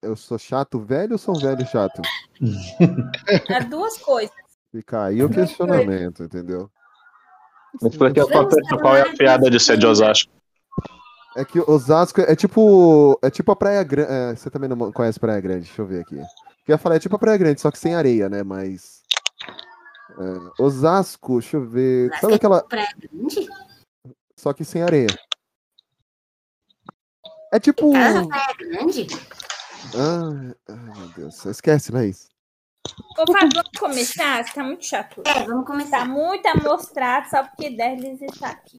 Eu sou chato velho ou sou um velho chato? As duas coisas. Fica aí o questionamento, entendeu? Me explica qual, qual é a piada de ser de Osasco. É que Osasco é tipo. É tipo a Praia Grande. você também não conhece Praia Grande? Deixa eu ver aqui. Eu ia falar, é tipo a Praia Grande, só que sem areia, né? Mas. é, Osasco, deixa eu ver. Sabe aquela. Praia Grande? Só que sem areia. É tipo. Casa Praia Grande? Ah, ai, meu Deus. Esquece, Laís. Ô, Fábio, vamos começar? Tá muito chato. É, vamos começar. Tá muito amostrado só porque Derlis está aqui.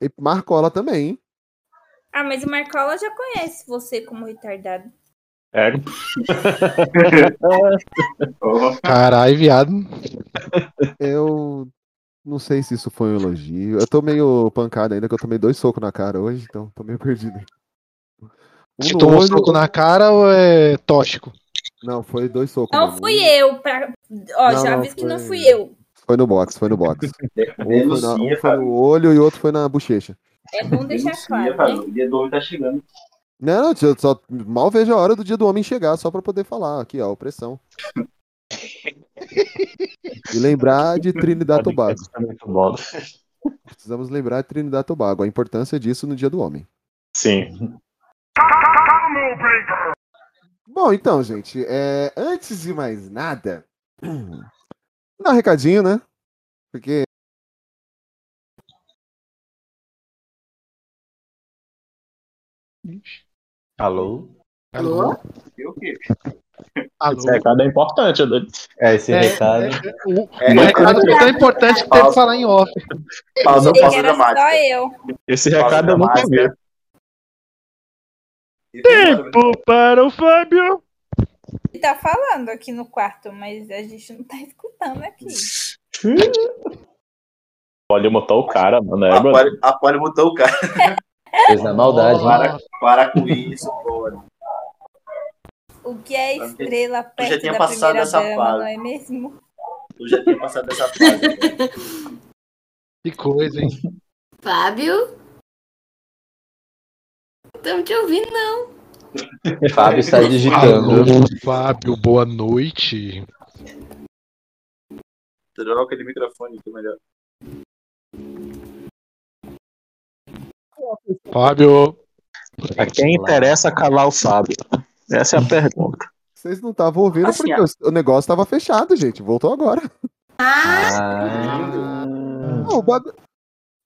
E Marcola também, hein? Ah, mas o Marcola já conhece você como retardado. É. Caralho, viado. Eu não sei se isso foi um elogio. Eu tô meio pancado ainda, que eu tomei dois socos na cara hoje, então tô meio perdido. Um Te no tomou um olho- soco na cara ou é tóxico? Não, foi dois socos. Não mesmo. fui eu. Pra... Ó, Não, já não, aviso que não foi- fui eu. Foi no box, foi no box. Um foi, na- um foi no olho e o outro foi na bochecha. É bom deixar claro, né? O dia do homem tá chegando. Não, não, eu só mal vejo a hora do dia do homem chegar, só pra poder falar. Aqui, ó, opressão. E lembrar de Trinidad Tobago. Precisamos lembrar de Trinidad Tobago, a importância disso no dia do homem. Sim. Bom, então, gente, é, antes de mais nada, dar um recadinho, né? Porque Alô? Alô? E o quê? Alô? Esse recado é importante, Edu. É, esse É, recado. é, o, o É, recado foi tão importante que teve que falar em off. Que pausa era só eu. Esse recado eu nunca vi. Tempo para o Fábio. Ele tá falando aqui no quarto, mas a gente não tá escutando aqui. Pode botar o cara, mano. É, A Polly botou o cara. Fez na maldade. né? Para, para com isso, Polly. O que é estrela já perto tinha da passado primeira essa dama, fase. não é mesmo? Eu já tinha passado essa fase. Que coisa, hein? Fábio? Estamos te ouvindo, não. Fábio está digitando. Alô, Fábio, boa noite. Troca de microfone, que é melhor. Fábio. A quem interessa calar o Fábio? Essa é a pergunta. vocês não estavam ouvindo Assim, porque o- o negócio estava fechado, gente. Voltou agora. Ah, Não, o bagu-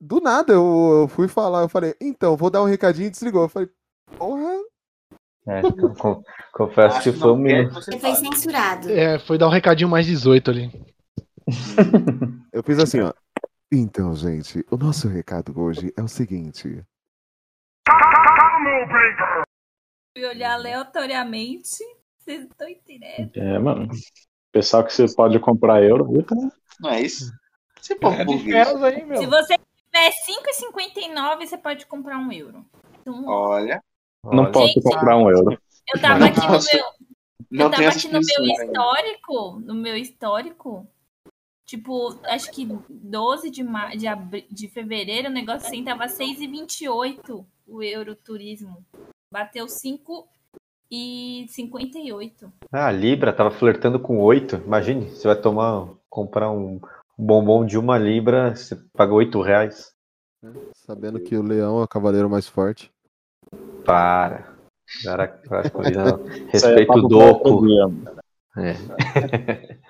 Do nada eu, eu fui falar, eu falei, então, vou dar um recadinho e desligou. Eu falei, porra, É, confesso que foi um minuto. Você foi censurado. É, foi dar um recadinho mais 18 ali. Eu fiz assim, ó. Então, gente, o nosso recado hoje é o seguinte. Fui olhar aleatoriamente. Vocês estão entendendo? É, mano. Pessoal que você pode comprar euro, puta. Não é isso? Você pode É feras aí, meu. Se você tiver 5,59, você pode comprar um euro. Então, Olha. Não posso Gente, comprar um euro. eu tava aqui no meu. Não eu tava aqui no meu histórico. No meu histórico. Tipo, acho que 12 de, ma... de, abri... de fevereiro o negócio assim tava 6,28 o euro turismo. Bateu 5,58. Ah, a Libra tava flertando com 8. Imagine, você vai tomar, comprar um bombom de uma Libra, você paga 8 reais. Sabendo que o leão é o cavaleiro mais forte. Para. Cara, é Respeito o doco. É.